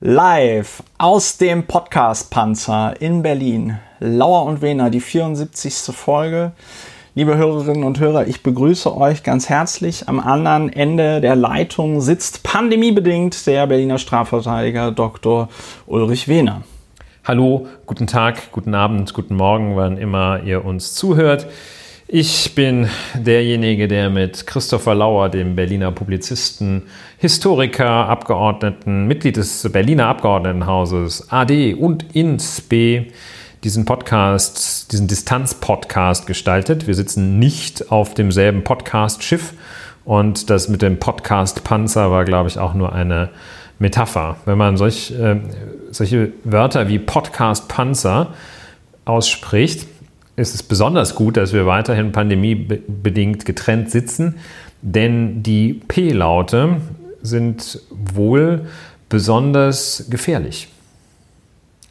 Live aus dem Podcast Panzer in Berlin. Lauer und Wehner, die 74. Folge. Liebe Hörerinnen und Hörer, ich begrüße euch ganz herzlich. Am anderen Ende der Leitung sitzt pandemiebedingt der Berliner Strafverteidiger Dr. Ulrich Wehner. Hallo, guten Tag, guten Abend, guten Morgen, wann immer ihr uns zuhört. Ich bin derjenige, der mit Christopher Lauer, dem Berliner Publizisten, Historiker, Abgeordneten, Mitglied des Berliner Abgeordnetenhauses AD und INSB diesen Podcast, diesen Distanz-Podcast gestaltet. Wir sitzen nicht auf demselben Podcast-Schiff und das mit dem Podcast-Panzer war, glaube ich, auch nur eine Metapher. Wenn man solch, äh, solche Wörter wie Podcast-Panzer ausspricht, ist es besonders gut, dass wir weiterhin pandemiebedingt getrennt sitzen, denn die P-Laute sind wohl besonders gefährlich,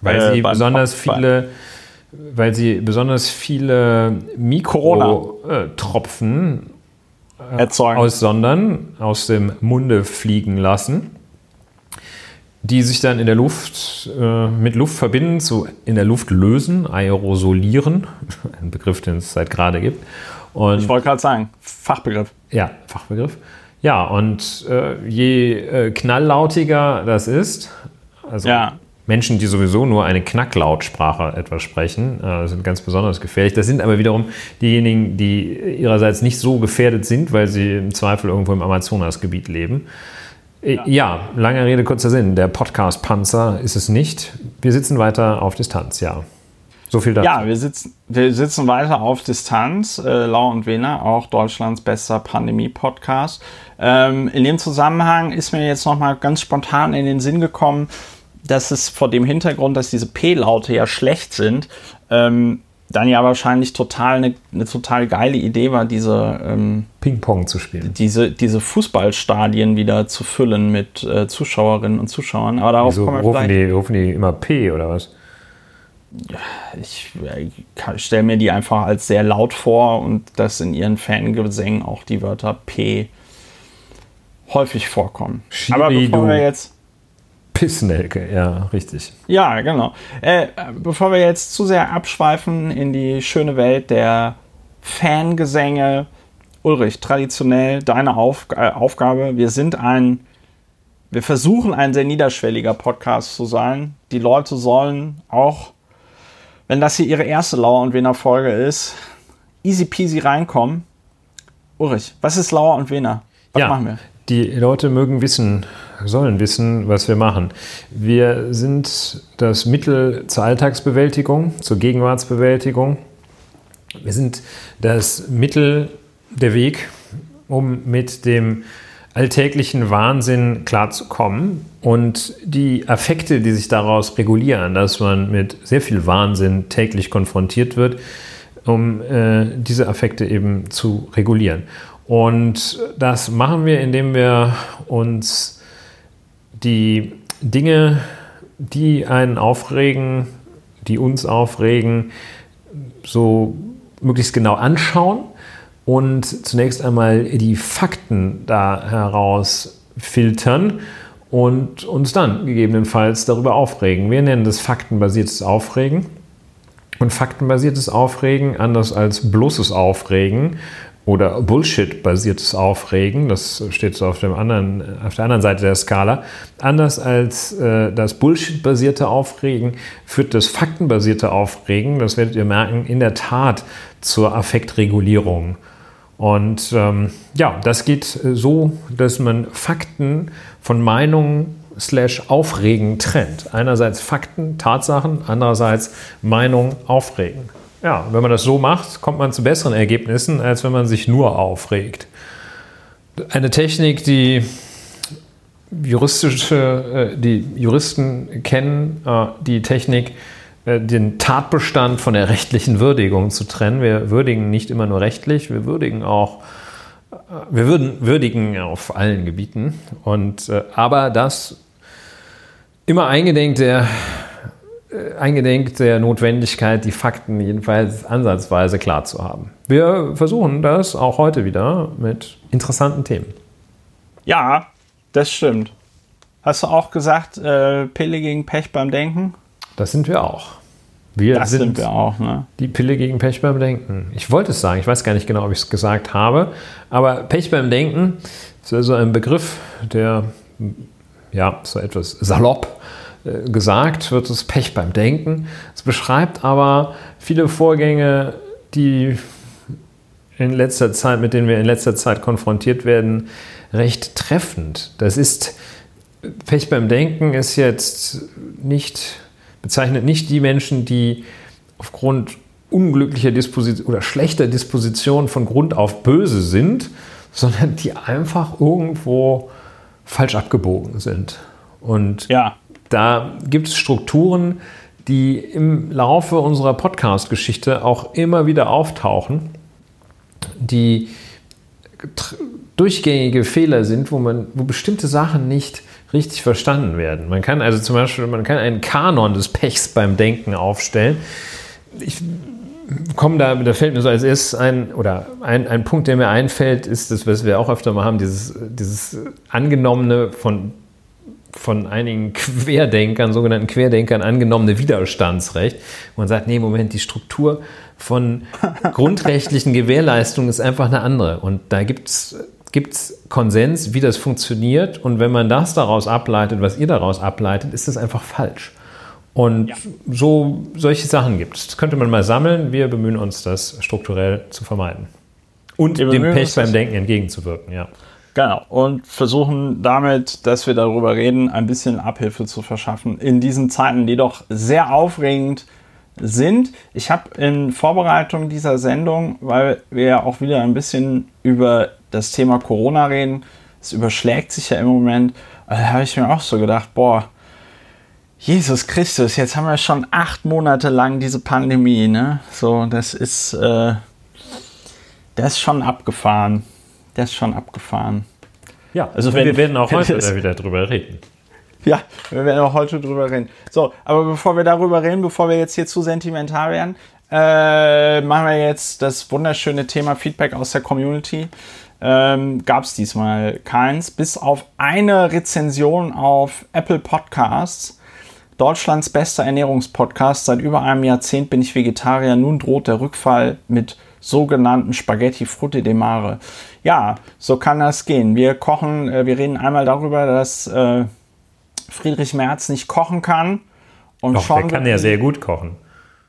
weil äh, sie besonders viele weil sie besonders viele Mikrotropfen äh, aussondern, aus dem Munde fliegen lassen die sich dann in der Luft äh, mit Luft verbinden, so in der Luft lösen, aerosolieren, ein Begriff, den es seit gerade gibt. Und, ich wollte gerade sagen, Fachbegriff. Ja, Fachbegriff. Ja, und äh, je äh, knalllautiger das ist, also ja. Menschen, die sowieso nur eine Knacklautsprache etwas sprechen, äh, sind ganz besonders gefährlich. Das sind aber wiederum diejenigen, die ihrerseits nicht so gefährdet sind, weil sie im Zweifel irgendwo im Amazonasgebiet leben. Ja. ja, lange Rede, kurzer Sinn. Der Podcast Panzer ist es nicht. Wir sitzen weiter auf Distanz, ja. So viel dazu. Ja, wir sitzen, wir sitzen weiter auf Distanz. Äh, Lau und Wiener, auch Deutschlands bester Pandemie-Podcast. Ähm, in dem Zusammenhang ist mir jetzt nochmal ganz spontan in den Sinn gekommen, dass es vor dem Hintergrund, dass diese P-Laute ja schlecht sind, ähm, dann ja wahrscheinlich total eine, eine total geile Idee war, diese ähm, Ping-Pong zu spielen. Diese, diese Fußballstadien wieder zu füllen mit äh, Zuschauerinnen und Zuschauern. Aber darauf Wieso, kommen wir rufen die, rufen die immer P oder was? Ich, ich stelle mir die einfach als sehr laut vor und dass in ihren Fangesängen auch die Wörter P häufig vorkommen. Schiri, Aber bevor wir jetzt Pissnelke, ja, richtig. Ja, genau. Äh, bevor wir jetzt zu sehr abschweifen in die schöne Welt der Fangesänge, Ulrich, traditionell deine Auf äh, Aufgabe. Wir sind ein, wir versuchen ein sehr niederschwelliger Podcast zu sein. Die Leute sollen auch, wenn das hier ihre erste Lauer und Wener Folge ist, easy peasy reinkommen. Ulrich, was ist Lauer und Wener? Was ja, machen wir? Die Leute mögen wissen, sollen wissen, was wir machen. Wir sind das Mittel zur Alltagsbewältigung, zur Gegenwartsbewältigung. Wir sind das Mittel, der Weg, um mit dem alltäglichen Wahnsinn klarzukommen und die Affekte, die sich daraus regulieren, dass man mit sehr viel Wahnsinn täglich konfrontiert wird, um äh, diese Affekte eben zu regulieren. Und das machen wir, indem wir uns die Dinge, die einen aufregen, die uns aufregen, so möglichst genau anschauen und zunächst einmal die Fakten da heraus filtern und uns dann gegebenenfalls darüber aufregen. Wir nennen das faktenbasiertes Aufregen. Und faktenbasiertes Aufregen, anders als bloßes Aufregen, oder Bullshit-basiertes Aufregen, das steht so auf, dem anderen, auf der anderen Seite der Skala. Anders als äh, das Bullshit-basierte Aufregen führt das faktenbasierte Aufregen, das werdet ihr merken, in der Tat zur Affektregulierung. Und ähm, ja, das geht so, dass man Fakten von Meinungen slash Aufregen trennt. Einerseits Fakten, Tatsachen, andererseits Meinung, Aufregen. Ja, wenn man das so macht, kommt man zu besseren Ergebnissen, als wenn man sich nur aufregt. Eine Technik, die juristische, äh, die Juristen kennen, äh, die Technik, äh, den Tatbestand von der rechtlichen Würdigung zu trennen. Wir würdigen nicht immer nur rechtlich, wir würdigen auch, wir würden würdigen auf allen Gebieten. Und, aber das immer eingedenk der eingedenk der Notwendigkeit, die Fakten jedenfalls ansatzweise klar zu haben. Wir versuchen das auch heute wieder mit interessanten Themen. Ja, das stimmt. Hast du auch gesagt, äh, Pille gegen Pech beim Denken? Das sind wir auch. Wir Das sind, sind wir auch, ne? die Pille gegen Pech beim Denken. Ich wollte es sagen, ich weiß gar nicht genau, ob ich es gesagt habe, aber Pech beim Denken ist also ein Begriff, der ja so etwas salopp äh, gesagt wird, es Pech beim Denken. Es beschreibt aber viele Vorgänge, die in letzter Zeit, mit denen wir in letzter Zeit konfrontiert werden, recht treffend. Das ist Pech beim Denken ist jetzt nicht bezeichnet nicht die Menschen, die aufgrund unglücklicher Disposition oder schlechter Disposition von Grund auf böse sind, sondern die einfach irgendwo falsch abgebogen sind. Und Ja. Da gibt es Strukturen, die im Laufe unserer Podcast-Geschichte auch immer wieder auftauchen, die durchgängige Fehler sind, wo man, wo bestimmte Sachen nicht richtig verstanden werden. Man kann also zum Beispiel, man kann einen Kanon des Pechs beim Denken aufstellen. Ich komme da, da fällt mir so als erstes ein, oder ein, ein Punkt, der mir einfällt, ist das, was wir auch öfter mal haben, dieses, dieses angenommene von von einigen Querdenkern, sogenannten Querdenkern angenommene Widerstandsrecht. Man sagt, nee, Moment, die Struktur von grundrechtlichen Gewährleistungen ist einfach eine andere. Und da gibt es Konsens, wie das funktioniert. Und wenn man das daraus ableitet, was ihr daraus ableitet, ist das einfach falsch. Und so solche Sachen gibt es. Das könnte man mal sammeln. Wir bemühen uns, das strukturell zu vermeiden. Und dem Pech beim Denken entgegenzuwirken, ja. Genau. Und versuchen damit, dass wir darüber reden, ein bisschen Abhilfe zu verschaffen in diesen Zeiten, die doch sehr aufregend sind. Ich habe in Vorbereitung dieser Sendung, weil wir ja auch wieder ein bisschen über das Thema Corona reden, es überschlägt sich ja im Moment, äh, habe ich mir auch so gedacht, boah, Jesus Christus, jetzt haben wir schon acht Monate lang diese Pandemie, ne? So, das ist, äh, das ist schon abgefahren. Das ist schon abgefahren. Ja, Also wenn- wir werden auch heute wieder drüber reden. Ja, wir werden auch heute drüber reden. So, aber bevor wir darüber reden, bevor wir jetzt hier zu sentimental werden, äh, machen wir jetzt das wunderschöne Thema Feedback aus der Community. Ähm, Gab es diesmal keins, bis auf eine Rezension auf Apple Podcasts. Deutschlands bester Ernährungspodcast. Seit über einem Jahrzehnt bin ich Vegetarier. Nun droht der Rückfall mit sogenannten Spaghetti Frutti de Mare. Ja, so kann das gehen. Wir kochen, äh, wir reden einmal darüber, dass äh, Friedrich Merz nicht kochen kann. Und Doch, schon der kann ja sehr gut kochen.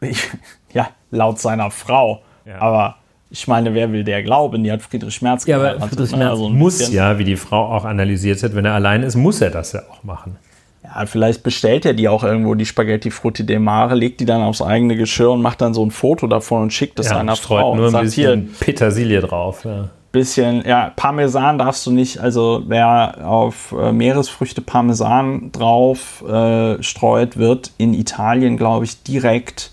ich, ja, laut seiner Frau. Ja. Aber ich meine, wer will der glauben? Die hat Friedrich Merz geheiratet, ne? Also ein muss bisschen- ja, wie die Frau auch analysiert hat, wenn er allein ist, muss er das ja auch machen. Ja, vielleicht bestellt er die auch irgendwo, die Spaghetti Frutti de Mare, legt die dann aufs eigene Geschirr und macht dann so ein Foto davon und schickt es Ja, seiner streut Frau. nur und ein sagt, hier, bisschen Petersilie drauf. Ja. bisschen, ja, Parmesan darfst du nicht, also wer auf äh, Meeresfrüchte Parmesan drauf äh, streut, wird in Italien, glaube ich, direkt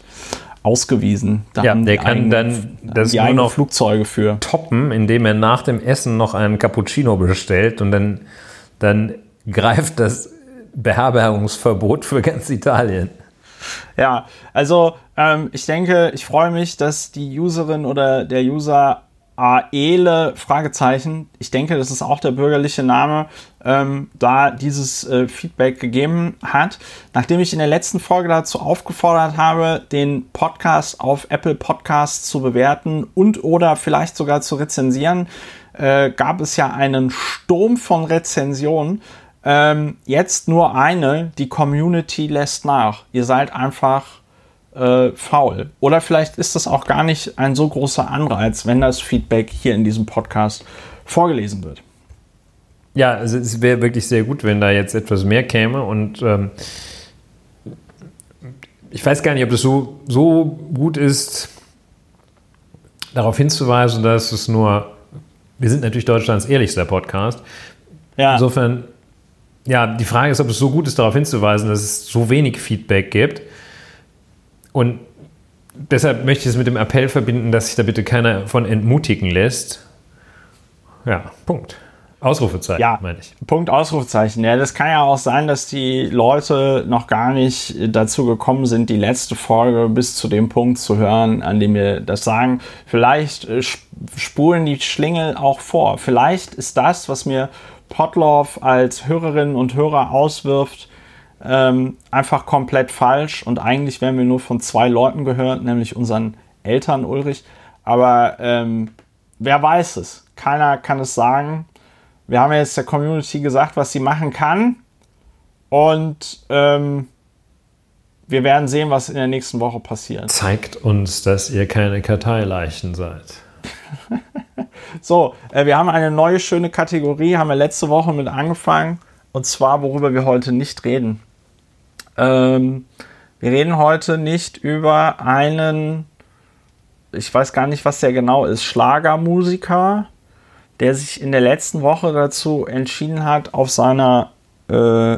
ausgewiesen. Da Ja, der kann eigenen- dann da das die nur noch- Flugzeuge für. Toppen, indem er nach dem Essen noch einen Cappuccino bestellt und dann, dann greift das Beherbergungsverbot für ganz Italien. Ja, also ähm, ich denke, ich freue mich, dass die Userin oder der User Aele Fragezeichen, ich denke, das ist auch der bürgerliche Name, ähm, da dieses äh, Feedback gegeben hat. Nachdem ich in der letzten Folge dazu aufgefordert habe, den Podcast auf Apple Podcasts zu bewerten und oder vielleicht sogar zu rezensieren, äh, gab es ja einen Sturm von Rezensionen. Ähm, jetzt nur eine, die Community lässt nach. Ihr seid einfach äh, faul. Oder vielleicht ist das auch gar nicht ein so großer Anreiz, wenn das Feedback hier in diesem Podcast vorgelesen wird. Ja, also es wäre wirklich sehr gut, wenn da jetzt etwas mehr käme und ähm, ich weiß gar nicht, ob das so, so gut ist, darauf hinzuweisen, dass es nur, wir sind natürlich Deutschlands ehrlichster Podcast. Ja, Insofern, ja, die Frage ist, ob es so gut ist, darauf hinzuweisen, dass es so wenig Feedback gibt. Und deshalb möchte ich es mit dem Appell verbinden, dass sich da bitte keiner von entmutigen lässt. Ja, Punkt. Ausrufezeichen, Ja. meine ich. Punkt Ausrufezeichen. Ja, das kann ja auch sein, dass die Leute noch gar nicht dazu gekommen sind, die letzte Folge bis zu dem Punkt zu hören, an dem wir das sagen. Vielleicht äh, sp- spulen die Schlingel auch vor. Vielleicht ist das, was mir Potloff als Hörerinnen und Hörer auswirft, ähm, einfach komplett falsch. Und eigentlich werden wir nur von zwei Leuten gehört, nämlich unseren Eltern Ulrich. Aber ähm, wer weiß es? Keiner kann es sagen. Wir haben jetzt der Community gesagt, was sie machen kann. Und ähm, wir werden sehen, was in der nächsten Woche passiert. Zeigt uns, dass ihr keine Karteileichen seid. so, äh, wir haben eine neue schöne Kategorie, haben wir letzte Woche mit angefangen. Und zwar, worüber wir heute nicht reden. Ähm, wir reden heute nicht über einen, ich weiß gar nicht, was der genau ist, Schlagermusiker, der sich in der letzten Woche dazu entschieden hat, auf seiner äh,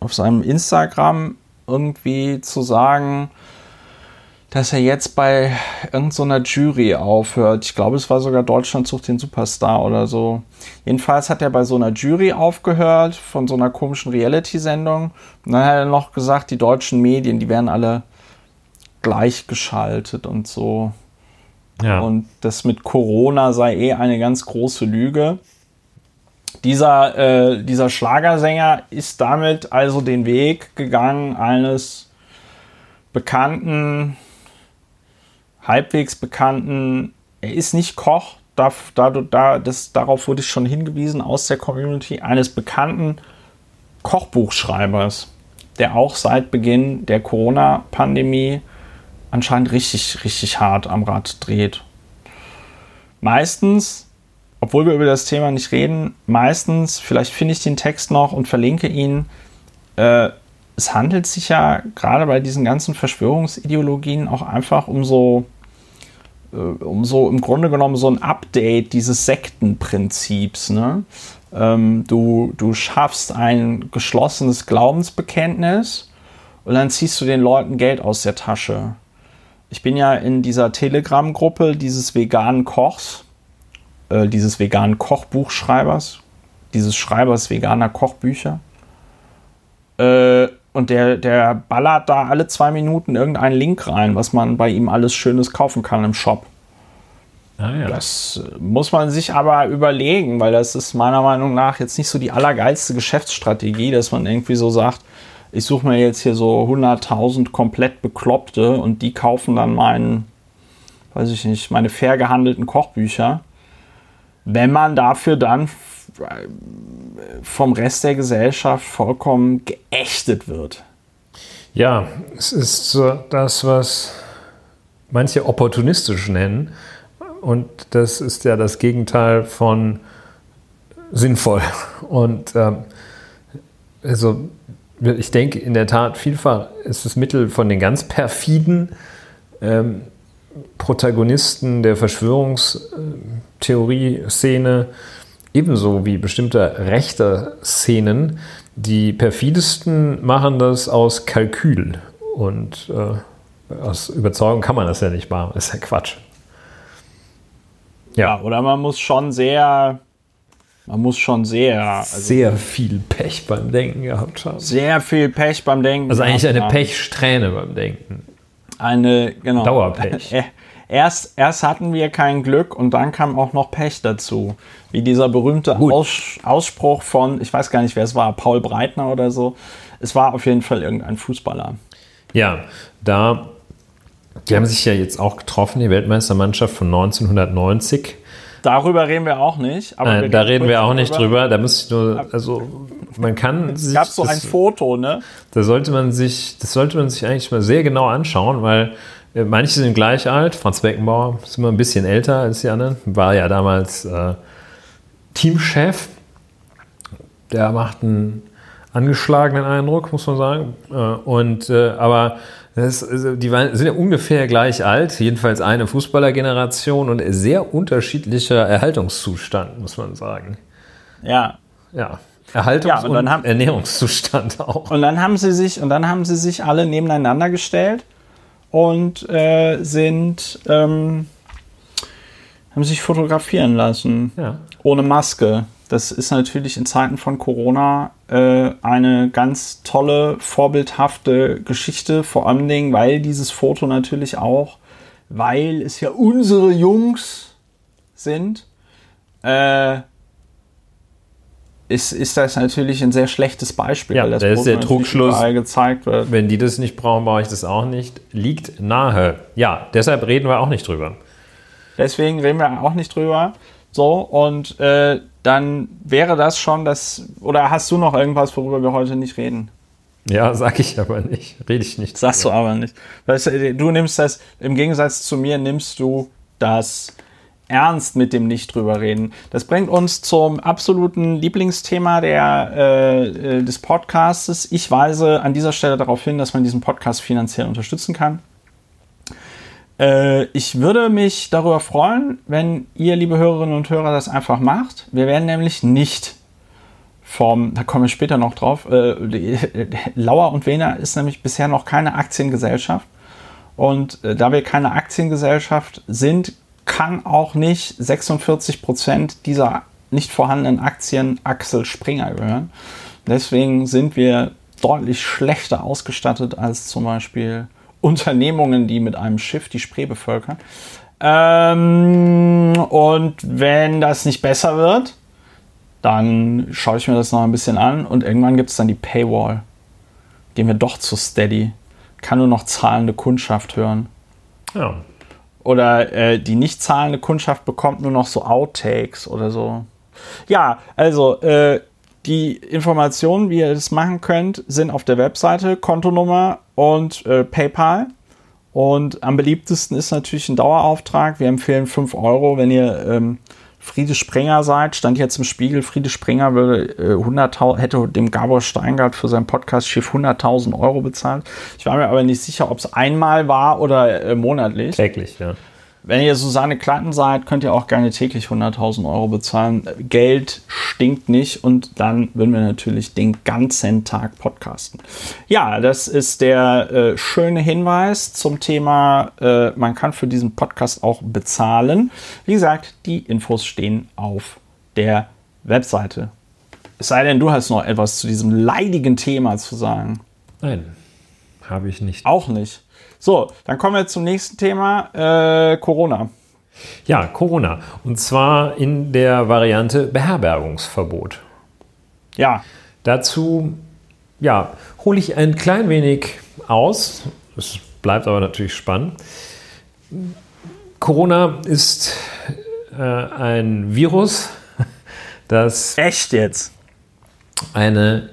auf seinem Instagram irgendwie zu sagen, dass er jetzt bei irgendeiner Jury aufhört. Ich glaube, es war sogar Deutschland sucht den Superstar oder so. Jedenfalls hat er bei so einer Jury aufgehört, von so einer komischen Reality-Sendung. Und dann hat er noch gesagt, die deutschen Medien, die werden alle gleichgeschaltet und so. Ja. Und das mit Corona sei eh eine ganz große Lüge. Dieser, äh, dieser Schlagersänger ist damit also den Weg gegangen eines bekannten, halbwegs bekannten, er ist nicht Koch, da, da, da, das, darauf wurde ich schon hingewiesen aus der Community, eines bekannten Kochbuchschreibers, der auch seit Beginn der Corona-Pandemie anscheinend richtig, richtig hart am Rad dreht. Meistens obwohl wir über das Thema nicht reden, meistens, vielleicht finde ich den Text noch und verlinke ihn, äh, es handelt sich ja gerade bei diesen ganzen Verschwörungsideologien auch einfach um so, äh, um so im Grunde genommen so ein Update dieses Sektenprinzips. Ne? Ähm, du, du schaffst ein geschlossenes Glaubensbekenntnis und dann ziehst du den Leuten Geld aus der Tasche. Ich bin ja in dieser Telegram-Gruppe dieses veganen Kochs äh, dieses veganen Kochbuchschreibers, dieses Schreibers veganer Kochbücher. Äh, und der, der ballert da alle zwei Minuten irgendeinen Link rein, was man bei ihm alles Schönes kaufen kann im Shop. Ah, ja. Das äh, muss man sich aber überlegen, weil das ist meiner Meinung nach jetzt nicht so die allergeilste Geschäftsstrategie, dass man irgendwie so sagt, ich suche mir jetzt hier so 100.000 komplett Bekloppte und die kaufen dann meinen, weiß ich nicht, meine fair gehandelten Kochbücher wenn man dafür dann vom Rest der Gesellschaft vollkommen geächtet wird. Ja, es ist so das, was manche opportunistisch nennen. Und das ist ja das Gegenteil von sinnvoll. Und ähm, also ich denke in der Tat, vielfach ist das Mittel von den ganz perfiden ähm, Protagonisten der Verschwörungstheorie-Szene ebenso wie bestimmte rechte Szenen. Die perfidesten machen das aus Kalkül und äh, aus Überzeugung kann man das ja nicht machen. Das ist ja Quatsch. Ja. ja, oder man muss schon sehr, man muss schon sehr, also sehr viel Pech beim Denken gehabt haben. Sehr viel Pech beim Denken. Also eigentlich eine Pechsträhne beim Denken eine, genau. Dauerpech. Erst, erst hatten wir kein Glück und dann kam auch noch Pech dazu. Wie dieser berühmte Aus, Ausspruch von, ich weiß gar nicht, wer es war, Paul Breitner oder so. Es war auf jeden Fall irgendein Fußballer. Ja, da, die haben sich ja jetzt auch getroffen, die Weltmeistermannschaft von 1990. Darüber reden wir auch nicht. Nein, da reden wir auch nicht drüber. Da muss ich nur, also man kann sich. Es gab so ein Foto, ne? Da sollte man sich, das sollte man sich eigentlich mal sehr genau anschauen, weil manche sind gleich alt. Franz Beckenbauer ist immer ein bisschen älter als die anderen. War ja damals äh, Teamchef. Der macht einen angeschlagenen Eindruck, muss man sagen. Äh, und äh, aber das, also die sind ja ungefähr gleich alt, jedenfalls eine Fußballergeneration und sehr unterschiedlicher Erhaltungszustand, muss man sagen. Ja. Ja. Erhaltungs- ja, und, und haben, Ernährungszustand auch. Und dann haben sie sich, und dann haben sie sich alle nebeneinander gestellt und äh, sind ähm, haben sich fotografieren lassen. Ja. Ohne Maske. Das ist natürlich in Zeiten von Corona äh, eine ganz tolle, vorbildhafte Geschichte. Vor allem, Dingen, weil dieses Foto natürlich auch, weil es ja unsere Jungs sind, äh, ist, ist das natürlich ein sehr schlechtes Beispiel, Ja, weil das da ist der Trugschluss. gezeigt wird. Wenn die das nicht brauchen, brauche ich das auch nicht. Liegt nahe. Ja, deshalb reden wir auch nicht drüber. Deswegen reden wir auch nicht drüber. So, und äh, dann wäre das schon das. Oder hast du noch irgendwas, worüber wir heute nicht reden? Ja, sag ich aber nicht. Rede ich nicht. Sagst du aber nicht. Weißt du, du nimmst das, im Gegensatz zu mir, nimmst du das ernst mit dem nicht drüber reden. Das bringt uns zum absoluten Lieblingsthema der, äh, äh, des Podcastes. Ich weise an dieser Stelle darauf hin, dass man diesen Podcast finanziell unterstützen kann. Äh, ich würde mich darüber freuen, wenn ihr, liebe Hörerinnen und Hörer, das einfach macht. Wir werden nämlich nicht vom, da kommen wir später noch drauf, äh, Lauer und Wena ist nämlich bisher noch keine Aktiengesellschaft. Und äh, da wir keine Aktiengesellschaft sind, kann auch nicht 46 Prozent dieser nicht vorhandenen Aktien Axel Springer gehören. Deswegen sind wir deutlich schlechter ausgestattet als zum Beispiel Unternehmungen, die mit einem Schiff die Spree bevölkern. Ähm, und wenn das nicht besser wird, dann schaue ich mir das noch ein bisschen an und irgendwann gibt es dann die Paywall. Gehen wir doch zu Steady. Kann nur noch zahlende Kundschaft hören. Ja. Oder äh, die nicht zahlende Kundschaft bekommt nur noch so Outtakes oder so. Ja, also äh, die Informationen, wie ihr das machen könnt, sind auf der Webseite, Kontonummer und äh, PayPal. Und am beliebtesten ist natürlich ein Dauerauftrag. Wir empfehlen 5 Euro, wenn ihr ähm, Friede Sprenger seid. Stand jetzt im Spiegel, Friede Sprenger würde, äh, 100.000 hätte dem Gabor Steingart für sein Podcast-Schiff 100.000 Euro bezahlt. Ich war mir aber nicht sicher, ob es einmal war oder äh, monatlich. Täglich, ja. Wenn ihr Susanne Klatten seid, könnt ihr auch gerne täglich 100.000 Euro bezahlen. Geld stinkt nicht und dann würden wir natürlich den ganzen Tag podcasten. Ja, das ist der äh, schöne Hinweis zum Thema, äh, man kann für diesen Podcast auch bezahlen. Wie gesagt, die Infos stehen auf der Webseite. Es sei denn, du hast noch etwas zu diesem leidigen Thema zu sagen. Nein, habe ich nicht. Auch nicht. So, dann kommen wir zum nächsten Thema, äh, Corona. Ja, Corona. Und zwar in der Variante Beherbergungsverbot. Ja, Dazu ja, hole ich ein klein wenig aus. Es bleibt aber natürlich spannend. Corona ist äh, ein Virus, das echt jetzt. eine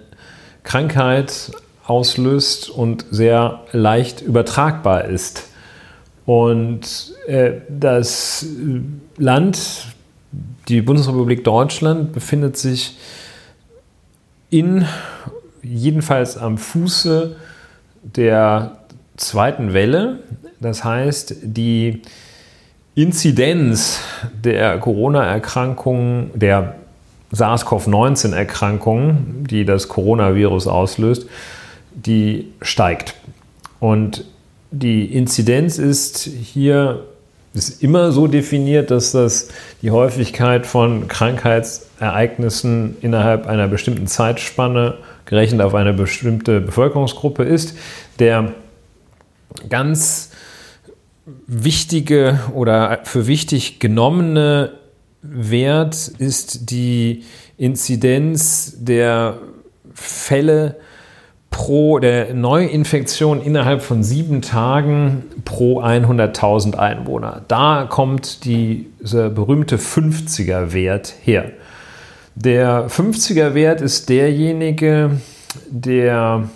Krankheit auslöst und sehr leicht übertragbar ist. Und äh, das Land, die Bundesrepublik Deutschland, befindet sich in, jedenfalls am Fuße der zweiten Welle. Das heißt, die Inzidenz der Corona-Erkrankungen, der SARS-CoV-19-Erkrankungen, die das Coronavirus auslöst, die steigt. Und die Inzidenz ist hier ist immer so definiert, dass das die Häufigkeit von Krankheitsereignissen innerhalb einer bestimmten Zeitspanne gerechnet auf eine bestimmte Bevölkerungsgruppe ist. Der ganz wichtige oder für wichtig genommene Wert ist die Inzidenz der Fälle pro der Neuinfektion innerhalb von sieben Tagen pro 100.000 Einwohner. Da kommt dieser berühmte 50er-Wert her. Der 50er-Wert ist derjenige, der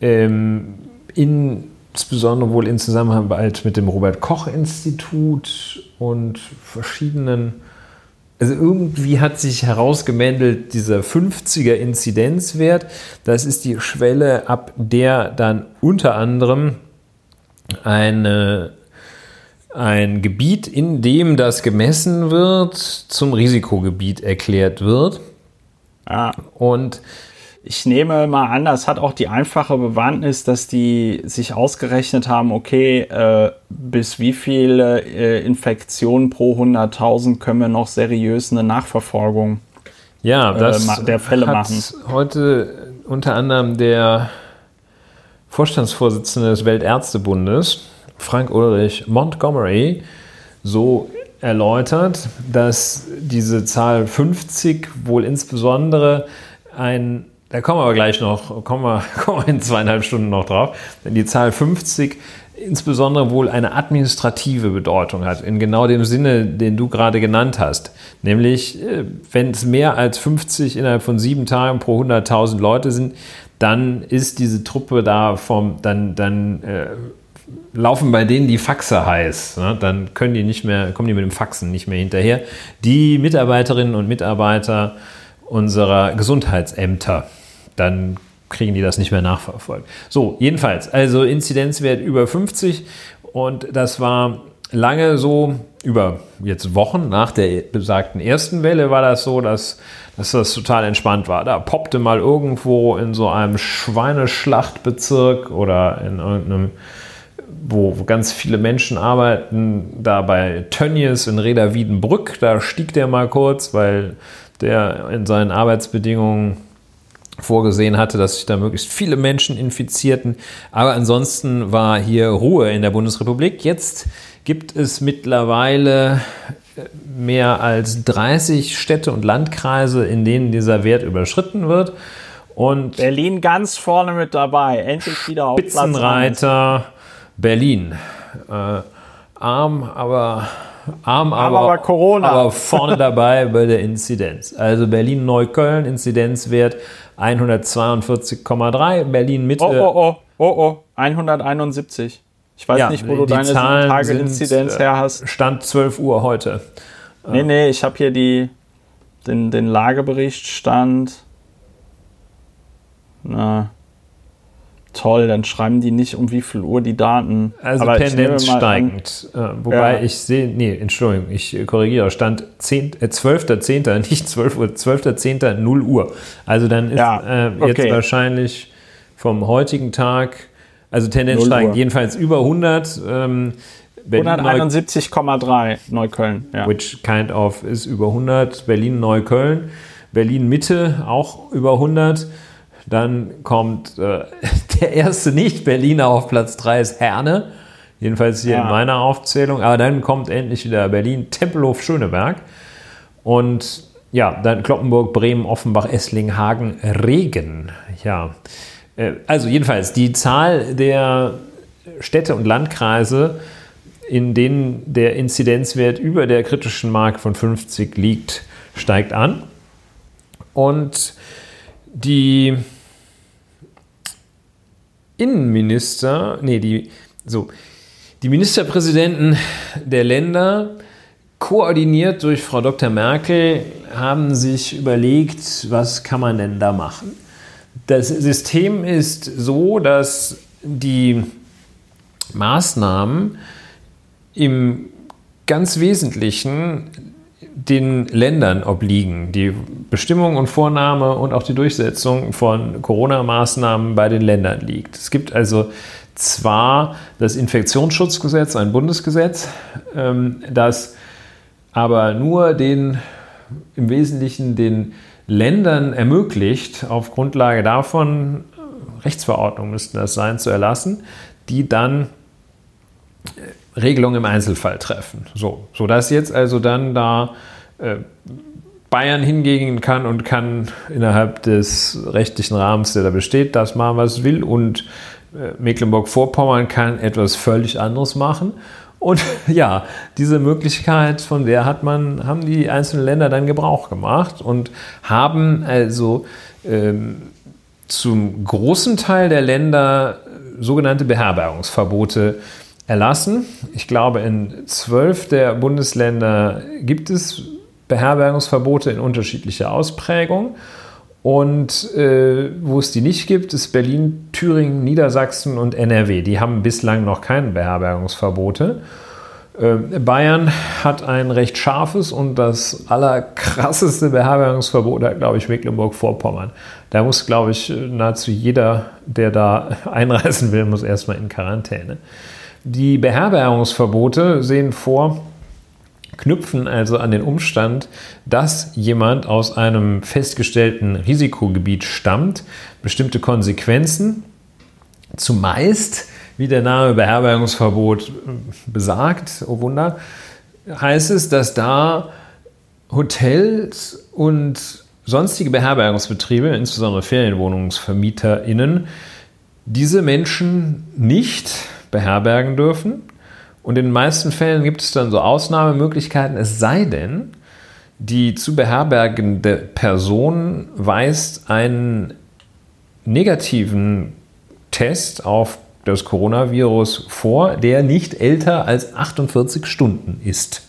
ähm, in, insbesondere wohl in Zusammenarbeit mit dem Robert-Koch-Institut und verschiedenen also irgendwie hat sich herausgemändelt dieser 50er Inzidenzwert. Das ist die Schwelle, ab der dann unter anderem eine, ein Gebiet, in dem das gemessen wird, zum Risikogebiet erklärt wird. Ja. Und Ich nehme mal an, das hat auch die einfache Bewandtnis, dass die sich ausgerechnet haben, okay, äh, bis wie viele äh, Infektionen pro 100.000 können wir noch seriös eine Nachverfolgung. ja, das ma- der Fälle hat machen. heute unter anderem der Vorstandsvorsitzende des Weltärztebundes, Frank Ulrich Montgomery, so erläutert, dass diese Zahl 50 wohl insbesondere ein, da kommen wir aber gleich noch, kommen wir, kommen wir in zweieinhalb Stunden noch drauf, denn die Zahl 50 insbesondere wohl eine administrative Bedeutung hat, in genau dem Sinne, den du gerade genannt hast. Nämlich, äh, wenn es mehr als 50 innerhalb von sieben Tagen pro 100.000 Leute sind, dann ist diese Truppe da vom, dann, dann äh, laufen bei denen die Faxe heiß. Ne? Dann können die nicht mehr, kommen die mit dem Faxen nicht mehr hinterher. Die Mitarbeiterinnen und Mitarbeiter unserer Gesundheitsämter, dann kriegen die das nicht mehr nachverfolgt. So, jedenfalls, also Inzidenzwert über 50 und das war lange so, über jetzt Wochen nach der besagten ersten Welle war das so, dass, dass das total entspannt war. Da poppte mal irgendwo in so einem Schweineschlachtbezirk oder in irgendeinem wo, ganz viele Menschen arbeiten, da bei Tönnies in Reda Wiedenbrück, da stieg der mal kurz, weil der in seinen Arbeitsbedingungen vorgesehen hatte, dass sich da möglichst viele Menschen infizierten. Aber ansonsten war hier Ruhe in der Bundesrepublik. Jetzt gibt es mittlerweile mehr als 30 Städte und Landkreise, in denen dieser Wert überschritten wird. Und Berlin ganz vorne mit dabei, endlich wieder auf Spitzenreiter Berlin. Äh, arm, aber arm, aber, aber, Corona. aber vorne dabei bei der Inzidenz. Also Berlin-Neukölln, Inzidenzwert 142,3, Berlin-Mitte. Oh, oh, oh, oh, oh, 171. Ich weiß ja, nicht, wo du deine Tage-Inzidenz her hast. Stand 12 Uhr heute. Nee, nee, ich habe hier die, den, den Lagebericht stand. Na, toll, dann schreiben die nicht um wie viel Uhr die Daten. Also Aber Tendenz steigend. An, äh, wobei ja. ich sehe, nee, Entschuldigung, ich korrigiere, stand 10, äh, 12.10., nicht 12 Uhr, 12.10. 0 Uhr. Also dann ist ja, äh, jetzt wahrscheinlich vom heutigen Tag, also Tendenz steigend, jedenfalls über 100. Ähm, 171,3 Neukölln. Ja. Which kind of ist über 100. Berlin-Neukölln. Berlin-Mitte auch über 100. Dann kommt äh, der erste Nicht-Berliner auf Platz 3 ist Herne. Jedenfalls hier ja. in meiner Aufzählung. Aber dann kommt endlich wieder Berlin, Tempelhof, Schöneberg. Und ja, dann Kloppenburg, Bremen, Offenbach, Esslingen, Hagen, Regen. Ja. Äh, also jedenfalls die Zahl der Städte und Landkreise, in denen der Inzidenzwert über der kritischen Marke von 50 liegt, steigt an. Und die Innenminister, nee, die, so, die Ministerpräsidenten der Länder, koordiniert durch Frau Dr. Merkel, haben sich überlegt, was kann man denn da machen. Das System ist so, dass die Maßnahmen im ganz Wesentlichen den Ländern obliegen. Die Bestimmung und Vornahme und auch die Durchsetzung von Corona-Maßnahmen bei den Ländern liegt. Es gibt also zwar das Infektionsschutzgesetz, ein Bundesgesetz, ähm, das aber nur den im Wesentlichen den Ländern ermöglicht, auf Grundlage davon, Rechtsverordnungen müssten das sein, zu erlassen, die dann Regelungen im Einzelfall treffen. So, sodass jetzt also dann da äh, Bayern hingehen kann und kann innerhalb des rechtlichen Rahmens, der da besteht, das machen, was es will und äh, Mecklenburg-Vorpommern kann etwas völlig anderes machen. Und ja, diese Möglichkeit, von der hat man, haben die einzelnen Länder dann Gebrauch gemacht und haben also ähm, zum großen Teil der Länder sogenannte Beherbergungsverbote erlassen. Ich glaube, in zwölf der Bundesländer gibt es Beherbergungsverbote in unterschiedlicher Ausprägung. Und äh, wo es die nicht gibt, ist Berlin, Thüringen, Niedersachsen und NRW. Die haben bislang noch keine Beherbergungsverbote. Äh, Bayern hat ein recht scharfes und das allerkrasseste Beherbergungsverbot, hat, glaube ich, Mecklenburg-Vorpommern. Da muss, glaube ich, nahezu jeder, der da einreisen will, muss erstmal in Quarantäne. Die Beherbergungsverbote sehen vor, knüpfen also an den Umstand, dass jemand aus einem festgestellten Risikogebiet stammt, bestimmte Konsequenzen, zumeist, wie der Name Beherbergungsverbot besagt, oh Wunder, heißt es, dass da Hotels und sonstige Beherbergungsbetriebe, insbesondere Ferienwohnungsvermieterinnen, diese Menschen nicht beherbergen dürfen. Und in den meisten Fällen gibt es dann so Ausnahmemöglichkeiten, es sei denn, die zu beherbergende Person weist einen negativen Test auf das Coronavirus vor, der nicht älter als 48 Stunden ist.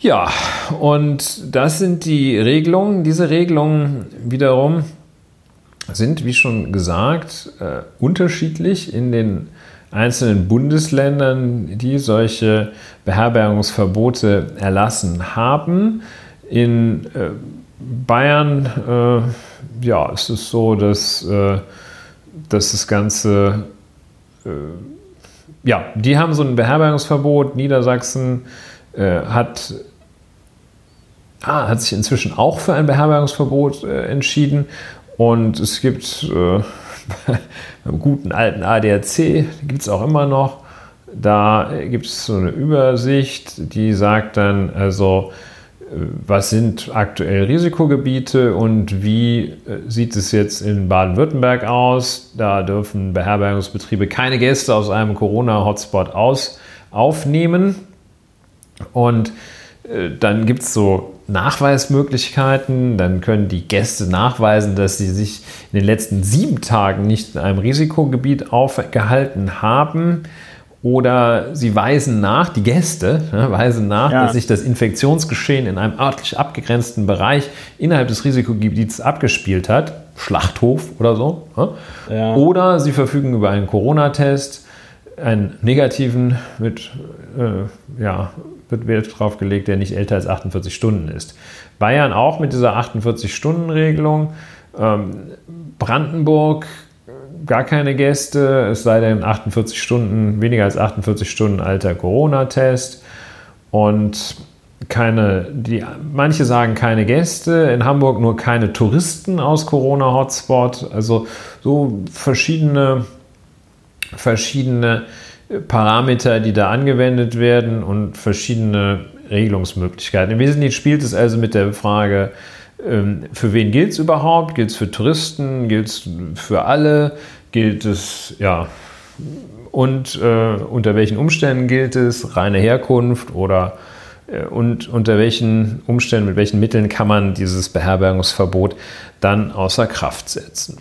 Ja, und das sind die Regelungen. Diese Regelungen wiederum sind, wie schon gesagt, äh, unterschiedlich in den einzelnen Bundesländern, die solche Beherbergungsverbote erlassen haben. In äh, Bayern äh, ja, ist es so, dass, äh, dass das Ganze, äh, ja, die haben so ein Beherbergungsverbot. Niedersachsen äh, hat, ah, hat sich inzwischen auch für ein Beherbergungsverbot äh, entschieden. Und es gibt beim guten alten ADAC, gibt es auch immer noch, da gibt es so eine Übersicht, die sagt dann, also was sind aktuell Risikogebiete und wie äh, sieht es jetzt in Baden-Württemberg aus? Da dürfen Beherbergungsbetriebe keine Gäste aus einem Corona-Hotspot aus, aufnehmen. Und äh, dann gibt es so Nachweismöglichkeiten. Dann können die Gäste nachweisen, dass sie sich in den letzten sieben Tagen nicht in einem Risikogebiet aufgehalten haben oder sie weisen nach, die Gäste ne, weisen nach, ja. dass sich das Infektionsgeschehen in einem örtlich abgegrenzten Bereich innerhalb des Risikogebiets abgespielt hat, Schlachthof oder so. Ne? Ja. Oder sie verfügen über einen Corona-Test, einen negativen mit, äh, ja, wird Wert draufgelegt, der nicht älter als 48 Stunden ist. Bayern auch mit dieser 48-Stunden-Regelung. Ähm, Brandenburg gar keine Gäste, es sei denn 48 Stunden, weniger als 48 Stunden alter Corona-Test und keine, die, manche sagen keine Gäste, in Hamburg nur keine Touristen aus Corona-Hotspot, also so verschiedene, verschiedene Parameter, die da angewendet werden und verschiedene Regelungsmöglichkeiten. Im Wesentlichen spielt es also mit der Frage, ähm, für wen gilt es überhaupt? Gilt es für Touristen? Gilt es für alle? Gilt es, ja, und äh, unter welchen Umständen gilt es? Reine Herkunft oder äh, und unter welchen Umständen, mit welchen Mitteln kann man dieses Beherbergungsverbot dann außer Kraft setzen?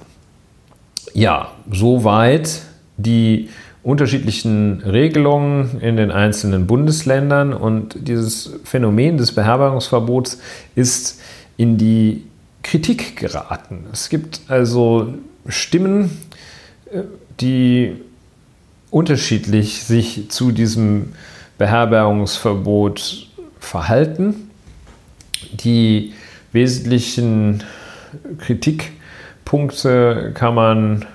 Ja, soweit die unterschiedlichen Regelungen in den einzelnen Bundesländern und dieses Phänomen des Beherbergungsverbots ist in die Kritik geraten. Es gibt also Stimmen, äh, die unterschiedlich sich zu diesem Beherbergungsverbot verhalten. Die wesentlichen Kritikpunkte kann man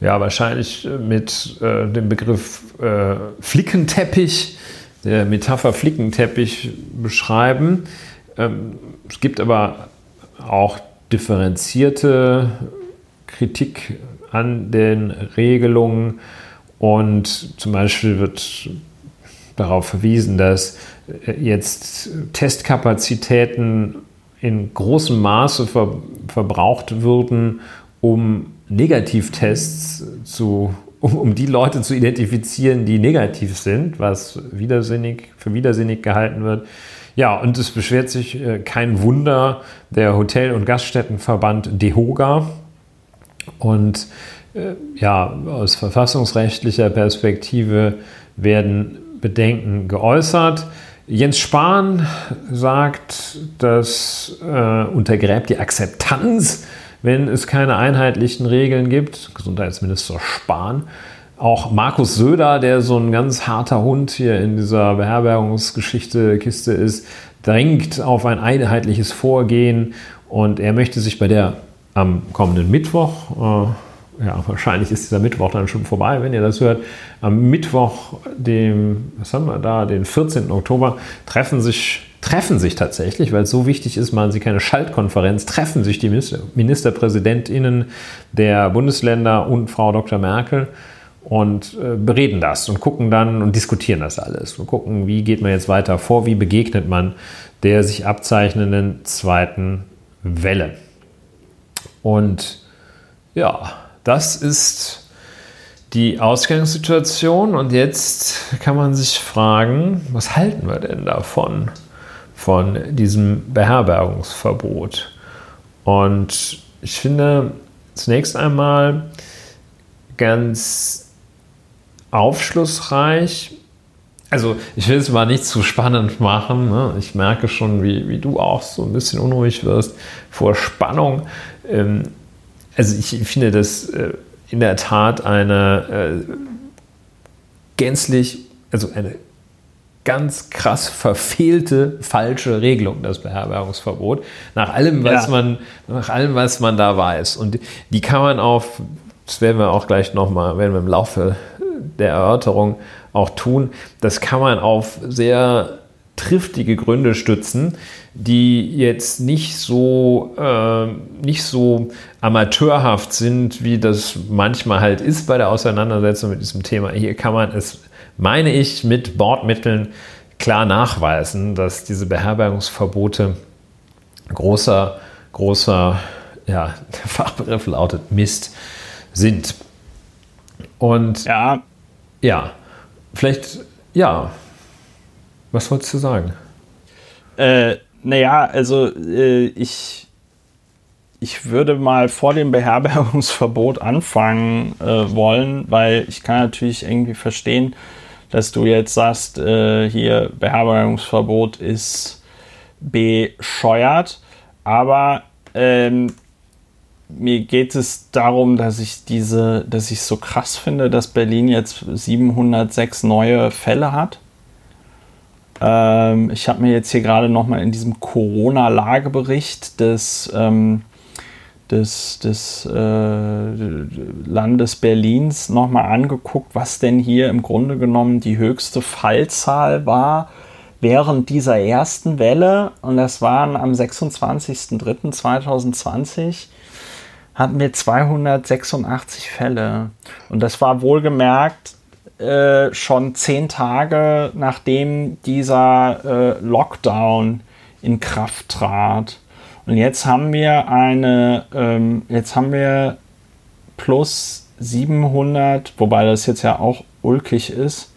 ja wahrscheinlich mit äh, dem Begriff äh, Flickenteppich, der Metapher Flickenteppich beschreiben. Ähm, es gibt aber auch differenzierte Kritik an den Regelungen und zum Beispiel wird darauf verwiesen, dass jetzt Testkapazitäten in großem Maße ver verbraucht würden, um Negativtests zu, um, um, die Leute zu identifizieren, die negativ sind, was widersinnig, für widersinnig gehalten wird. Ja, und es beschwert sich äh, kein Wunder der Hotel- und Gaststättenverband DEHOGA. Und äh, ja, aus verfassungsrechtlicher Perspektive werden Bedenken geäußert. Jens Spahn sagt, das äh, untergräbt die Akzeptanz, wenn es keine einheitlichen Regeln gibt. Gesundheitsminister Spahn auch Markus Söder, der so ein ganz harter Hund hier in dieser Beherbergungsgeschichte Kiste ist, drängt auf ein einheitliches Vorgehen und er möchte sich bei der am kommenden Mittwoch, äh, ja, wahrscheinlich ist dieser Mittwoch dann schon vorbei, wenn ihr das hört, am Mittwoch, dem, was haben wir da, den 14. Oktober, treffen sich treffen sich tatsächlich, weil es so wichtig ist, machen sie keine Schaltkonferenz, treffen sich die Ministerpräsidentinnen der Bundesländer und Frau Dr. Merkel und äh, bereden das und gucken dann und diskutieren das alles und gucken, wie geht man jetzt weiter vor, wie begegnet man der sich abzeichnenden zweiten Welle. Und ja, das ist die Ausgangssituation und jetzt kann man sich fragen, was halten wir denn davon, von diesem Beherbergungsverbot? Und ich finde zunächst einmal ganz aufschlussreich, also ich will es mal nicht zu spannend machen. Ne? Ich merke schon, wie, wie du auch so ein bisschen unruhig wirst vor Spannung. Ähm, also ich finde das äh, in der Tat eine äh, gänzlich, also eine ganz krass verfehlte, falsche Regelung, das Beherbergungsverbot, nach allem, was ja. man, nach allem, was man da weiß. Und die kann man auf, das werden wir auch gleich nochmal, werden wir im Laufe der Erörterung auch tun, das kann man auf sehr triftige Gründe stützen, die jetzt nicht so, äh, nicht so amateurhaft sind, wie das manchmal halt ist bei der Auseinandersetzung mit diesem Thema. Hier kann man es, meine ich, mit Bordmitteln klar nachweisen, dass diese Beherbergungsverbote großer, großer, ja, der Fachbegriff lautet Mist sind. Und ja, ja vielleicht, ja, was wolltest du sagen? Äh, naja, also äh, ich, ich würde mal vor dem Beherbergungsverbot anfangen äh, wollen, weil ich kann natürlich irgendwie verstehen, dass du jetzt sagst, äh, hier Beherbergungsverbot ist bescheuert, aber ähm, mir geht es darum, dass ich diese, dass ich so krass finde, dass Berlin jetzt 706 neue Fälle hat. Ähm, ich habe mir jetzt hier gerade noch mal in diesem Corona-Lagebericht des, ähm, des, des äh, Landes Berlins noch mal angeguckt, was denn hier im Grunde genommen die höchste Fallzahl war während dieser ersten Welle. Und das waren am 26.03.2020 hatten wir 286 Fälle. Und das war wohlgemerkt äh, schon zehn Tage nachdem dieser äh, Lockdown in Kraft trat. Und jetzt haben wir eine, ähm, jetzt haben wir plus 700, wobei das jetzt ja auch ulkig ist,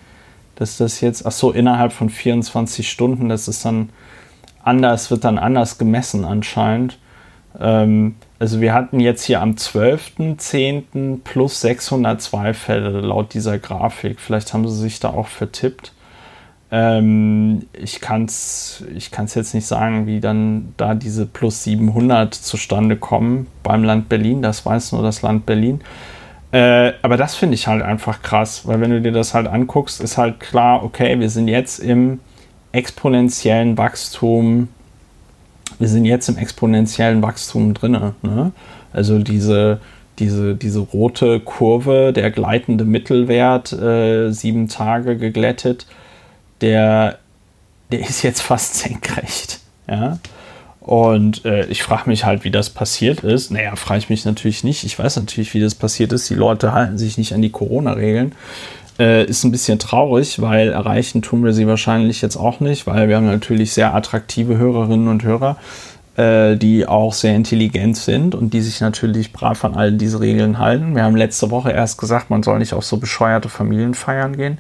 dass das jetzt, ach so, innerhalb von 24 Stunden, das ist dann anders, wird dann anders gemessen anscheinend. Ähm, also wir hatten jetzt hier am 12.10. plus 602 Fälle laut dieser Grafik. Vielleicht haben sie sich da auch vertippt. Ähm, ich kann es ich kann's jetzt nicht sagen, wie dann da diese plus 700 zustande kommen beim Land Berlin. Das weiß nur das Land Berlin. Äh, aber das finde ich halt einfach krass, weil wenn du dir das halt anguckst, ist halt klar, okay, wir sind jetzt im exponentiellen Wachstum wir sind jetzt im exponentiellen Wachstum drin. Ne? Also diese, diese, diese rote Kurve, der gleitende Mittelwert, äh, sieben Tage geglättet, der, der ist jetzt fast senkrecht. Ja? Und äh, ich frage mich halt, wie das passiert ist. Naja, frage ich mich natürlich nicht. Ich weiß natürlich, wie das passiert ist. Die Leute halten sich nicht an die Corona-Regeln. Äh, ist ein bisschen traurig, weil erreichen tun wir sie wahrscheinlich jetzt auch nicht, weil wir haben natürlich sehr attraktive Hörerinnen und Hörer, äh, die auch sehr intelligent sind und die sich natürlich brav an all diese Regeln halten. Wir haben letzte Woche erst gesagt, man soll nicht auf so bescheuerte Familienfeiern gehen.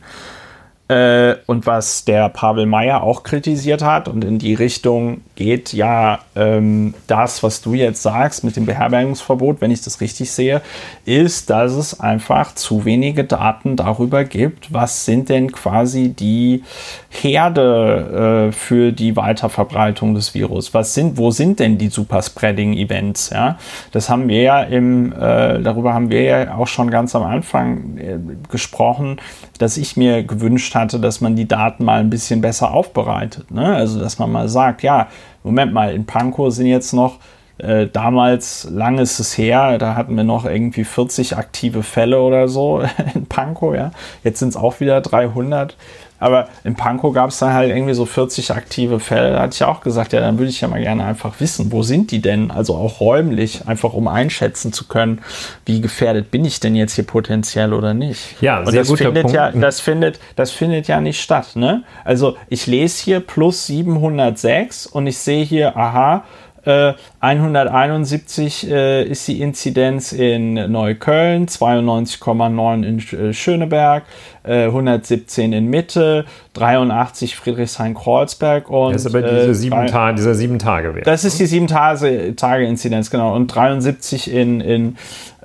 Äh, und was der Pavel Meyer auch kritisiert hat und in die Richtung geht ja ähm, das, was du jetzt sagst mit dem Beherbergungsverbot, wenn ich das richtig sehe, ist, dass es einfach zu wenige Daten darüber gibt, was sind denn quasi die Herde äh, für die Weiterverbreitung des Virus. Was sind, wo sind denn die Superspreading-Events? Ja? Das haben wir ja im, äh, darüber haben wir ja auch schon ganz am Anfang äh, gesprochen, dass ich mir gewünscht hatte, dass man die Daten mal ein bisschen besser aufbereitet. Ne? Also, dass man mal sagt, ja, Moment mal, in Pankow sind jetzt noch äh, damals, lang ist es her, da hatten wir noch irgendwie 40 aktive Fälle oder so in Pankow, ja. Jetzt sind es auch wieder 300. Aber in Pankow gab es dann halt irgendwie so 40 aktive Fälle. Da hatte ich auch gesagt, ja, dann würde ich ja mal gerne einfach wissen, wo sind die denn? Also auch räumlich, einfach um einschätzen zu können, wie gefährdet bin ich denn jetzt hier potenziell oder nicht. Ja, Und sehr das guter findet Punkt. ja, das findet, das findet ja nicht statt. Ne? Also ich lese hier plus 706 und ich sehe hier, aha, äh, 171 äh, ist die Inzidenz in Neukölln, 92,9 in äh, Schöneberg, äh, 117 in Mitte, 83 Friedrichshain-Kreuzberg und Das ist aber äh, diese sieben drei- Ta dieser sieben Tage Wert. das ist die 7-Tage-Inzidenz, genau. Und 73 in, in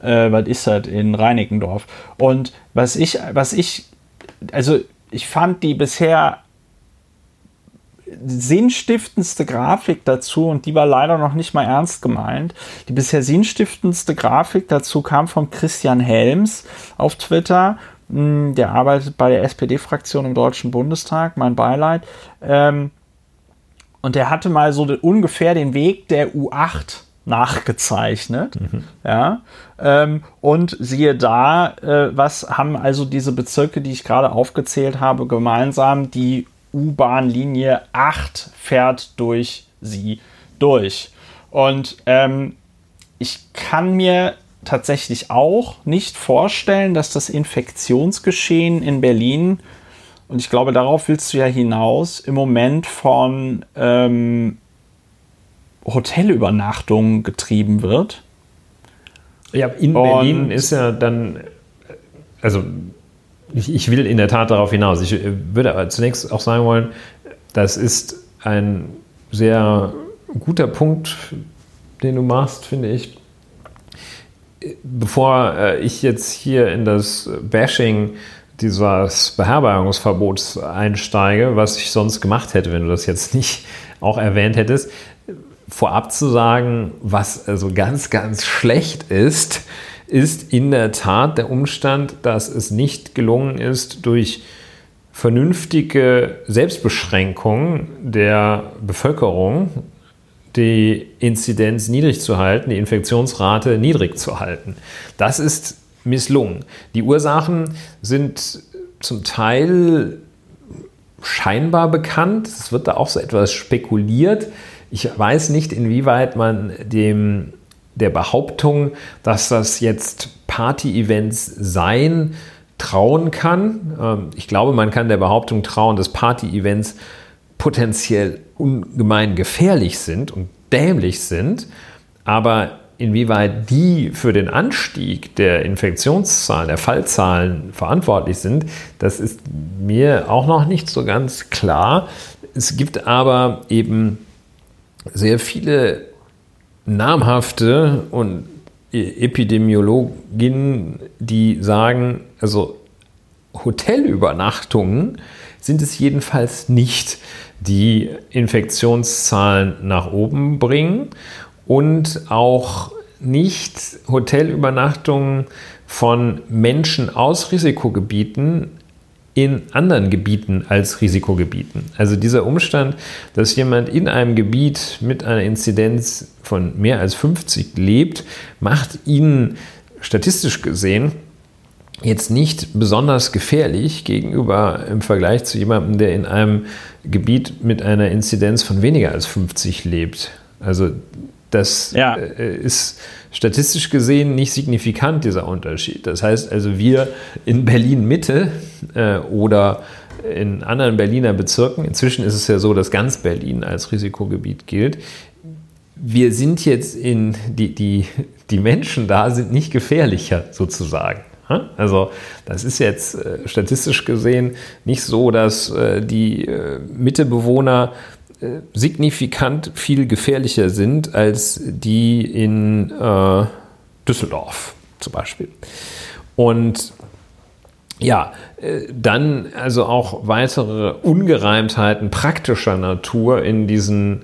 äh, was ist das, in Reinickendorf. Und was ich, was ich, also ich fand die bisher sinnstiftendste Grafik dazu, und die war leider noch nicht mal ernst gemeint. Die bisher sinnstiftendste Grafik dazu kam von Christian Helms auf Twitter. Hm, Der arbeitet bei der SPD-Fraktion im Deutschen Bundestag, mein Beileid. Ähm, und der hatte mal so ungefähr den Weg der U8 nachgezeichnet. Ja. Ähm, und siehe da, äh, was haben also diese Bezirke, die ich gerade aufgezählt habe, gemeinsam? Die U-Bahn-Linie 8 fährt durch sie durch. Und ähm, ich kann mir tatsächlich auch nicht vorstellen, dass das Infektionsgeschehen in Berlin, und ich glaube, darauf willst du ja hinaus, im Moment von ähm, Hotelübernachtungen getrieben wird. Ja, in Und- Berlin ist ja dann, also ich, ich will in der Tat darauf hinaus. Ich äh, würde aber zunächst auch sagen wollen, das ist ein sehr guter Punkt, den du machst, finde ich. Bevor äh, ich jetzt hier in das Bashing dieses Beherbergungsverbots einsteige, was ich sonst gemacht hätte, wenn du das jetzt nicht auch erwähnt hättest, vorab zu sagen, was also ganz, ganz schlecht ist, ist in der Tat der Umstand, dass es nicht gelungen ist, durch vernünftige Selbstbeschränkung der Bevölkerung die Inzidenz niedrig zu halten, die Infektionsrate niedrig zu halten. Das ist misslungen. Die Ursachen sind zum Teil scheinbar bekannt. Es wird da auch so etwas spekuliert. Ich weiß nicht, inwieweit man dem, der Behauptung, dass das jetzt Party-Events seien, trauen kann. Ähm, Ich glaube, man kann der Behauptung trauen, dass Party-Events potenziell ungemein gefährlich sind und dämlich sind, aber inwieweit die für den Anstieg der Infektionszahlen, der Fallzahlen verantwortlich sind, das ist mir auch noch nicht so ganz klar. Es gibt aber eben sehr viele namhafte und Epidemiologinnen, die sagen, also Hotelübernachtungen sind es jedenfalls nicht, die Infektionszahlen nach oben bringen und auch nicht Hotelübernachtungen von Menschen aus Risikogebieten in anderen Gebieten als Risikogebieten. Also dieser Umstand, dass jemand in einem Gebiet mit einer Inzidenz von mehr als 50 lebt, macht ihn statistisch gesehen jetzt nicht besonders gefährlich gegenüber im Vergleich zu jemandem, der in einem Gebiet mit einer Inzidenz von weniger als 50 lebt. Also das Ja. äh, ist statistisch gesehen nicht signifikant, dieser Unterschied. Das heißt also, wir in Berlin Mitte äh, oder in anderen Berliner Bezirken, inzwischen ist es ja so, dass ganz Berlin als Risikogebiet gilt, wir sind jetzt in, die, die, die Menschen da sind nicht gefährlicher sozusagen. Also das ist jetzt äh, statistisch gesehen nicht so, dass die Mittebewohner signifikant viel gefährlicher sind als die in äh, Düsseldorf zum Beispiel. Und ja, äh, dann also auch weitere Ungereimtheiten praktischer Natur in diesen,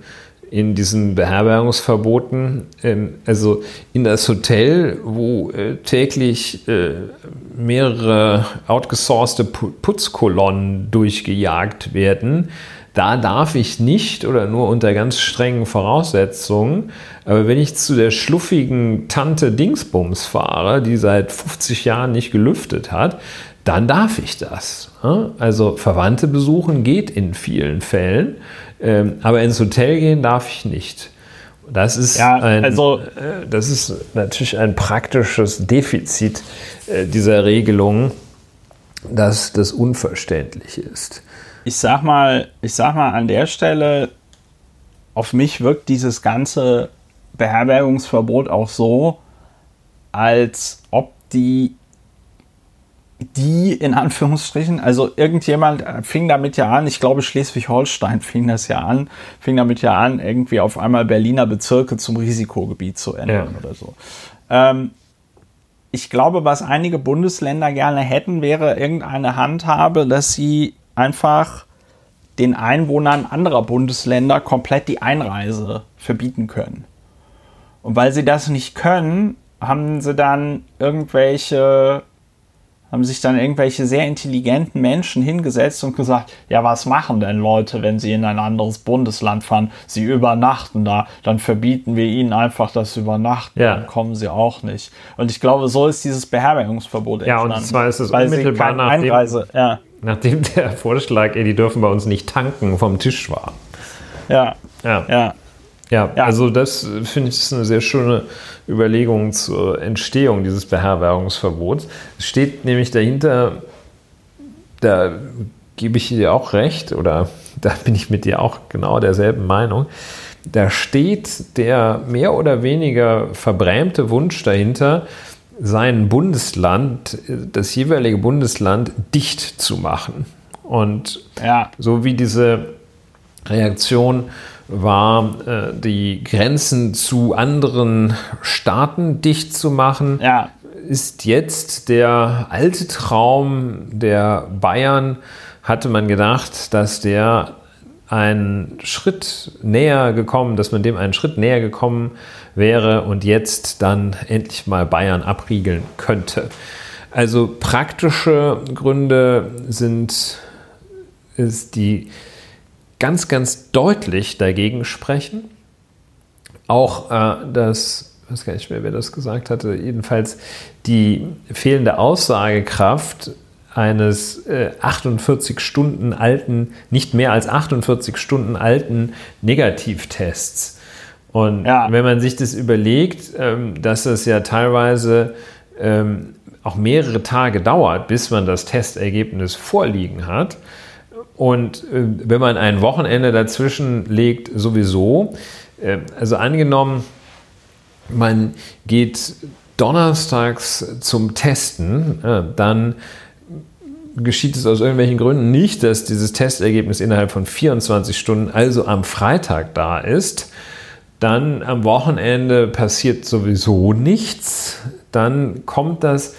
in diesen Beherbergungsverboten. Ähm, Also in das Hotel, wo äh, täglich äh, mehrere outgesourcete Pu- Putzkolonnen durchgejagt werden, da darf ich nicht oder nur unter ganz strengen Voraussetzungen. Aber wenn ich zu der schluffigen Tante Dingsbums fahre, die seit 50 Jahren nicht gelüftet hat, dann darf ich das. Also Verwandte besuchen geht in vielen Fällen, ähm, aber ins Hotel gehen darf ich nicht. Das ist, ja, ein, also, äh, das ist natürlich ein praktisches Defizit äh, dieser Regelung, dass das unverständlich ist. Ich sag mal, ich sag mal an der Stelle, auf mich wirkt dieses ganze Beherbergungsverbot auch so, als ob die die in Anführungsstrichen, also irgendjemand fing damit ja an, ich glaube Schleswig-Holstein fing das ja an, fing damit ja an, irgendwie auf einmal Berliner Bezirke zum Risikogebiet zu ändern ja. oder so. Ähm, ich glaube, was einige Bundesländer gerne hätten, wäre irgendeine Handhabe, dass sie einfach den Einwohnern anderer Bundesländer komplett die Einreise verbieten können. Und weil sie das nicht können, haben sie dann irgendwelche haben sich dann irgendwelche sehr intelligenten Menschen hingesetzt und gesagt, ja, was machen denn Leute, wenn sie in ein anderes Bundesland fahren? Sie übernachten da, dann verbieten wir ihnen einfach das Übernachten, ja. dann kommen sie auch nicht. Und ich glaube, so ist dieses Beherbergungsverbot entstanden. Ja, und zwar ist es unmittelbar nachdem, Einreise, ja. Nachdem der Vorschlag, ey, die dürfen bei uns nicht tanken, vom Tisch war. Ja, ja. ja. Ja, ja, also das finde ich ist eine sehr schöne Überlegung zur Entstehung dieses Beherbergungsverbots. Es steht nämlich dahinter, da gebe ich dir auch recht, oder da bin ich mit dir auch genau derselben Meinung. Da steht der mehr oder weniger verbrämte Wunsch dahinter, sein Bundesland, das jeweilige Bundesland dicht zu machen. Und ja. so wie diese Reaktion war, äh, die Grenzen zu anderen Staaten dicht zu machen. Ja. Ist jetzt der alte Traum der Bayern, hatte man gedacht, dass der einen Schritt näher gekommen, dass man dem einen Schritt näher gekommen wäre und jetzt dann endlich mal Bayern abriegeln könnte. Also praktische Gründe sind ist die ganz, ganz deutlich dagegen sprechen. Auch äh, das, ich weiß gar nicht mehr, wer das gesagt hatte, jedenfalls die fehlende Aussagekraft eines äh, 48 Stunden alten, nicht mehr als 48 Stunden alten Negativtests. Und ja. wenn man sich das überlegt, ähm, dass das ja teilweise ähm, auch mehrere Tage dauert, bis man das Testergebnis vorliegen hat, und äh, wenn man ein Wochenende dazwischen legt, sowieso. Äh, also angenommen, man geht donnerstags zum Testen, äh, dann geschieht es aus irgendwelchen Gründen nicht, dass dieses Testergebnis innerhalb von 24 Stunden, also am Freitag da ist. Dann am Wochenende passiert sowieso nichts. Dann kommt das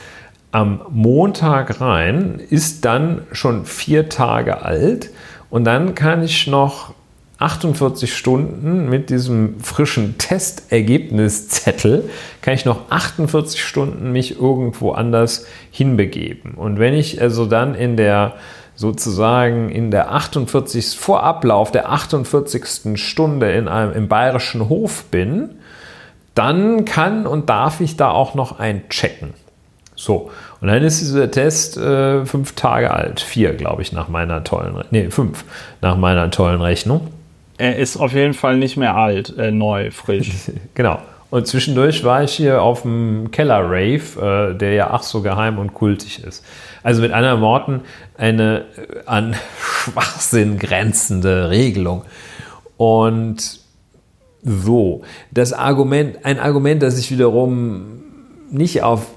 am Montag rein, ist dann schon vier Tage alt und dann kann ich noch 48 Stunden mit diesem frischen Testergebniszettel, kann ich noch 48 Stunden mich irgendwo anders hinbegeben. Und wenn ich also dann in der sozusagen in der 48. vor Ablauf der 48. Stunde in einem im bayerischen Hof bin, dann kann und darf ich da auch noch einchecken. So, und dann ist dieser Test äh, fünf Tage alt. Vier, glaube ich, nach meiner tollen, nee, fünf, nach meiner tollen Rechnung. Er ist auf jeden Fall nicht mehr alt, äh, neu, frisch. genau. Und zwischendurch war ich hier auf dem Keller-Rave, äh, der ja ach so geheim und kultig ist. Also mit anderen Worten, eine äh, an Schwachsinn grenzende Regelung. Und so, das Argument, ein Argument, das ich wiederum nicht auf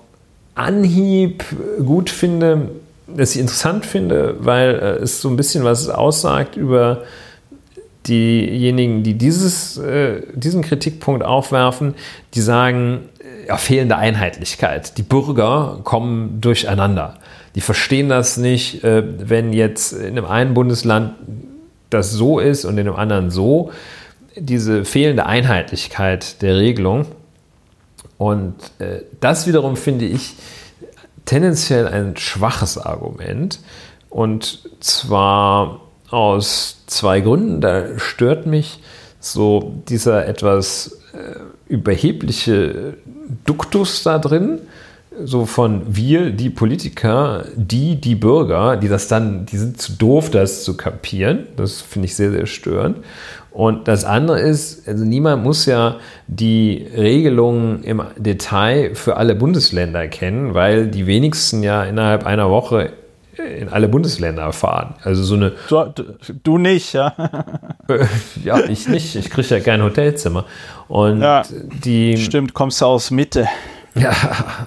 Anhieb gut finde, das ich interessant finde, weil äh, es so ein bisschen was aussagt über diejenigen, die dieses, äh, diesen Kritikpunkt aufwerfen, die sagen, ja, fehlende Einheitlichkeit. Die Bürger kommen durcheinander. Die verstehen das nicht, äh, wenn jetzt in einem einen Bundesland das so ist und in einem anderen so. Diese fehlende Einheitlichkeit der Regelung und äh, das wiederum finde ich tendenziell ein schwaches Argument. Und zwar aus zwei Gründen. Da stört mich so dieser etwas äh, überhebliche Duktus da drin, so von wir, die Politiker, die, die Bürger, die das dann, die sind zu doof, das zu kapieren. Das finde ich sehr, sehr störend. Und das andere ist, also niemand muss ja die Regelungen im Detail für alle Bundesländer kennen, weil die wenigsten ja innerhalb einer Woche in alle Bundesländer fahren. Also so eine. Du, du nicht, ja. ja, ich nicht. Ich kriege ja kein Hotelzimmer. Und ja, die. Stimmt, kommst du aus Mitte. Ja,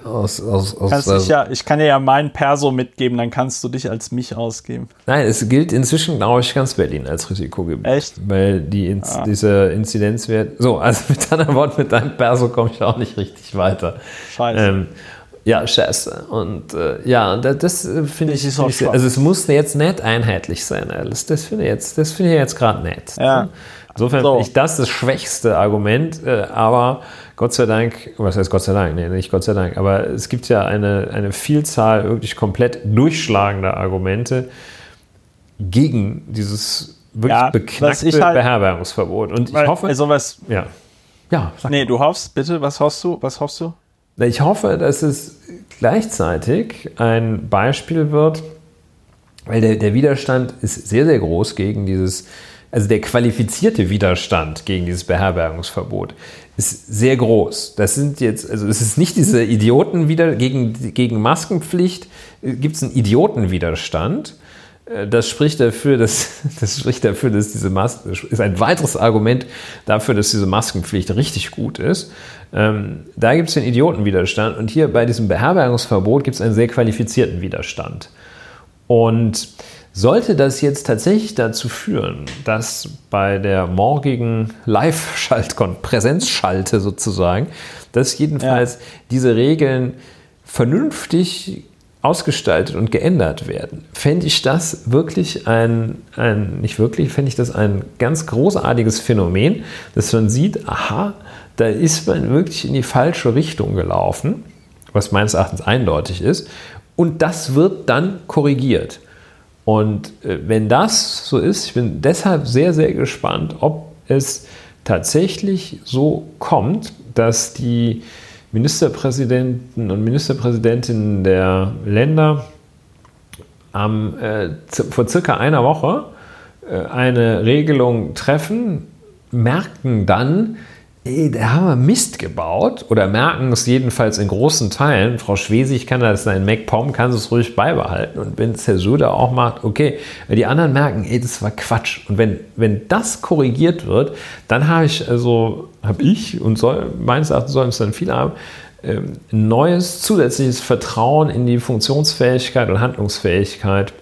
aus, aus, aus Kannst also, ja, ich kann dir ja meinen Perso mitgeben, dann kannst du dich als mich ausgeben. Nein, es gilt inzwischen, glaube ich, ganz Berlin als Risikogebiet. Echt? Weil die Inz ah. dieser Inzidenzwert. So, also mit anderen Worten, mit deinem Perso komme ich auch nicht richtig weiter. Scheiße. Ähm, ja, scheiße. Und äh, ja, das, das äh, finde ich, find ich Also es muss jetzt nicht einheitlich sein, alles. Das finde ich jetzt, das finde ich jetzt gerade nett. Ja. Insofern so. finde ich das das schwächste Argument, äh, aber Gott sei Dank, was heißt Gott sei Dank? Nee, nicht Gott sei Dank, aber es gibt ja eine, eine Vielzahl wirklich komplett durchschlagender Argumente gegen dieses wirklich ja, beknackte halt, Beherbergungsverbot. Und ich weil, hoffe. Also was, ja. Ja, sag nee, mal. du hoffst, bitte, was hoffst du? Was hoffst du? Ich hoffe, dass es gleichzeitig ein Beispiel wird, weil der, der Widerstand ist sehr, sehr groß gegen dieses also der qualifizierte Widerstand gegen dieses Beherbergungsverbot ist sehr groß. Das sind jetzt, also es ist nicht diese Idioten wieder gegen, gegen Maskenpflicht, gibt es einen Idiotenwiderstand. Äh, das spricht dafür, dass, das spricht dafür, dass diese Masken, ist ein weiteres Argument dafür, dass diese Maskenpflicht richtig gut ist. Ähm, da gibt es den Idiotenwiderstand und hier bei diesem Beherbergungsverbot gibt es einen sehr qualifizierten Widerstand. Und sollte das jetzt tatsächlich dazu führen, dass bei der morgigen Live-Schaltkon, sozusagen, dass jedenfalls ja. diese Regeln vernünftig ausgestaltet und geändert werden, fände ich das wirklich ein, ein nicht wirklich, fände ich das ein ganz großartiges Phänomen, dass man sieht, aha, da ist man wirklich in die falsche Richtung gelaufen, was meines Erachtens eindeutig ist, und das wird dann korrigiert. Und äh, wenn das so ist, ich bin deshalb sehr, sehr gespannt, ob es tatsächlich so kommt, dass die Ministerpräsidenten und Ministerpräsidentinnen der Länder am, äh, vor circa einer Woche äh, eine Regelung treffen, merken dann, da haben wir Mist gebaut oder merken es jedenfalls in großen Teilen. Frau Schwesig kann das sein MacPom, kann es ruhig beibehalten. Und wenn es Herr Söder auch macht, okay. Die anderen merken, ey, das war Quatsch. Und wenn, wenn das korrigiert wird, dann habe ich, also, habe ich und soll, meines Erachtens sollen es dann viele haben, ähm, neues zusätzliches Vertrauen in die Funktionsfähigkeit und Handlungsfähigkeit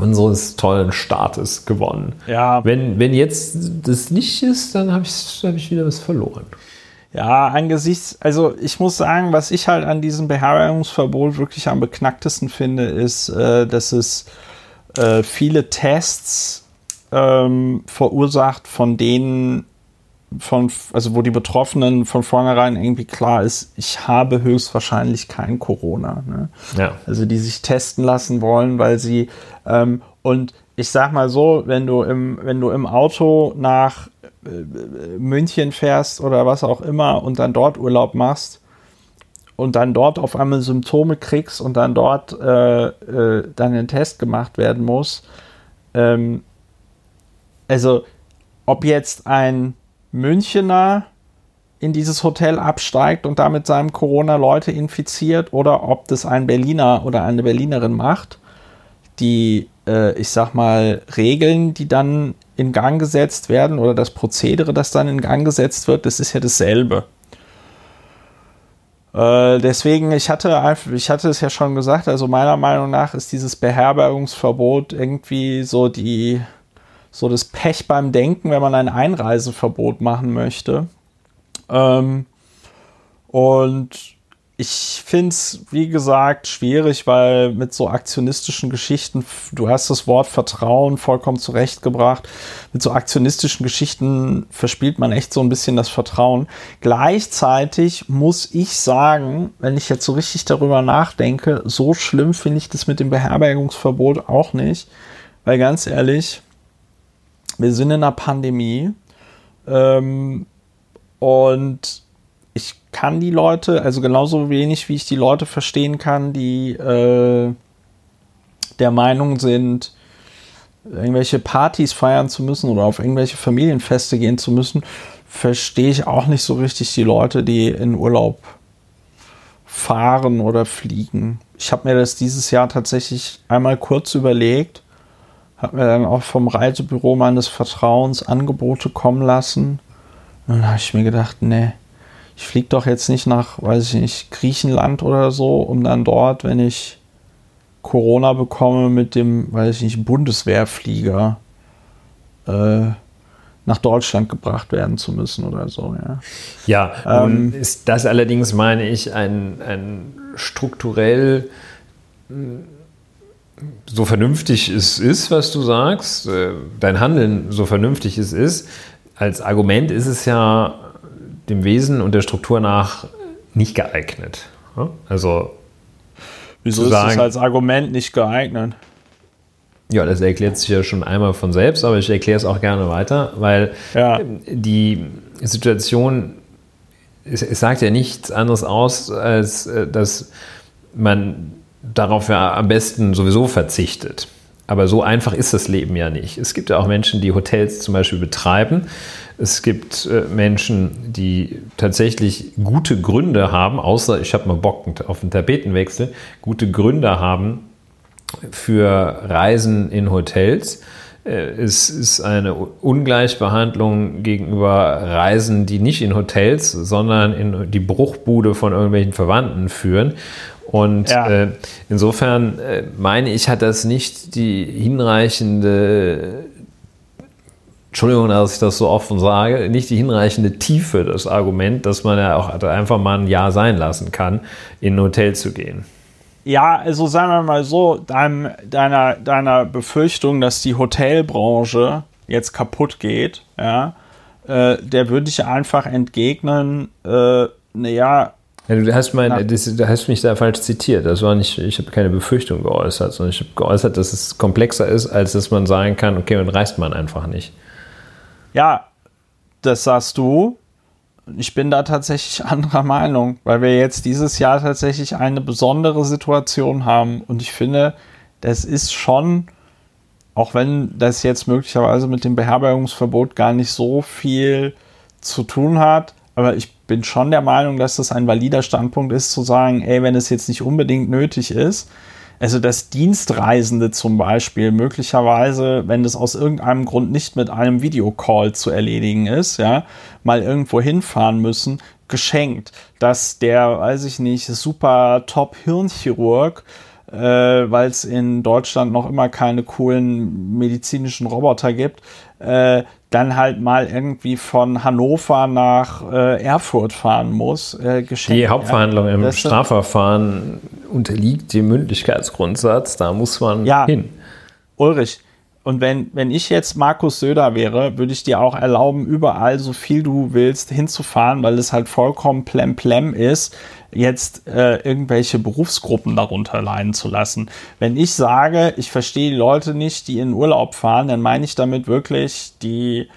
unseres tollen Staates gewonnen. Ja. Wenn, wenn jetzt das nicht ist, dann habe ich, hab ich wieder was verloren. Ja, angesichts, also ich muss sagen, was ich halt an diesem Beherbergungsverbot wirklich am beknacktesten finde, ist, äh, dass es äh, viele Tests ähm, verursacht, von denen von, also wo die Betroffenen von vornherein irgendwie klar ist, ich habe höchstwahrscheinlich kein Corona. Ne? Ja. Also die sich testen lassen wollen, weil sie ähm, und ich sag mal so, wenn du im, wenn du im Auto nach äh, München fährst oder was auch immer und dann dort Urlaub machst und dann dort auf einmal Symptome kriegst und dann dort äh, äh, dann ein Test gemacht werden muss, ähm, also ob jetzt ein Münchener in dieses Hotel absteigt und damit seinem Corona Leute infiziert oder ob das ein Berliner oder eine Berlinerin macht. Die, äh, ich sag mal, Regeln, die dann in Gang gesetzt werden oder das Prozedere, das dann in Gang gesetzt wird, das ist ja dasselbe. Äh, deswegen, ich hatte, ich hatte es ja schon gesagt, also meiner Meinung nach ist dieses Beherbergungsverbot irgendwie so die, so das Pech beim Denken, wenn man ein Einreiseverbot machen möchte. Ähm, und ich finde es, wie gesagt, schwierig, weil mit so aktionistischen Geschichten, du hast das Wort Vertrauen vollkommen zurechtgebracht, mit so aktionistischen Geschichten verspielt man echt so ein bisschen das Vertrauen. Gleichzeitig muss ich sagen, wenn ich jetzt so richtig darüber nachdenke, so schlimm finde ich das mit dem Beherbergungsverbot auch nicht Weil ganz ehrlich, wir sind in einer Pandemie ähm, und ich kann die Leute, also genauso wenig wie ich die Leute verstehen kann, die äh, der Meinung sind, irgendwelche Partys feiern zu müssen oder auf irgendwelche Familienfeste gehen zu müssen, verstehe ich auch nicht so richtig die Leute, die in Urlaub fahren oder fliegen. Ich habe mir das dieses Jahr tatsächlich einmal kurz überlegt, habe mir dann auch vom Reisebüro meines Vertrauens Angebote kommen lassen. Und dann habe ich mir gedacht, nee, ich fliege doch jetzt nicht nach, weiß ich nicht, Griechenland oder so, um dann dort, wenn ich Corona bekomme, mit dem, weiß ich nicht, Bundeswehrflieger äh, nach Deutschland gebracht werden zu müssen oder so. Ja, ja ähm, ist das allerdings, meine ich, ein, ein strukturell so vernünftig es ist, was du sagst, äh, dein Handeln so vernünftig es ist, als Argument ist es ja dem Wesen und der Struktur nach nicht geeignet. Also Wieso ist sagen, es als Argument nicht geeignet? Ja, das erklärt sich ja schon einmal von selbst, aber ich erkläre es auch gerne weiter, weil ja. die Situation, es, es, sagt ja nichts anderes aus, als äh, dass man darauf ja am besten sowieso verzichtet. Aber so einfach ist das Leben ja nicht. Es gibt ja auch Menschen, die Hotels zum Beispiel betreiben. Es gibt äh, Menschen, die tatsächlich gute Gründe haben, außer ich habe mal Bock auf einen Tapetenwechsel, gute Gründe haben für Reisen in Hotels. Äh, es ist eine Ungleichbehandlung gegenüber Reisen, die nicht in Hotels, sondern in die Bruchbude von irgendwelchen Verwandten führen. Und ja. äh, insofern äh, meine ich, hat das nicht die hinreichende, Entschuldigung, dass ich das so offen sage, nicht die hinreichende Tiefe, das Argument, dass man ja auch einfach mal ein Jahr sein lassen kann, in ein Hotel zu gehen. Ja, also sagen wir mal so, dein, deiner, deiner Befürchtung, dass die Hotelbranche jetzt kaputt geht, ja, äh, der würde ich einfach entgegnen, äh, naja, ja, du hast, mein, das, du hast mich da falsch zitiert. Das war nicht, ich habe keine Befürchtung geäußert, sondern ich habe geäußert, dass es komplexer ist, als dass man sagen kann, okay, dann reist man einfach nicht. Ja, das sagst du. Ich bin da tatsächlich anderer Meinung, weil wir jetzt dieses Jahr tatsächlich eine besondere Situation haben. Und ich finde, das ist schon, auch wenn das jetzt möglicherweise mit dem Beherbergungsverbot gar nicht so viel zu tun hat, aber ich bin schon der Meinung, dass das ein valider Standpunkt ist, zu sagen, ey, wenn es jetzt nicht unbedingt nötig ist, also dass Dienstreisende zum Beispiel möglicherweise, wenn das aus irgendeinem Grund nicht mit einem Videocall zu erledigen ist, ja, mal irgendwo hinfahren müssen, geschenkt. Dass der, weiß ich nicht, super Top-Hirnchirurg äh, weil es in Deutschland noch immer keine coolen medizinischen Roboter gibt, äh, dann halt mal irgendwie von Hannover nach äh, Erfurt fahren muss. Äh, die Hauptverhandlung im das Strafverfahren unterliegt dem Mündlichkeitsgrundsatz, da muss man ja, hin. Ulrich, und wenn, wenn ich jetzt Markus Söder wäre, würde ich dir auch erlauben, überall so viel du willst hinzufahren, weil es halt vollkommen plemplem ist, jetzt äh, irgendwelche Berufsgruppen darunter leiden zu lassen. Wenn ich sage, ich verstehe die Leute nicht, die in Urlaub fahren, dann meine ich damit wirklich die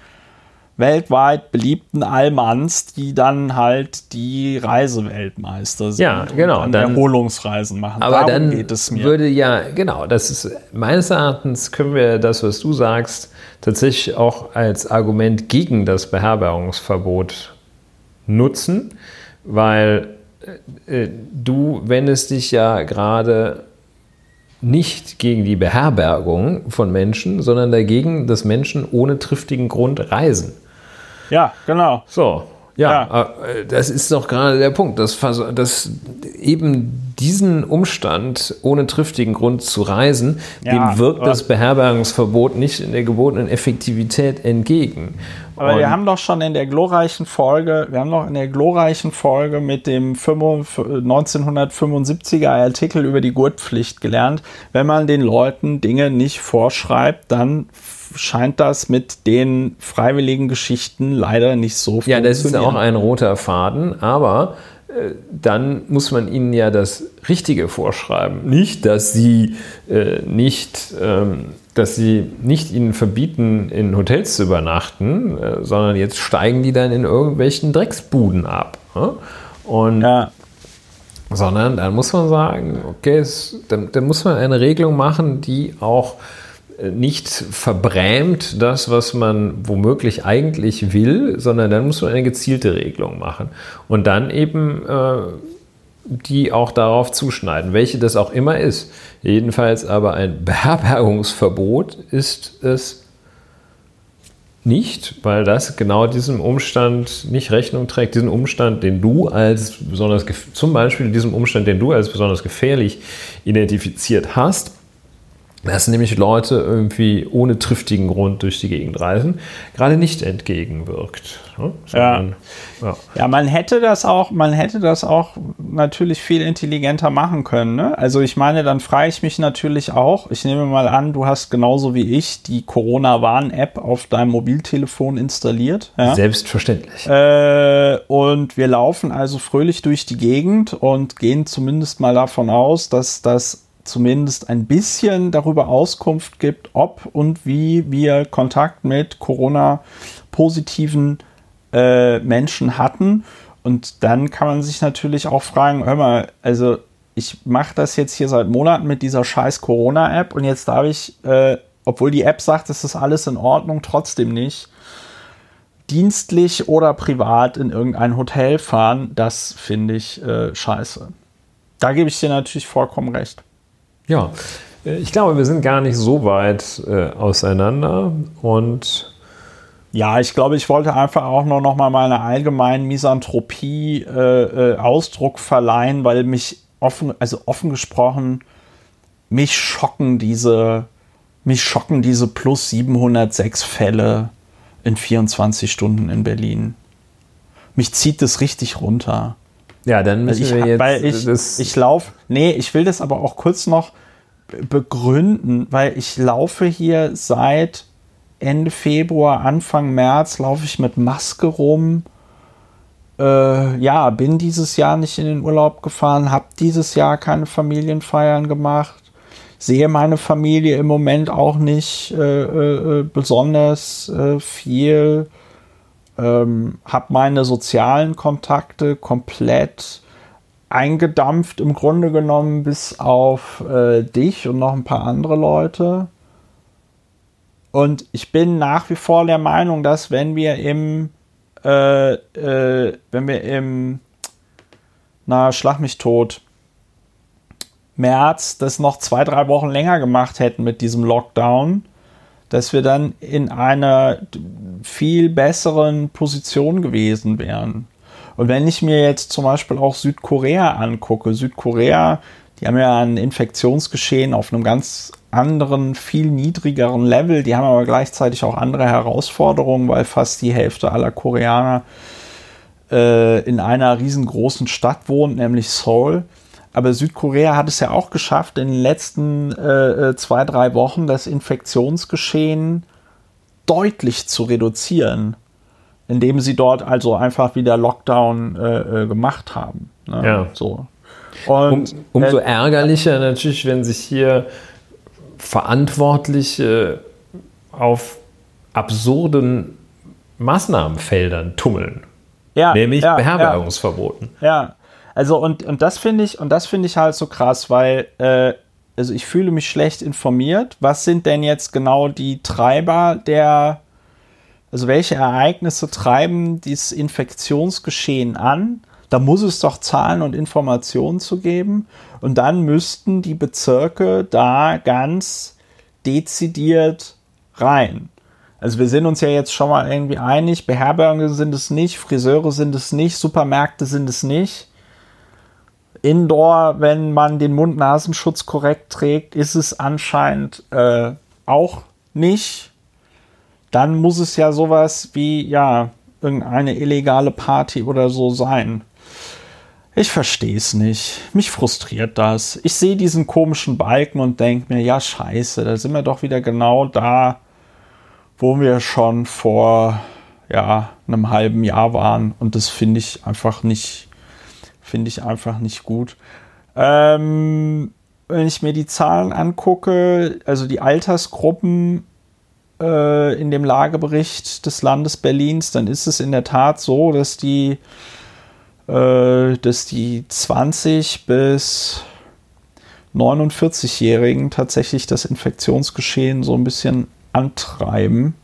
weltweit beliebten Allmanns, die dann halt die Reiseweltmeister sind. Ja, genau. Und dann, Erholungsreisen machen. Aber Darum dann geht es mir. würde ja, genau, das ist meines Erachtens können wir das, was du sagst, tatsächlich auch als Argument gegen das Beherbergungsverbot nutzen, weil äh, du wendest dich ja gerade nicht gegen die Beherbergung von Menschen, sondern dagegen, dass Menschen ohne triftigen Grund reisen. Ja, genau. So, ja, ja, äh, das ist doch gerade der Punkt, dass, dass eben diesen Umstand, ohne triftigen Grund zu reisen, ja, dem wirkt das Beherbergungsverbot nicht in der gebotenen Effektivität entgegen. Aber Und wir haben doch schon in der glorreichen Folge, wir haben doch in der glorreichen Folge mit dem 1975er Artikel über die Gurtpflicht gelernt, wenn man den Leuten Dinge nicht vorschreibt, dann scheint das mit den freiwilligen Geschichten leider nicht so Ja, das ist auch ein roter Faden, aber dann muss man ihnen ja das Richtige vorschreiben. Nicht, dass sie äh, nicht, ähm, dass sie nicht ihnen verbieten, in Hotels zu übernachten, äh, sondern jetzt steigen die dann in irgendwelchen Drecksbuden ab. Ne? Und ja. sondern dann muss man sagen, okay, es, dann, dann muss man eine Regelung machen, die auch äh, nicht verbrämt das, was man womöglich eigentlich will, sondern dann muss man eine gezielte Regelung machen. Und dann eben äh, die auch darauf zuschneiden, welche das auch immer ist. Jedenfalls aber ein Beherbergungsverbot ist es nicht, weil das genau diesem Umstand nicht Rechnung trägt. Diesen Umstand, den du als besonders, zum Beispiel diesem Umstand, den du als besonders gefährlich identifiziert hast, dass nämlich Leute irgendwie ohne triftigen Grund durch die Gegend reisen, gerade nicht entgegenwirkt. Ne? Ja. ja. ja. man hätte das auch, man hätte das auch natürlich viel intelligenter machen können. Ne? Also ich meine, dann frage ich mich natürlich auch, ich nehme mal an, du hast genauso wie ich die Corona-Warn-App auf deinem Mobiltelefon installiert. Ja? Selbstverständlich. Äh, und wir laufen also fröhlich durch die Gegend und gehen zumindest mal davon aus, dass das zumindest ein bisschen darüber Auskunft gibt, ob und wie wir Kontakt mit Corona-positiven äh, Menschen hatten. Und dann kann man sich natürlich auch fragen, hör mal, also ich mache das jetzt hier seit Monaten mit dieser scheiß Corona-App und jetzt darf ich, äh, obwohl die App sagt, es ist alles in Ordnung, trotzdem nicht dienstlich oder privat in irgendein Hotel fahren. Das finde ich äh, scheiße. Da gebe ich dir natürlich vollkommen recht. Ja, äh, ich glaube, wir sind gar nicht so weit äh, auseinander und ja, ich glaube, ich wollte einfach auch nur noch mal meine allgemeinen Misanthropie äh, äh, Ausdruck verleihen, weil mich offen, also offen gesprochen, mich schocken diese, mich schocken diese plus 706 Fälle in 24 Stunden in Berlin. Mich zieht das richtig runter. Ja, dann müssen ich, wir jetzt. Weil ich, ich laufe. Nee, ich will das aber auch kurz noch begründen, weil ich laufe hier seit Ende Februar, Anfang März, laufe ich mit Maske rum. Äh, ja, bin dieses Jahr nicht in den Urlaub gefahren, habe dieses Jahr keine Familienfeiern gemacht, sehe meine Familie im Moment auch nicht äh, äh, besonders äh, viel ähm, habe meine sozialen Kontakte komplett eingedampft, im Grunde genommen, bis auf äh, dich und noch ein paar andere Leute. Und ich bin nach wie vor der Meinung, dass wenn wir im, äh, äh, wenn wir im, na, schlag mich tot, März das noch zwei, drei Wochen länger gemacht hätten mit diesem Lockdown, dass wir dann in einer viel besseren Position gewesen wären. Und wenn ich mir jetzt zum Beispiel auch Südkorea angucke, Südkorea, die haben ja ein Infektionsgeschehen auf einem ganz anderen, viel niedrigeren Level. Die haben aber gleichzeitig auch andere Herausforderungen, weil fast die Hälfte aller Koreaner äh, in einer riesengroßen Stadt wohnt, nämlich Seoul. Aber Südkorea hat es ja auch geschafft, in den letzten äh, äh, zwei, drei Wochen das Infektionsgeschehen deutlich zu reduzieren, indem sie dort also einfach wieder Lockdown äh, äh gemacht haben. Ne? Ja. So. Und, um, umso äh, ärgerlicher natürlich, wenn sich hier Verantwortliche auf absurden Maßnahmenfeldern tummeln. Ja, nämlich ja, Beherbergungsverboten. Ja. Also und, und das finde ich, und das finde ich halt so krass, weil äh, also ich fühle mich schlecht informiert. Was sind denn jetzt genau die Treiber der, also welche Ereignisse treiben dieses Infektionsgeschehen an? Da muss es doch Zahlen und Informationen zu geben. Und dann müssten die Bezirke da ganz dezidiert rein. Also wir sind uns ja jetzt schon mal irgendwie einig, Beherbergungen sind es nicht, Friseure sind es nicht, Supermärkte sind es nicht. Indoor, wenn man den Mund-Nasenschutz korrekt trägt, ist es anscheinend äh, auch nicht. Dann muss es ja sowas wie, ja, irgendeine illegale Party oder so sein. Ich verstehe es nicht. Mich frustriert das. Ich sehe diesen komischen Balken und denke mir, ja, scheiße, da sind wir doch wieder genau da, wo wir schon vor ja, einem halben Jahr waren. Und das finde ich einfach nicht finde ich einfach nicht gut. Ähm, wenn ich mir die Zahlen angucke, also die Altersgruppen äh, in dem Lagebericht des Landes Berlins, dann ist es in der Tat so, dass die, äh, dass die 20 bis 49-Jährigen tatsächlich das Infektionsgeschehen so ein bisschen antreiben.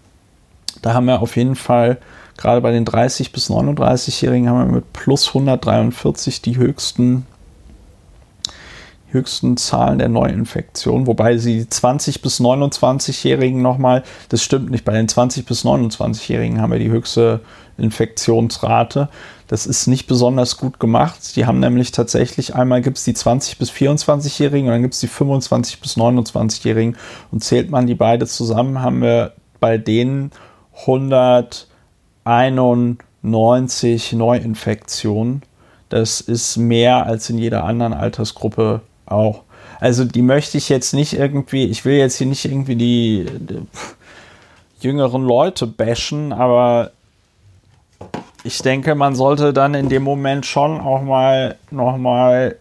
Da haben wir auf jeden Fall gerade bei den 30 bis 39-Jährigen haben wir mit plus 143 die höchsten höchsten Zahlen der Neuinfektionen, wobei sie 20 bis 29-Jährigen nochmal, das stimmt nicht, bei den 20 bis 29-Jährigen haben wir die höchste Infektionsrate. Das ist nicht besonders gut gemacht. Die haben nämlich tatsächlich, einmal gibt es die 20 bis 24-Jährigen und dann gibt es die 25 bis 29-Jährigen und zählt man die beide zusammen, haben wir bei denen 191 Neuinfektionen. Das ist mehr als in jeder anderen Altersgruppe auch. Also die möchte ich jetzt nicht irgendwie, ich will jetzt hier nicht irgendwie die, die jüngeren Leute bashen, aber ich denke, man sollte dann in dem Moment schon auch mal nochmal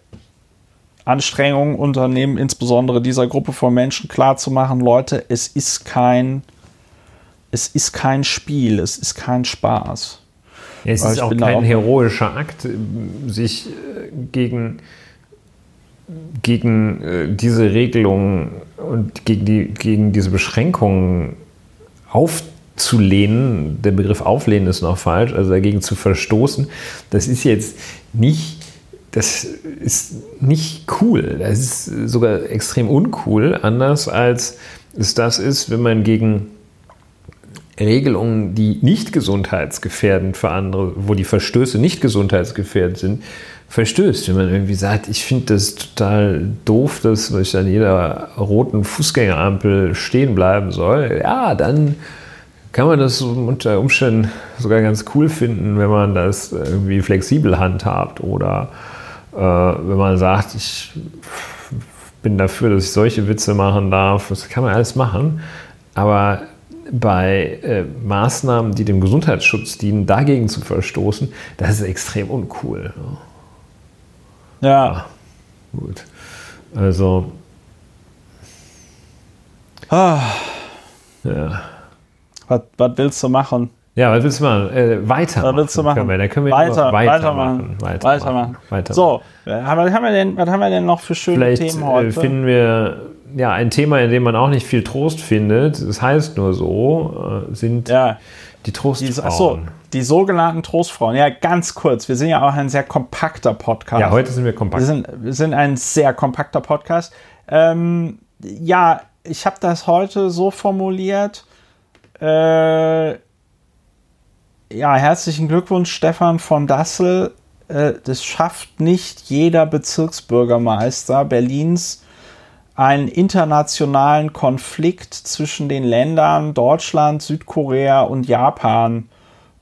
Anstrengungen unternehmen, insbesondere dieser Gruppe von Menschen klarzumachen, Leute, es ist kein, es ist kein Spiel, es ist kein Spaß. Ja, es ist auch kein auch heroischer Akt, sich gegen gegen äh, diese Regelungen und gegen, die, gegen diese Beschränkungen aufzulehnen, der Begriff auflehnen ist noch falsch, also dagegen zu verstoßen, das ist jetzt nicht, das ist nicht cool. Das ist sogar extrem uncool, anders als es das ist, wenn man gegen Regelungen, die nicht gesundheitsgefährdend für andere, wo die Verstöße nicht gesundheitsgefährdend sind, verstößt. Wenn man irgendwie sagt, ich finde das total doof, dass ich an jeder roten Fußgängerampel stehen bleiben soll, ja, dann kann man das unter Umständen sogar ganz cool finden, wenn man das irgendwie flexibel handhabt oder äh, wenn man sagt, ich bin dafür, dass ich solche Witze machen darf. Das kann man alles machen. Aber bei äh, Maßnahmen, die dem Gesundheitsschutz dienen, dagegen zu verstoßen, das ist extrem uncool. Ja. Gut. Also. Ah. Ja. Was, was willst du machen? Ja, was willst du machen? Äh, weiter. Was willst du machen? Können wir, können wir weiter, weitermachen. Weitermachen. Weitermachen. weitermachen. So, was haben, wir denn, was haben wir denn noch für schöne Vielleicht, Themen heute? Äh, finden wir ja ein Thema, in dem man auch nicht viel Trost findet. Das heißt nur so, äh, sind ja. die Trostfrauen. Achso, die sogenannten Trostfrauen. Ja, ganz kurz. Wir sind ja auch ein sehr kompakter Podcast. Ja, heute sind wir kompakt. Wir sind, wir sind ein sehr kompakter Podcast. Ähm, ja, ich habe das heute so formuliert. Äh, ja, herzlichen Glückwunsch, Stefan von Dassel. Äh, das schafft nicht jeder Bezirksbürgermeister Berlins einen internationalen Konflikt zwischen den Ländern Deutschland, Südkorea und Japan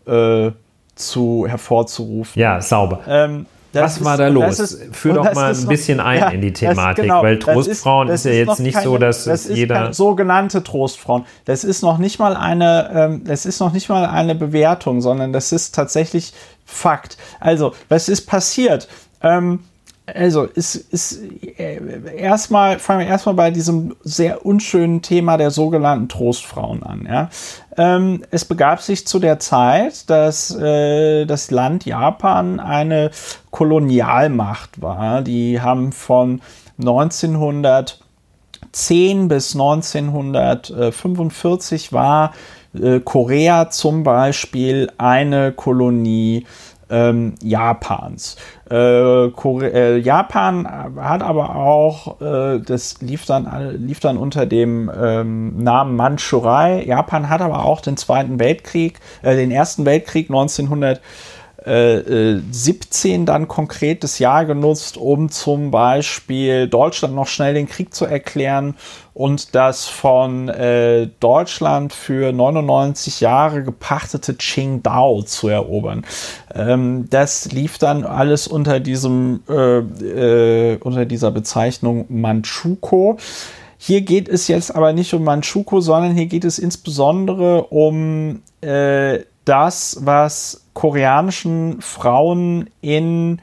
äh, zu hervorzurufen. Ja, sauber. Ähm, was war da los? Ist, Führ doch mal ein bisschen noch, ein ja, in die Thematik, genau, weil Trostfrauen ist, ist, ja jetzt nicht keine, so, dass das jeder. sogenannte Trostfrauen. Das ist noch nicht mal eine, ähm, das ist noch nicht mal eine Bewertung, sondern das ist tatsächlich Fakt. Also, was ist passiert? Ähm, also ist, ist äh, erstmal, fangen wir erstmal bei diesem sehr unschönen Thema der sogenannten Trostfrauen an. Ja? Ähm, es begab sich zu der Zeit, dass äh, das Land Japan eine Kolonialmacht war. Die haben von 1910 bis 1945 war äh, Korea zum Beispiel eine Kolonie ähm, Japans. Äh, äh, Japan hat aber auch, äh, das lief dann, lief dann unter dem ähm, Namen Mandschurei. Japan hat aber auch den Zweiten Weltkrieg, äh, den Ersten Weltkrieg 1900 17 dann konkret das Jahr genutzt, um zum Beispiel Deutschland noch schnell den Krieg zu erklären und das von äh, Deutschland für 99 Jahre gepachtete Qingdao zu erobern. Ähm, das lief dann alles unter diesem äh, äh, unter dieser Bezeichnung Manchukuo. Hier geht es jetzt aber nicht um Manchukuo, sondern hier geht es insbesondere um äh, das, was koreanischen Frauen in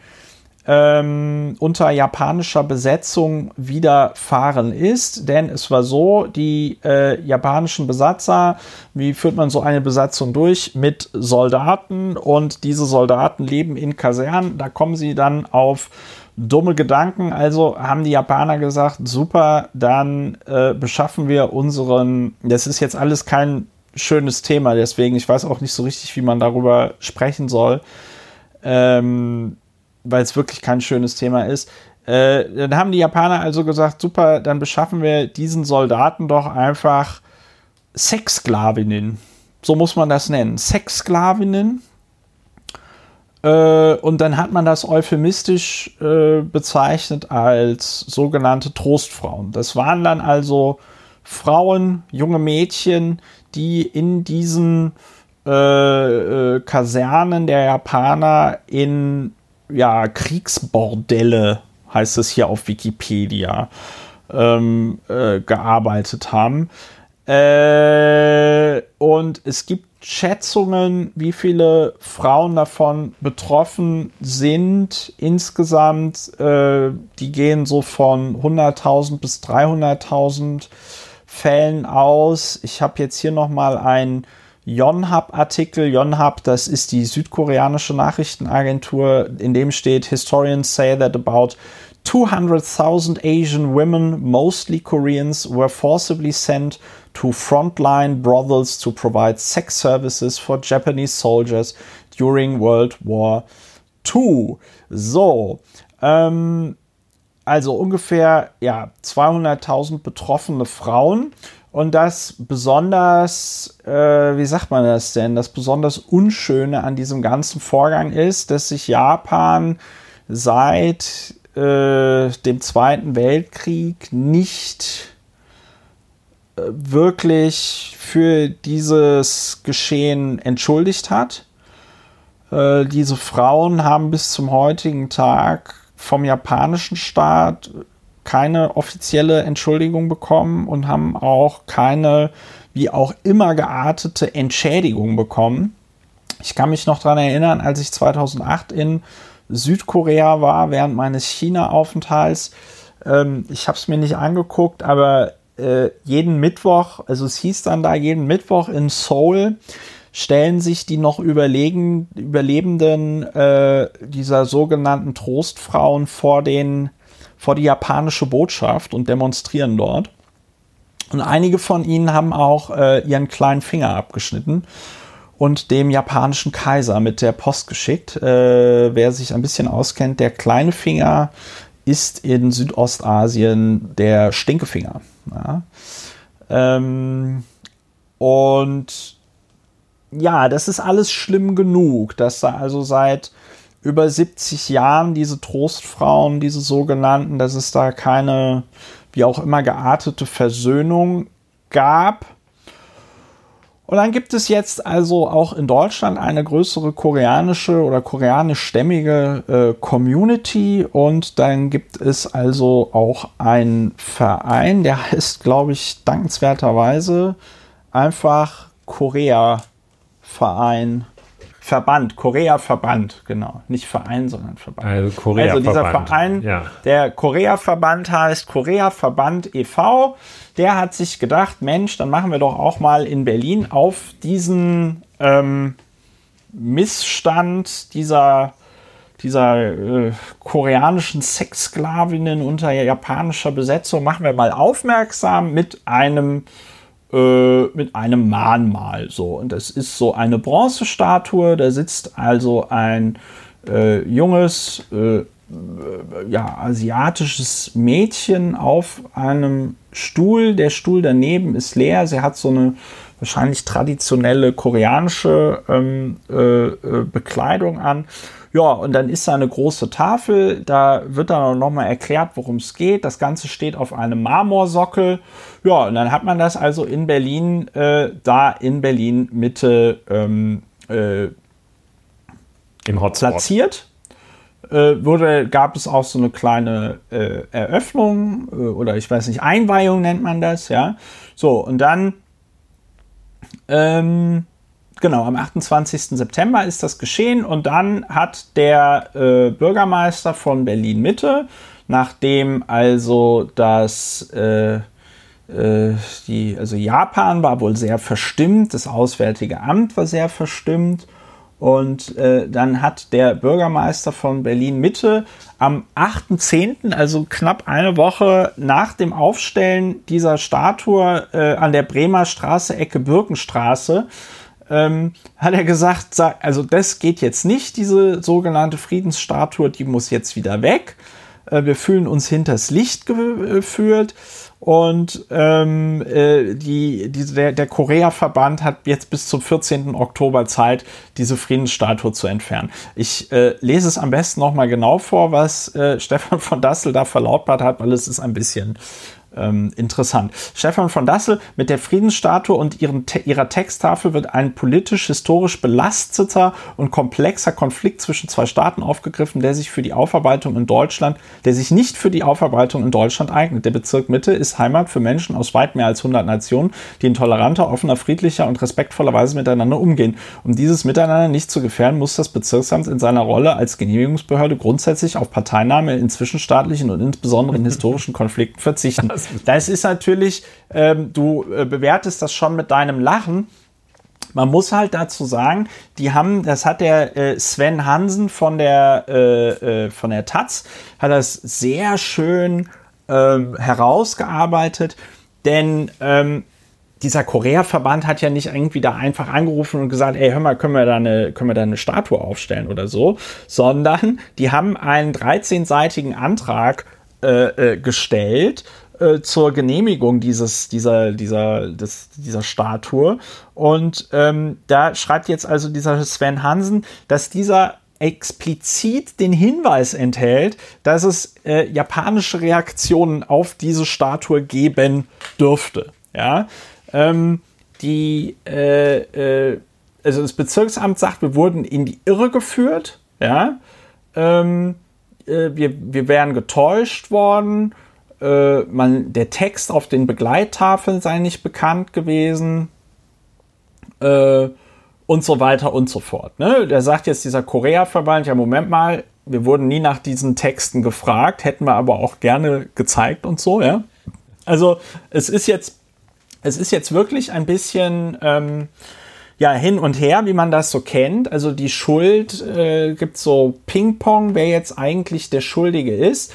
ähm, unter japanischer Besetzung widerfahren ist. Denn es war so, die äh, japanischen Besatzer, wie führt man so eine Besatzung durch? Mit Soldaten und diese Soldaten leben in Kasernen. Da kommen sie dann auf dumme Gedanken. Also haben die Japaner gesagt, super, dann äh, beschaffen wir unseren, das ist jetzt alles kein schönes Thema, deswegen, ich weiß auch nicht so richtig, wie man darüber sprechen soll. Ähm, weil es wirklich kein schönes Thema ist. Äh, dann haben die Japaner also gesagt, super, dann beschaffen wir diesen Soldaten doch einfach Sexsklavinnen. So muss man das nennen. Sexsklavinnen. Äh, und dann hat man das euphemistisch äh, bezeichnet als sogenannte Trostfrauen. Das waren dann also Frauen, junge Mädchen, die in diesen äh, äh, Kasernen der Japaner in ja, Kriegsbordelle, heißt es hier auf Wikipedia, ähm, äh, gearbeitet haben. Äh, und es gibt Schätzungen, wie viele Frauen davon betroffen sind. Insgesamt, äh, die gehen so von 100.000 bis 300.000 Fällen aus. Ich habe jetzt hier noch mal ein Yonhap-Artikel. Yonhap, das ist die südkoreanische Nachrichtenagentur, in dem steht, Historians say that about 200,000 Asian women, mostly Koreans, were forcibly sent to frontline brothels to provide sex services for Japanese soldiers during World War II. So, ähm, also ungefähr ja, 200.000 betroffene Frauen. Und das besonders, äh, wie sagt man das denn, das besonders Unschöne an diesem ganzen Vorgang ist, dass sich Japan seit äh, dem Zweiten Weltkrieg nicht äh, wirklich für dieses Geschehen entschuldigt hat. Äh, diese Frauen haben bis zum heutigen Tag vom japanischen Staat keine offizielle Entschuldigung bekommen und haben auch keine, wie auch immer geartete Entschädigung bekommen. Ich kann mich noch daran erinnern, als ich 2008 in Südkorea war während meines China-Aufenthalts. Ähm, ich habe es mir nicht angeguckt, aber äh, jeden Mittwoch, also es hieß dann da jeden Mittwoch in Seoul, stellen sich die noch überlegen, Überlebenden äh, dieser sogenannten Trostfrauen vor den vor die japanische Botschaft und demonstrieren dort. Und einige von ihnen haben auch äh, ihren kleinen Finger abgeschnitten und dem japanischen Kaiser mit der Post geschickt. Äh, wer sich ein bisschen auskennt, der kleine Finger ist in Südostasien der Stinkefinger. Ja. Ähm, und ja, das ist alles schlimm genug, dass da also seit über 70 Jahren diese Trostfrauen, diese sogenannten, dass es da keine, wie auch immer, geartete Versöhnung gab. Und dann gibt es jetzt also auch in Deutschland eine größere koreanische oder koreanischstämmige äh, Community und dann gibt es also auch einen Verein, der heißt, glaube ich, dankenswerterweise einfach Korea Verein Verband, Korea-Verband, genau. Nicht Verein, sondern Verband. Also Korea-Verband. Also dieser Verein, ja. der Korea-Verband heißt Korea-Verband e.V., der hat sich gedacht, Mensch, dann machen wir doch auch mal in Berlin auf diesen ähm, Missstand dieser, dieser äh, koreanischen Sexsklavinnen unter japanischer Besetzung, machen wir mal aufmerksam mit einem äh, mit einem Mahnmal. So. Und das ist so eine Bronzestatue, da sitzt also ein äh, junges, äh, ja, asiatisches Mädchen auf einem Stuhl. Der Stuhl daneben ist leer. Sie hat so eine wahrscheinlich traditionelle koreanische ähm, äh, äh, Bekleidung an. Ja, und dann ist da eine große Tafel, da wird dann noch mal erklärt, worum es geht. Das Ganze steht auf einem Marmorsockel. Ja, und dann hat man das also in Berlin, äh, da in Berlin Mitte ähm, äh, im Hotspot platziert. Äh, wurde, gab es auch so eine kleine äh, Eröffnung äh, oder ich weiß nicht, Einweihung nennt man das, ja. So, und dann ähm, genau, am 28. September ist das geschehen und dann hat der äh, Bürgermeister von Berlin Mitte, nachdem also das äh, äh, die, also Japan war wohl sehr verstimmt, das Auswärtige Amt war sehr verstimmt und äh, dann hat der Bürgermeister von Berlin Mitte am 8.10., also knapp eine Woche nach dem Aufstellen dieser Statue äh, an der Bremer Straße, Ecke Birkenstraße, ähm, hat er gesagt, also das geht jetzt nicht, diese sogenannte Friedensstatue, die muss jetzt wieder weg. Äh, wir fühlen uns hinters Licht geführt. Und ähm, äh, die, die, der, der Korea-Verband hat jetzt bis zum 14. Oktober Zeit, diese Friedensstatue zu entfernen. Ich äh, lese es am besten nochmal genau vor, was äh, Stefan von Dassel da verlautbart hat, weil es ist ein bisschen ähm, interessant. Stefan von Dassel mit der Friedensstatue und ihren, te ihrer Texttafel wird ein politisch-historisch belasteter und komplexer Konflikt zwischen zwei Staaten aufgegriffen, der sich für die Aufarbeitung in Deutschland, der sich nicht für die Aufarbeitung in Deutschland eignet. Der Bezirk Mitte ist Heimat für Menschen aus weit mehr als 100 Nationen, die in toleranter, offener, friedlicher und respektvoller Weise miteinander umgehen. Um dieses Miteinander nicht zu gefährden, muss das Bezirksamt in seiner Rolle als Genehmigungsbehörde grundsätzlich auf Parteinahme in zwischenstaatlichen und insbesondere in historischen Konflikten verzichten. Das ist natürlich, ähm, du äh, bewertest das schon mit deinem Lachen. Man muss halt dazu sagen, die haben, das hat der äh, Sven Hansen von der, äh, äh, von der Taz, hat das sehr schön ähm, herausgearbeitet, denn ähm, dieser Korea-Verband hat ja nicht irgendwie da einfach angerufen und gesagt, ey, hör mal, können wir da eine, können wir da eine Statue aufstellen oder so, sondern die haben einen 13-seitigen Antrag äh, äh, gestellt äh, zur Genehmigung dieses, dieser, dieser, des, dieser Statue. Und ähm, da schreibt jetzt also dieser Sven Hansen, dass dieser explizit den Hinweis enthält, dass es äh, japanische Reaktionen auf diese Statue geben dürfte. Ja, ähm, die, äh, äh, also das Bezirksamt sagt, wir wurden in die Irre geführt. Ja, ähm, äh, wir, wir wären getäuscht worden äh, man, der Text auf den Begleittafeln sei nicht bekannt gewesen äh, und so weiter und so fort. Ne? Der sagt jetzt dieser Korea-Verband, ja Moment mal, wir wurden nie nach diesen Texten gefragt, hätten wir aber auch gerne gezeigt und so, ja. Also es ist jetzt, es ist jetzt wirklich ein bisschen ähm, ja, hin und her, wie man das so kennt. Also die Schuld äh, gibt so Ping-Pong, wer jetzt eigentlich der Schuldige ist.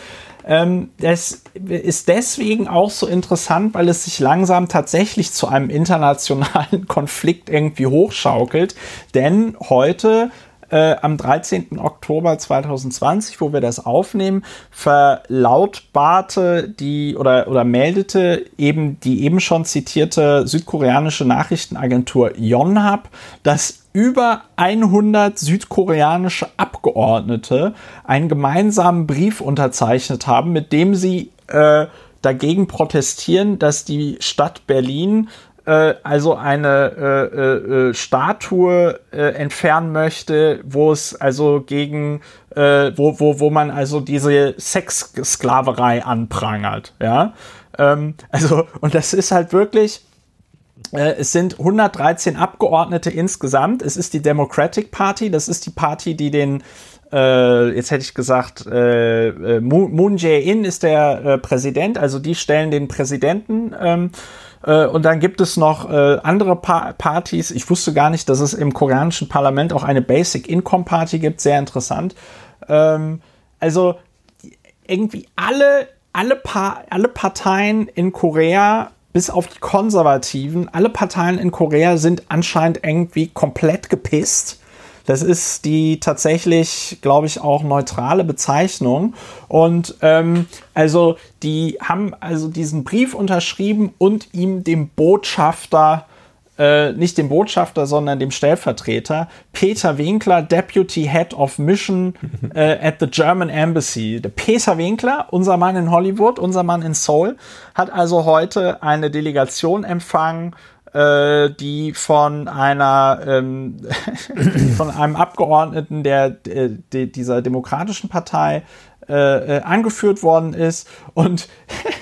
Ähm, das ist deswegen auch so interessant, weil es sich langsam tatsächlich zu einem internationalen Konflikt irgendwie hochschaukelt. Denn heute äh, am 13. Oktober 2020, wo wir das aufnehmen, verlautbarte die oder, oder meldete eben die eben schon zitierte südkoreanische Nachrichtenagentur Yonhap, dass über 100 südkoreanische Abgeordnete einen gemeinsamen Brief unterzeichnet haben, mit dem sie äh, dagegen protestieren, dass die Stadt Berlin äh, also eine äh, äh, äh, Statue äh, entfernen möchte, wo es also gegen, wo, wo, wo man also diese Sexsklaverei anprangert, ja. Ähm, also, und das ist halt wirklich, es sind 113 Abgeordnete insgesamt. Es ist die Democratic Party, das ist die Party, die den äh, jetzt hätte ich gesagt, äh Moon Jae-in ist der äh, Präsident, also die stellen den Präsidenten ähm, äh, und dann gibt es noch äh, andere pa Partys. Ich wusste gar nicht, dass es im koreanischen Parlament auch eine Basic Income Party gibt. Sehr interessant. Ähm, also irgendwie alle, alle, pa alle Parteien in Korea bis auf die Konservativen, alle Parteien in Korea sind anscheinend irgendwie komplett gepisst das ist die tatsächlich, glaube ich, auch neutrale Bezeichnung. Und ähm, also die haben also diesen Brief unterschrieben und ihm dem Botschafter äh, nicht dem Botschafter, sondern dem Stellvertreter, Peter Winkler, Deputy Head of Mission äh, at the German Embassy. Der Peter Winkler, unser Mann in Hollywood, unser Mann in Seoul, hat also heute eine Delegation empfangen äh, die von einer ähm, von einem Abgeordneten der, der, der dieser demokratischen Partei äh, äh, angeführt worden ist. Und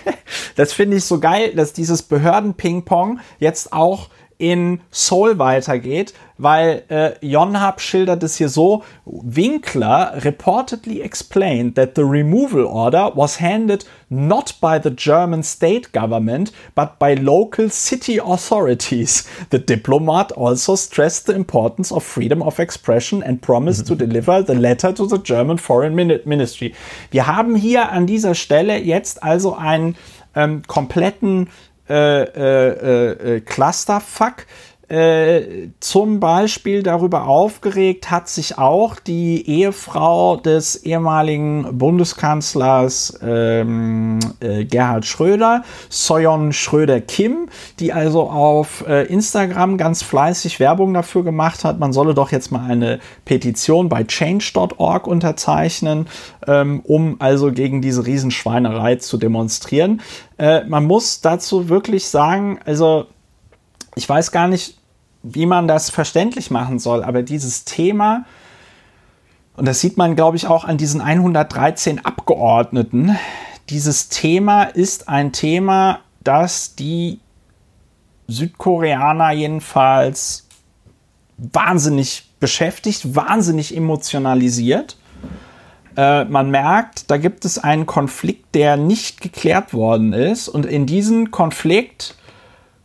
das finde ich so geil, dass dieses Behörden-Ping-Pong jetzt auch in Seoul weitergeht, weil äh, Yonhap schildert es hier so, Winkler reportedly explained that the removal order was handed not by the German state government, but by local city authorities. The diplomat also stressed the importance of freedom of expression and promised to deliver the letter to the German Foreign Ministry. Wir haben hier an dieser Stelle jetzt also einen ähm, kompletten äh, äh, äh, Clusterfuck. Äh, zum Beispiel darüber aufgeregt hat sich auch die Ehefrau des ehemaligen Bundeskanzlers ähm, äh, Gerhard Schröder, Soyon Schröder-Kim, die also auf äh, Instagram ganz fleißig Werbung dafür gemacht hat, man solle doch jetzt mal eine Petition bei change.org unterzeichnen, ähm, um also gegen diese Riesenschweinerei zu demonstrieren. Äh, man muss dazu wirklich sagen, also ich weiß gar nicht, wie man das verständlich machen soll, aber dieses Thema, und das sieht man, glaube ich, auch an diesen 113 Abgeordneten, dieses Thema ist ein Thema, das die Südkoreaner jedenfalls wahnsinnig beschäftigt, wahnsinnig emotionalisiert. Äh, man merkt, da gibt es einen Konflikt, der nicht geklärt worden ist. Und in diesen Konflikt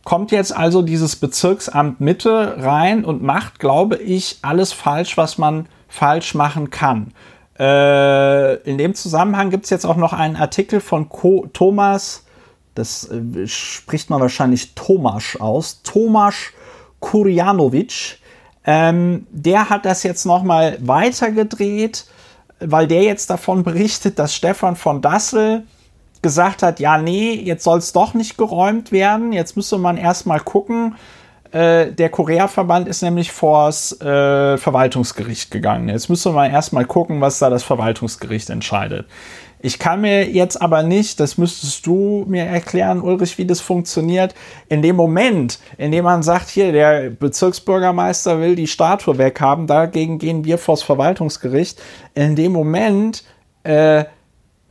kommt jetzt also dieses Bezirksamt Mitte rein und macht, glaube ich, alles falsch, was man falsch machen kann. Äh, in dem Zusammenhang gibt es jetzt auch noch einen Artikel von Ko Thomas, das äh, spricht man wahrscheinlich Tomasz aus, Tomasz Kurjanowitsch. Ähm, der hat das jetzt nochmal weitergedreht, weil der jetzt davon berichtet, dass Stefan von Dassel gesagt hat, ja, nee, jetzt soll es doch nicht geräumt werden, jetzt müsste man erstmal gucken. Äh, der Korea-Verband ist nämlich vors äh, Verwaltungsgericht gegangen. Jetzt müsste man erstmal gucken, was da das Verwaltungsgericht entscheidet. Ich kann mir jetzt aber nicht, das müsstest du mir erklären, Ulrich, wie das funktioniert. In dem Moment, in dem man sagt, hier, der Bezirksbürgermeister will die Statue weghaben, dagegen gehen wir vors Verwaltungsgericht. In dem Moment äh,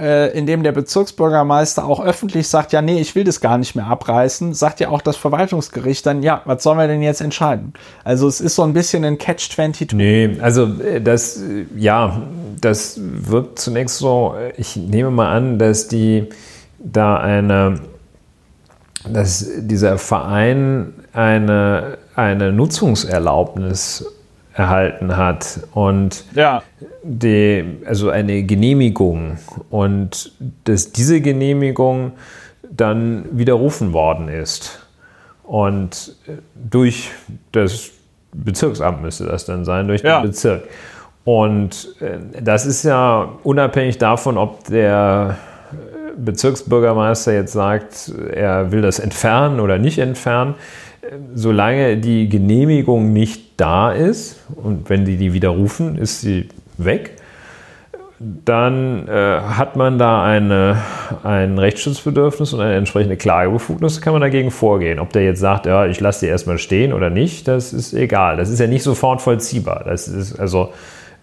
äh, in dem der Bezirksbürgermeister auch öffentlich sagt, ja, nee, ich will das gar nicht mehr abreißen, sagt ja auch das Verwaltungsgericht dann, ja, was sollen wir denn jetzt entscheiden? Also es ist so ein bisschen ein Catch-22. Nee, also äh, das, äh, ja, das wirkt zunächst so, ich nehme mal an, dass die da eine, dass dieser Verein eine, eine Nutzungserlaubnis erhalten hat und ja. die, also eine Genehmigung und dass diese Genehmigung dann widerrufen worden ist und durch das Bezirksamt müsste das dann sein, durch ja. den Bezirk. Und äh, das ist ja unabhängig davon, ob der Bezirksbürgermeister jetzt sagt, er will das entfernen oder nicht entfernen solange die Genehmigung nicht da ist und wenn die die widerrufen, ist sie weg, dann äh, hat man da eine, ein Rechtsschutzbedürfnis und eine entsprechende Klagebefugnis, kann man dagegen vorgehen. Ob der jetzt sagt, ja, ich lasse die erstmal stehen oder nicht, das ist egal. Das ist ja nicht sofort vollziehbar. Das ist also,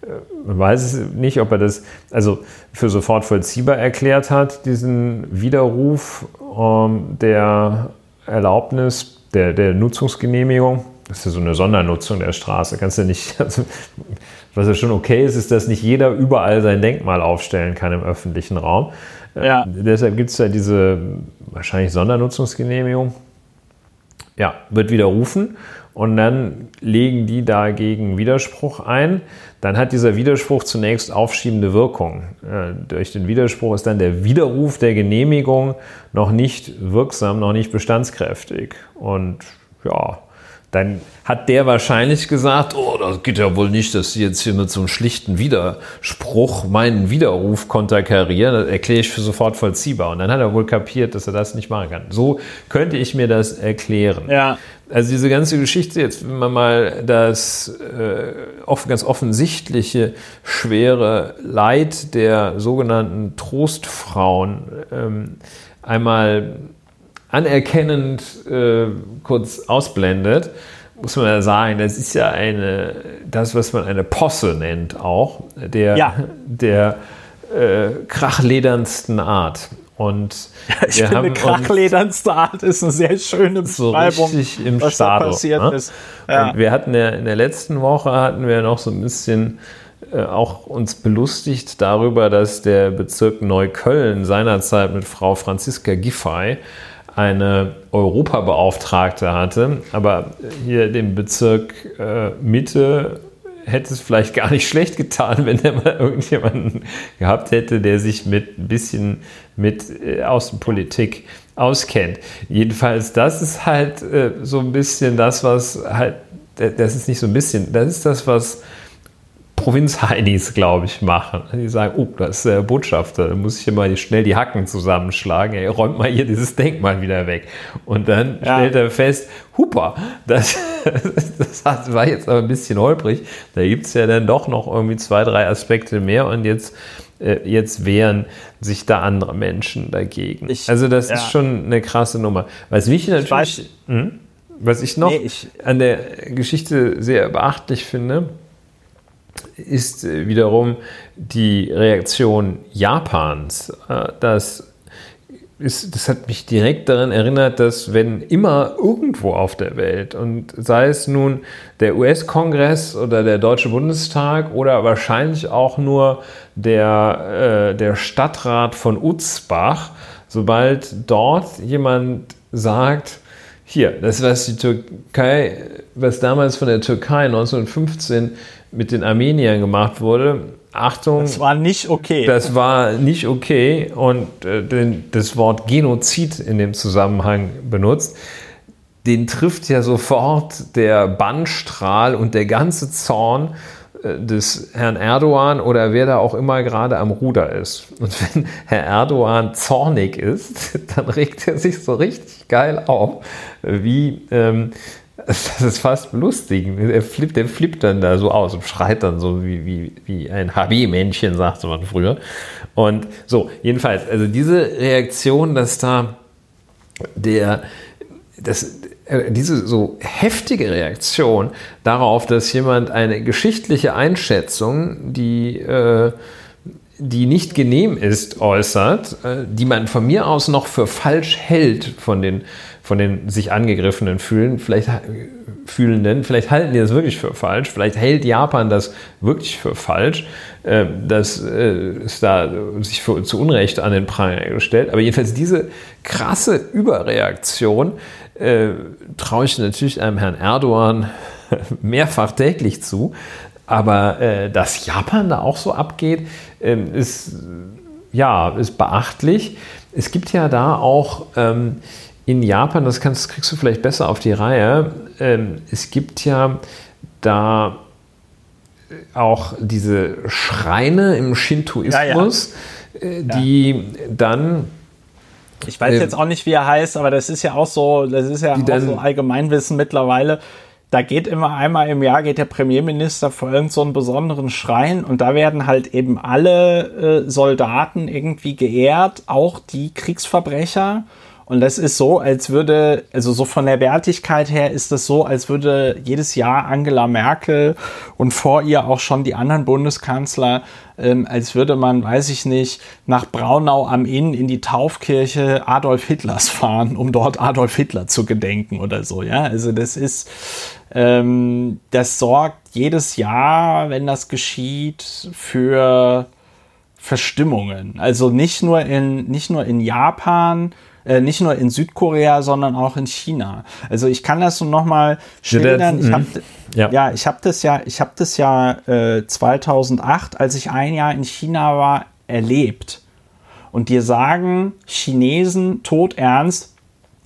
äh, man weiß es nicht, ob er das also für sofort vollziehbar erklärt hat, diesen Widerruf ähm, der Erlaubnis der, der Nutzungsgenehmigung. Das ist ja so eine Sondernutzung der Straße. Kannst du nicht, also, was ja schon okay ist, ist, dass nicht jeder überall sein Denkmal aufstellen kann im öffentlichen Raum. Äh, ja. Deshalb gibt es ja diese wahrscheinlich Sondernutzungsgenehmigung. Ja, wird widerrufen und dann legen die dagegen Widerspruch ein. Dann hat dieser Widerspruch zunächst aufschiebende Wirkung. Äh, durch den Widerspruch ist dann der Widerruf der Genehmigung noch nicht wirksam, noch nicht bestandskräftig. Und ja, dann hat der wahrscheinlich gesagt, oh, das geht ja wohl nicht, dass Sie jetzt hier mit so einem schlichten Widerspruch meinen Widerruf konterkarieren. Das erkläre ich für sofort vollziehbar. Und dann hat er wohl kapiert, dass er das nicht machen kann. So könnte ich mir das erklären. Ja. Also diese ganze Geschichte, jetzt wenn man mal das äh, offen, ganz offensichtliche schwere Leid der sogenannten Trostfrauen ähm, einmal anerkennend äh, kurz ausblendet, muss man ja sagen, das ist ja eine, das, was man eine Posse nennt auch, der, ja. der äh, krachlederndsten Art. Und ich wir finde, krachledernste Art ist eine sehr schöne Beschreibung, so im was Stado, da passiert ne? ist. Ja. Und wir hatten ja in der letzten Woche hatten wir noch so ein bisschen äh, auch uns belustigt darüber, dass der Bezirk Neukölln seinerzeit mit Frau Franziska Giffey eine Europabeauftragte hatte, aber hier dem Bezirk äh, Mitte hätte es vielleicht gar nicht schlecht getan, wenn er mal irgendjemanden gehabt hätte, der sich mit ein bisschen mit äh, Außenpolitik auskennt. Jedenfalls, das ist halt äh, so ein bisschen das, was halt, das ist nicht so ein bisschen, das ist das, was Provinz-Heinis, glaube ich, machen. Die sagen, oh, das ist der Botschafter, da muss ich hier mal schnell die Hacken zusammenschlagen. Er räumt mal hier dieses Denkmal wieder weg. Und dann ja. stellt er fest, hupa, das, das war jetzt aber ein bisschen holprig. Da gibt es ja dann doch noch irgendwie zwei, drei Aspekte mehr und jetzt äh, jetzt wehren sich da andere Menschen dagegen. Ich, also das ja. ist schon eine krasse Nummer. Was mich natürlich, ich hm, was ich noch nee, ich, an der Geschichte sehr beachtlich finde, ist äh, wiederum die Reaktion Japans. Äh, das, ist, das hat mich direkt daran erinnert, dass wenn immer irgendwo auf der Welt, und sei es nun der US-Kongress oder der Deutsche Bundestag oder wahrscheinlich auch nur der, äh, der Stadtrat von Utzbach, sobald dort jemand sagt, hier, das was die Türkei, was damals von der Türkei 1915 mit den Armeniern gemacht wurde. Achtung. Das war nicht okay. Das war nicht okay und äh, das Wort Genozid in dem Zusammenhang benutzt. Den trifft ja sofort der Bannstrahl und der ganze Zorn äh, des Herrn Erdogan oder wer da auch immer gerade am Ruder ist. Und wenn Herr Erdogan zornig ist, dann regt er sich so richtig geil auf, wie ähm, das ist fast belustigend. Er flippt, der flippt dann da so aus und schreit dann so wie, wie, wie ein HB-Männchen, sagte man früher. Und so, jedenfalls, also diese Reaktion, dass da der, das, äh, diese so heftige Reaktion darauf, dass jemand eine geschichtliche Einschätzung, die äh, die nicht genehm ist, äußert, äh, die man von mir aus noch für falsch hält von den von den sich angegriffenen fühlen, vielleicht fühlenden, vielleicht halten die das wirklich für falsch, vielleicht hält Japan das wirklich für falsch, äh, dass äh, es da sich für, zu Unrecht an den Pranger gestellt. Aber jedenfalls diese krasse Überreaktion äh, traue ich natürlich einem Herrn Erdogan mehrfach täglich zu. Aber äh, dass Japan da auch so abgeht, ähm, ist ja ist beachtlich. Es gibt ja da auch ähm, in Japan, das kannst, kriegst du vielleicht besser auf die Reihe, ähm, es gibt ja da auch diese Schreine im Shintoismus, ja, ja. Äh, die ja. dann ich weiß jetzt auch nicht, wie er heißt, aber das ist ja auch so, das ist ja auch so Allgemeinwissen mittlerweile. Da geht immer einmal im Jahr geht der Premierminister vor irgendeinen so besonderen Schrein und da werden halt eben alle äh, Soldaten irgendwie geehrt, auch die Kriegsverbrecher. Und das ist so, als würde, also so von der Wertigkeit her ist das so, als würde jedes Jahr Angela Merkel und vor ihr auch schon die anderen Bundeskanzler, ähm, als würde man, weiß ich nicht, nach Braunau am Inn in die Taufkirche Adolf Hitlers fahren, um dort Adolf Hitler zu gedenken oder so. Ja, also das ist, ähm, das sorgt jedes Jahr, wenn das geschieht, für Verstimmungen. Also nicht nur in, nicht nur in Japan, äh, nicht nur in Südkorea, sondern auch in China. Also ich kann das so nochmal schildern. Ich hab, ja. ja, ich habe das ja, ich habe das ja äh, 2008, als ich ein Jahr in China war, erlebt. Und dir sagen Chinesen todernst,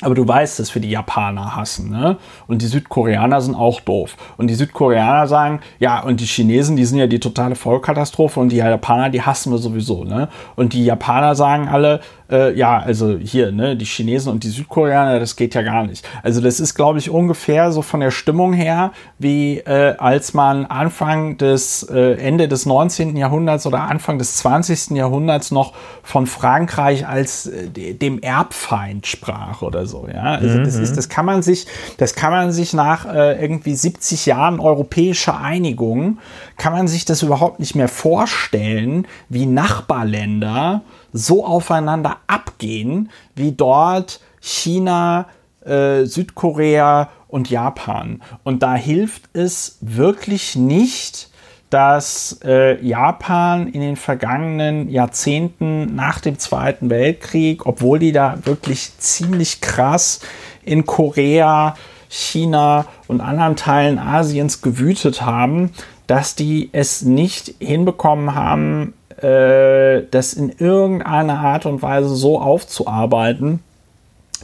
aber du weißt, dass wir die Japaner hassen, ne? Und die Südkoreaner sind auch doof. Und die Südkoreaner sagen, ja, und die Chinesen, die sind ja die totale Vollkatastrophe und die Japaner, die hassen wir sowieso, ne? Und die Japaner sagen alle, äh, ja, also hier, ne, die Chinesen und die Südkoreaner, das geht ja gar nicht. Also das ist, glaube ich, ungefähr so von der Stimmung her, wie äh, als man Anfang des, äh, Ende des 19. Jahrhunderts oder Anfang des 20. Jahrhunderts noch von Frankreich als äh, dem Erbfeind sprach oder so, ja. Also mhm. das ist, das kann man sich, das kann man sich nach äh, irgendwie 70 Jahren europäischer Einigung, kann man sich das überhaupt nicht mehr vorstellen, wie Nachbarländer so aufeinander abgehen wie dort China, äh, Südkorea und Japan. Und da hilft es wirklich nicht, dass äh, Japan in den vergangenen Jahrzehnten nach dem Zweiten Weltkrieg, obwohl die da wirklich ziemlich krass in Korea, China und anderen Teilen Asiens gewütet haben, dass die es nicht hinbekommen haben, äh, das in irgendeiner Art und Weise so aufzuarbeiten,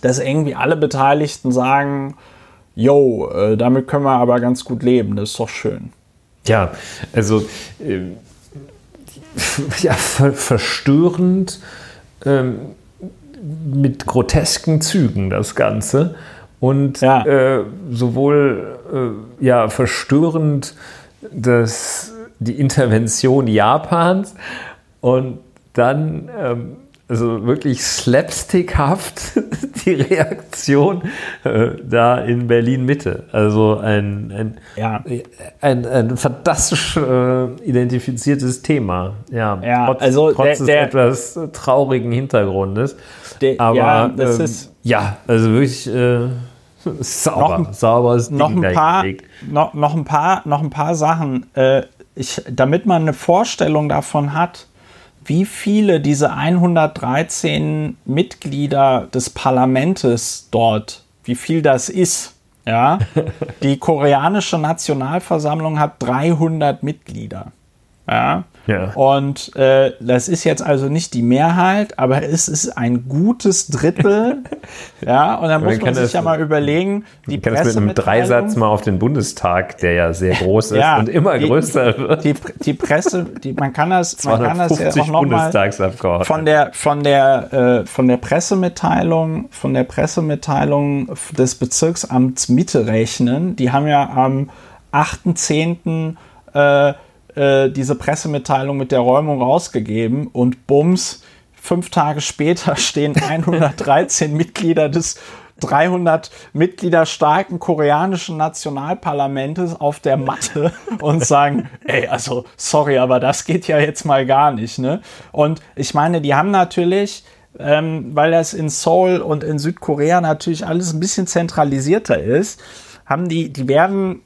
dass irgendwie alle Beteiligten sagen, yo, äh, damit können wir aber ganz gut leben, das ist doch schön. Ja, also äh, ja, ver verstörend ähm, mit grotesken Zügen das Ganze und ja. äh, sowohl äh, ja verstörend dass die Intervention Japans und dann ähm, also wirklich slapstickhaft die Reaktion äh, da in Berlin Mitte. Also ein, ein, ja. ein, ein fantastisch äh, identifiziertes Thema. Ja, ja trotz, also trotz der, des der, etwas traurigen Hintergrundes. Der, Aber ja, das ähm, ist ja, also wirklich. Äh, Sauber, noch, sauberes noch ein paar, noch, noch, ein paar, noch ein paar Sachen, äh, ich, damit man eine Vorstellung davon hat, wie viele diese 113 Mitglieder des Parlaments dort, wie viel das ist. Ja, die koreanische Nationalversammlung hat 300 Mitglieder. Ja, ja. Und äh, das ist jetzt also nicht die Mehrheit, aber es ist ein gutes Drittel. ja, und dann muss man sich ja mal überlegen, die man kann das mit einem Dreisatz mal auf den Bundestag, der ja sehr groß ist ja, und immer die, größer wird. Die, die, Presse, die, man kann das, man kann das ja auch nochmal von der, von der, äh, von der Pressemitteilung, von der Pressemitteilung des Bezirksamts Mitte rechnen. Die haben ja am 8.10. Äh, äh, diese Pressemitteilung mit der Räumung rausgegeben und bums, fünf Tage später stehen 113 Mitglieder des 300 Mitglieder starken koreanischen Nationalparlamentes auf der Matte und sagen, ey, also sorry, aber das geht ja jetzt mal gar nicht. Ne? Und ich meine, die haben natürlich, ähm, weil das in Seoul und in Südkorea natürlich alles ein bisschen zentralisierter ist, haben die, die werden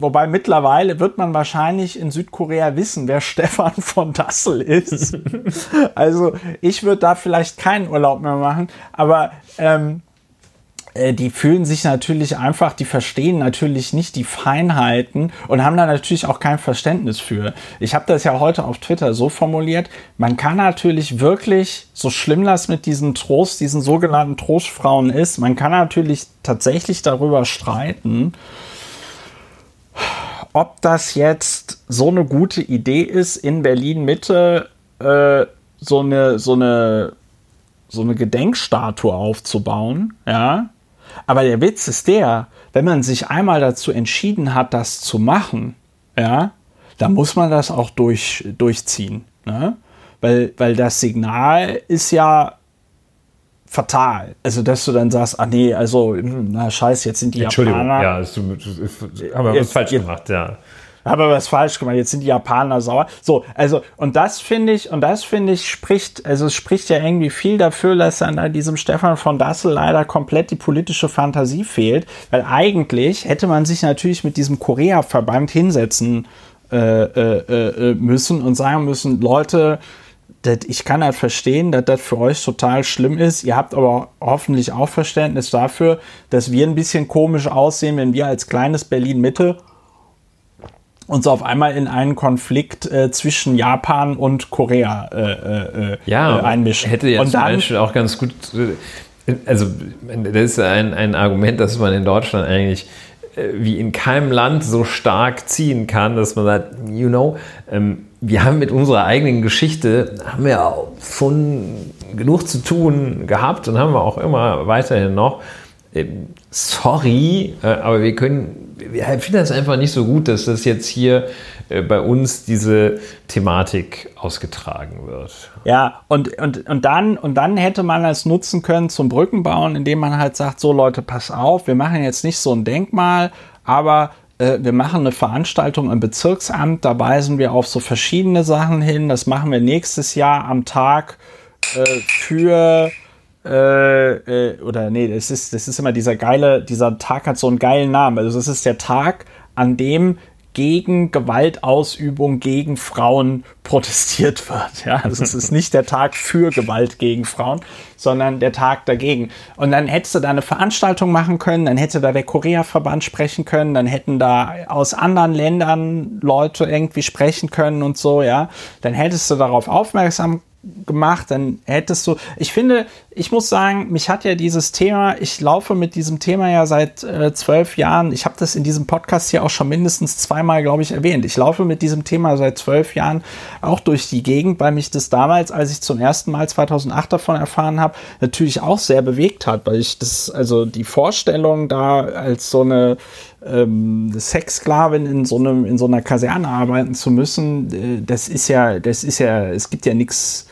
Wobei mittlerweile wird man wahrscheinlich in Südkorea wissen, wer Stefan von Dassel ist. also ich würde da vielleicht keinen Urlaub mehr machen, aber ähm, äh, die fühlen sich natürlich einfach, die verstehen natürlich nicht die Feinheiten und haben da natürlich auch kein Verständnis für. Ich habe das ja heute auf Twitter so formuliert, man kann natürlich wirklich, so schlimm das mit diesen Trost, diesen sogenannten Trostfrauen ist, man kann natürlich tatsächlich darüber streiten, ob das jetzt so eine gute Idee ist, in Berlin Mitte äh, so eine so eine so eine Gedenkstatue aufzubauen, ja. Aber der Witz ist der, wenn man sich einmal dazu entschieden hat, das zu machen, ja, dann muss man das auch durch, durchziehen. Ne? Weil, weil das Signal ist ja fatal. Also, dass du dann sagst, ah nee, also, na scheiße, jetzt sind die Entschuldigung, Japaner. ja, das, das, haben wir was falsch jetzt, gemacht, ja. Haben wir was falsch gemacht, jetzt sind die Japaner sauer. So, also, und das finde ich, und das finde ich spricht, also es spricht ja irgendwie viel dafür, dass an diesem Stefan von Dassel leider komplett die politische Fantasie fehlt, weil eigentlich hätte man sich natürlich mit diesem Korea-Verband hinsetzen äh, äh, äh, müssen und sagen müssen, Leute, das, ich kann halt verstehen, dass das für euch total schlimm ist. Ihr habt aber hoffentlich auch Verständnis dafür, dass wir ein bisschen komisch aussehen, wenn wir als kleines Berlin-Mitte uns auf einmal in einen Konflikt äh, zwischen Japan und Korea äh, äh, äh ja, einmischen. Hätte jetzt und dann, zum Beispiel auch ganz gut, äh, also das ist ein, ein Argument, das man in Deutschland eigentlich äh, wie in keinem Land so stark ziehen kann, dass man sagt, you know, ähm, wir haben mit unserer eigenen Geschichte, haben wir schon genug zu tun gehabt und haben wir auch immer weiterhin noch. Ähm, sorry, äh, aber wir können, wir finden das einfach nicht so gut, dass das jetzt hier äh, bei uns diese Thematik ausgetragen wird. Ja, und, und, und, dann, und dann hätte man es nutzen können zum Brückenbauen, indem man halt sagt, so Leute, pass auf, wir machen jetzt nicht so ein Denkmal, aber äh, wir machen eine Veranstaltung im Bezirksamt, da weisen wir auf so verschiedene Sachen hin. Das machen wir nächstes Jahr am Tag äh, für äh, äh, oder nee, das ist, das ist immer dieser geile, dieser Tag hat so einen geilen Namen. Also es ist der Tag, an dem gegen Gewaltausübung gegen Frauen protestiert wird. Ja, also es ist nicht der Tag für Gewalt gegen Frauen, sondern der Tag dagegen. Und dann hättest du da eine Veranstaltung machen können, dann hätte da der Korea-Verband sprechen können, dann hätten da aus anderen Ländern Leute irgendwie sprechen können und so, ja. Dann hättest du darauf aufmerksam gemacht, dann hättest du, ich finde, ich muss sagen, mich hat ja dieses Thema, ich laufe mit diesem Thema ja seit äh, zwölf Jahren, ich habe das in diesem Podcast hier auch schon mindestens zweimal, glaube ich, erwähnt. Ich laufe mit diesem Thema seit zwölf Jahren auch durch die Gegend, weil mich das damals, als ich zum ersten Mal 2008 davon erfahren habe, natürlich auch sehr bewegt hat, weil ich das, also die Vorstellung da als so eine ähm, Sexsklavin in so einem in so einer Kaserne arbeiten zu müssen, äh, das ist ja, das ist ja, es gibt ja nichts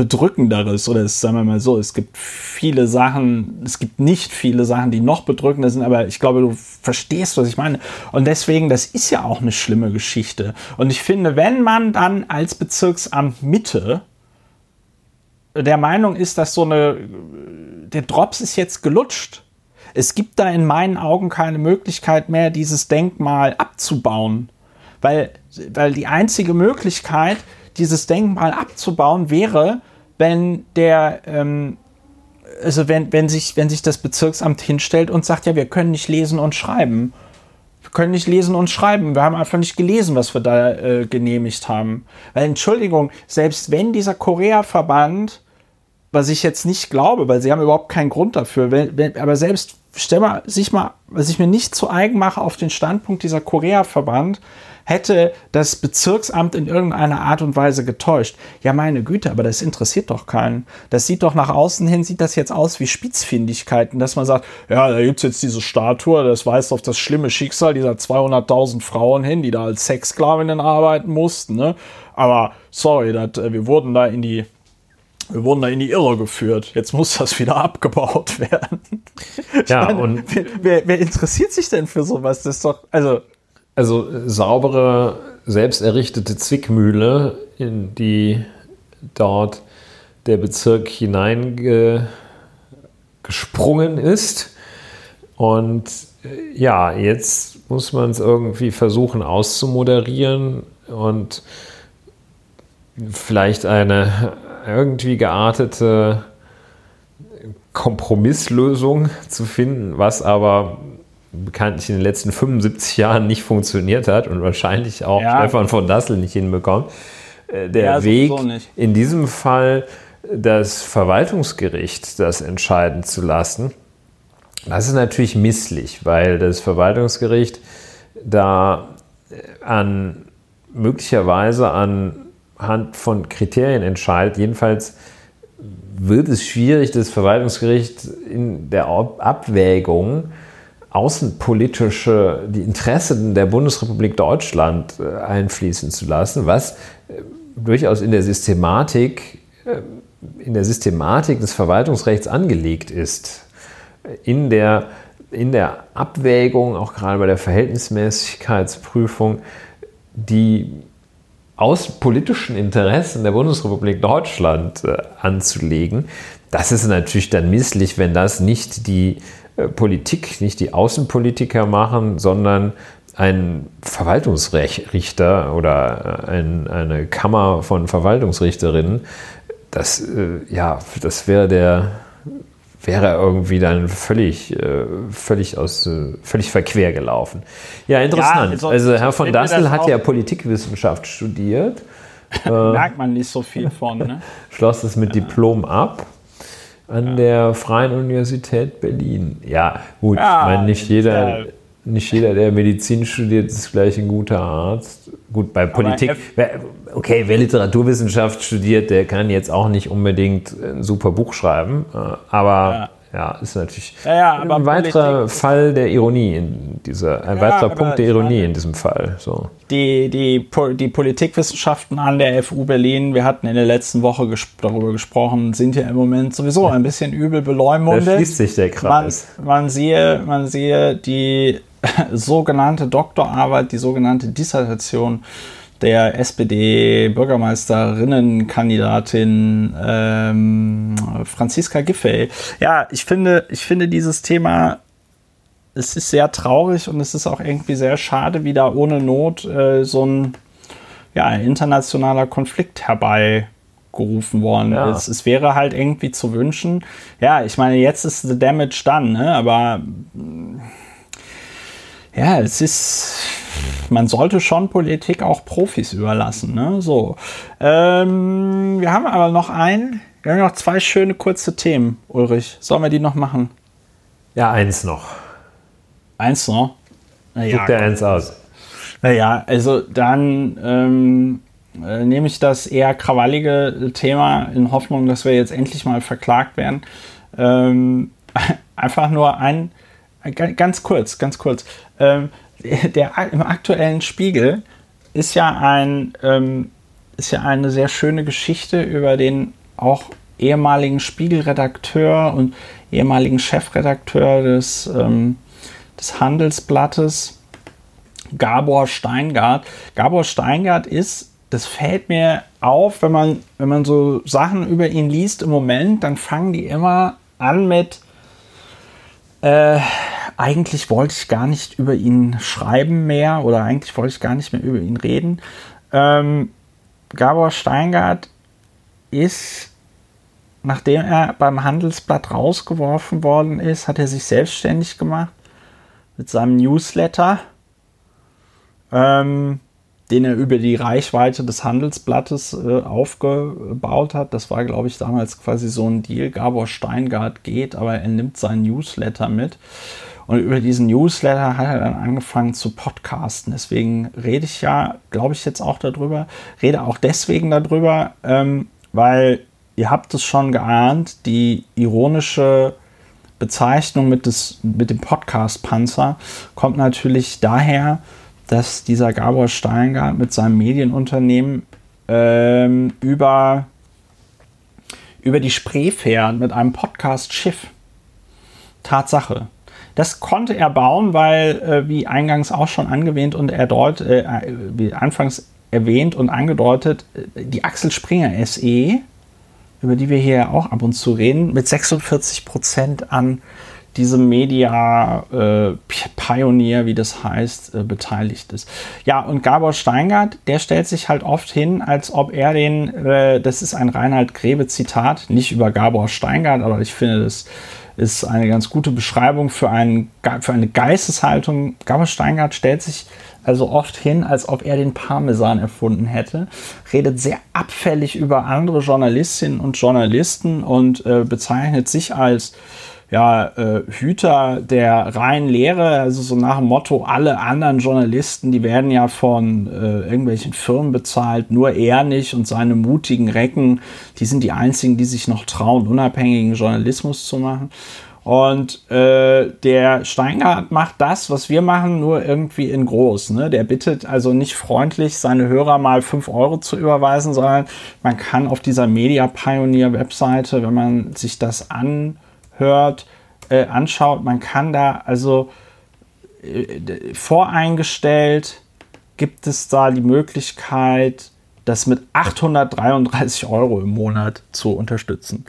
bedrückenderes oder es, sagen wir mal so, es gibt viele Sachen, es gibt nicht viele Sachen, die noch bedrückender sind, aber ich glaube, du verstehst, was ich meine. Und deswegen, das ist ja auch eine schlimme Geschichte. Und ich finde, wenn man dann als Bezirksamt Mitte der Meinung ist, dass so eine, der Drops ist jetzt gelutscht, es gibt da in meinen Augen keine Möglichkeit mehr, dieses Denkmal abzubauen. Weil, weil die einzige Möglichkeit, dieses Denkmal abzubauen, wäre, wenn der, ähm, also wenn, wenn, sich, wenn sich das Bezirksamt hinstellt und sagt, ja, wir können nicht lesen und schreiben. Wir können nicht lesen und schreiben. Wir haben einfach nicht gelesen, was wir da äh, genehmigt haben. Weil, Entschuldigung, selbst wenn dieser Korea-Verband, was ich jetzt nicht glaube, weil sie haben überhaupt keinen Grund dafür, wenn, wenn, aber selbst stell mal, sich mal, was ich mir nicht zu eigen mache auf den Standpunkt dieser Korea-Verband, hätte das Bezirksamt in irgendeiner Art und Weise getäuscht. Ja, meine Güte, aber das interessiert doch keinen. Das sieht doch nach außen hin, sieht das jetzt aus wie Spitzfindigkeiten, dass man sagt, ja, da gibt es jetzt diese Statue, das weist auf das schlimme Schicksal dieser 200.000 Frauen hin, die da als Sexsklavinnen arbeiten mussten. Ne? Aber sorry, dat, äh, wir wurden da in die wir wurden da in die Irre geführt. Jetzt muss das wieder abgebaut werden. Ja, meine, und wer, wer, interessiert sich denn für sowas? Das ist doch, also. Also saubere, selbst errichtete Zwickmühle, in die dort der Bezirk hineingesprungen ist. Und äh, ja, jetzt muss man es irgendwie versuchen auszumoderieren und vielleicht eine irgendwie geartete Kompromisslösung zu finden, was aber bekanntlich in den letzten 75 Jahren nicht funktioniert hat und wahrscheinlich auch ja. Stefan von Dassel nicht hinbekommt. Äh, der ja, Weg in diesem Fall das Verwaltungsgericht das entscheiden zu lassen, das ist natürlich misslich, weil das Verwaltungsgericht da äh, an möglicherweise an anhand von Kriterien entscheidet. Jedenfalls wird es schwierig, das Verwaltungsgericht in der Abwägung außenpolitische, die Interessen der Bundesrepublik Deutschland äh, einfließen zu lassen, was äh, durchaus in der Systematik, äh, in der Systematik des Verwaltungsrechts angelegt ist. In der, in der Abwägung, auch gerade bei der Verhältnismäßigkeitsprüfung, die außenpolitischen Interessen der Bundesrepublik Deutschland anzulegen. Das ist natürlich dann misslich, wenn das nicht die Politik, nicht die Außenpolitiker machen, sondern ein Verwaltungsrichter oder äh, ein, eine Kammer von Verwaltungsrichterinnen. Das, äh, ja, das wäre der, wäre irgendwie dann völlig, äh, völlig, aus, äh, völlig verquer gelaufen. Ja, interessant. Ja, also, also Herr von Dassel hat ja Politikwissenschaft studiert. Merkt man nicht so viel von. Ne? Schloss es mit ja. Diplom ab an ja. der Freien Universität Berlin. Ja, gut, ja, ich meine, nicht jeder, nicht jeder, der Medizin studiert, ist gleich ein guter Arzt. Gut, bei Politik, okay, wer Literaturwissenschaft studiert, der kann jetzt auch nicht unbedingt ein super Buch schreiben, äh, aber ja, ja ist natürlich ja, ja, ein weiterer Politik, Fall der Ironie in dieser, ein weiterer Punkt der Ironie in diesem Fall. So. Die, die, die Politikwissenschaften an der FU Berlin, wir hatten in der letzten Woche ges darüber gesprochen, sind ja im Moment sowieso ein bisschen übel beleumundet. Da schließt sich der Kreis. Man, man, sehe, man sehe die sogenannte Doktorarbeit, die sogenannte Dissertation der SPD-Bürgermeisterinnenkandidatin ähm, Franziska Giffey. Ja, ich finde, ich finde dieses Thema, es ist sehr traurig und es ist auch irgendwie sehr schade, wie da ohne Not äh, so ein ja, internationaler Konflikt herbeigerufen worden ja. ist. Es wäre halt irgendwie zu wünschen. Ja, ich meine, jetzt ist the damage done, ne? aber ja, es ist, man sollte schon Politik auch Profis überlassen. Ne? So. Ähm, wir haben aber noch ein, wir haben noch zwei schöne kurze Themen, Ulrich. Sollen wir die noch machen? Ja, eins noch. Eins noch? Naja, Guck dir eins aus. Naja, also dann ähm, äh, nehme ich das eher krawallige Thema in Hoffnung, dass wir jetzt endlich mal verklagt werden. Ähm, einfach nur ein, ganz kurz, ganz kurz. Ähm, der, Im aktuellen Spiegel ist ja, ein, ähm, ist ja eine sehr schöne Geschichte über den auch ehemaligen Spiegelredakteur und ehemaligen Chefredakteur des, ähm, des Handelsblattes, Gabor Steingart. Gabor Steingart ist, das fällt mir auf, wenn man, wenn man so Sachen über ihn liest im Moment, dann fangen die immer an mit, äh, eigentlich wollte ich gar nicht über ihn schreiben mehr oder eigentlich wollte ich gar nicht mehr über ihn reden. Ähm, Gabor Steingart ist, nachdem er beim Handelsblatt rausgeworfen worden ist, hat er sich selbstständig gemacht mit seinem Newsletter, ähm, den er über die Reichweite des Handelsblattes äh, aufgebaut hat. Das war, glaube ich, damals quasi so ein Deal. Gabor Steingart geht, aber er nimmt seinen Newsletter mit. Und über diesen Newsletter hat er dann angefangen zu podcasten. Deswegen rede ich ja, glaube ich, jetzt auch darüber. Rede auch deswegen darüber, ähm, weil ihr habt es schon geahnt, die ironische Bezeichnung mit, des, mit dem Podcast-Panzer kommt natürlich daher, dass dieser Gabor Steingart mit seinem Medienunternehmen ähm, über, über die Spree fährt mit einem Podcast-Schiff. Tatsache. Das konnte er bauen, weil, äh, wie eingangs auch schon angewähnt und erdeutet, äh, wie anfangs erwähnt und angedeutet, äh, die Axel Springer SE, über die wir hier auch ab und zu reden, mit 46 Prozent an diesem Media äh, wie das heißt, äh, beteiligt ist. Ja, und Gabor Steingart, der stellt sich halt oft hin, als ob er den, äh, das ist ein Reinhard Grebe Zitat, nicht über Gabor Steingart, aber ich finde das ist eine ganz gute Beschreibung für, einen, für eine Geisteshaltung. Gabor Steingart stellt sich also oft hin, als ob er den Parmesan erfunden hätte, redet sehr abfällig über andere Journalistinnen und Journalisten und äh, bezeichnet sich als ja, äh, Hüter der reinen Lehre, also so nach dem Motto, alle anderen Journalisten, die werden ja von äh, irgendwelchen Firmen bezahlt, nur er nicht und seine mutigen Recken, die sind die einzigen, die sich noch trauen, unabhängigen Journalismus zu machen. Und äh, der Steingart macht das, was wir machen, nur irgendwie in groß. Ne? Der bittet also nicht freundlich, seine Hörer mal 5 Euro zu überweisen, sondern man kann auf dieser Media Pioneer Webseite, wenn man sich das an hört, äh, anschaut, man kann da also äh, voreingestellt gibt es da die Möglichkeit, das mit 833 Euro im Monat zu unterstützen.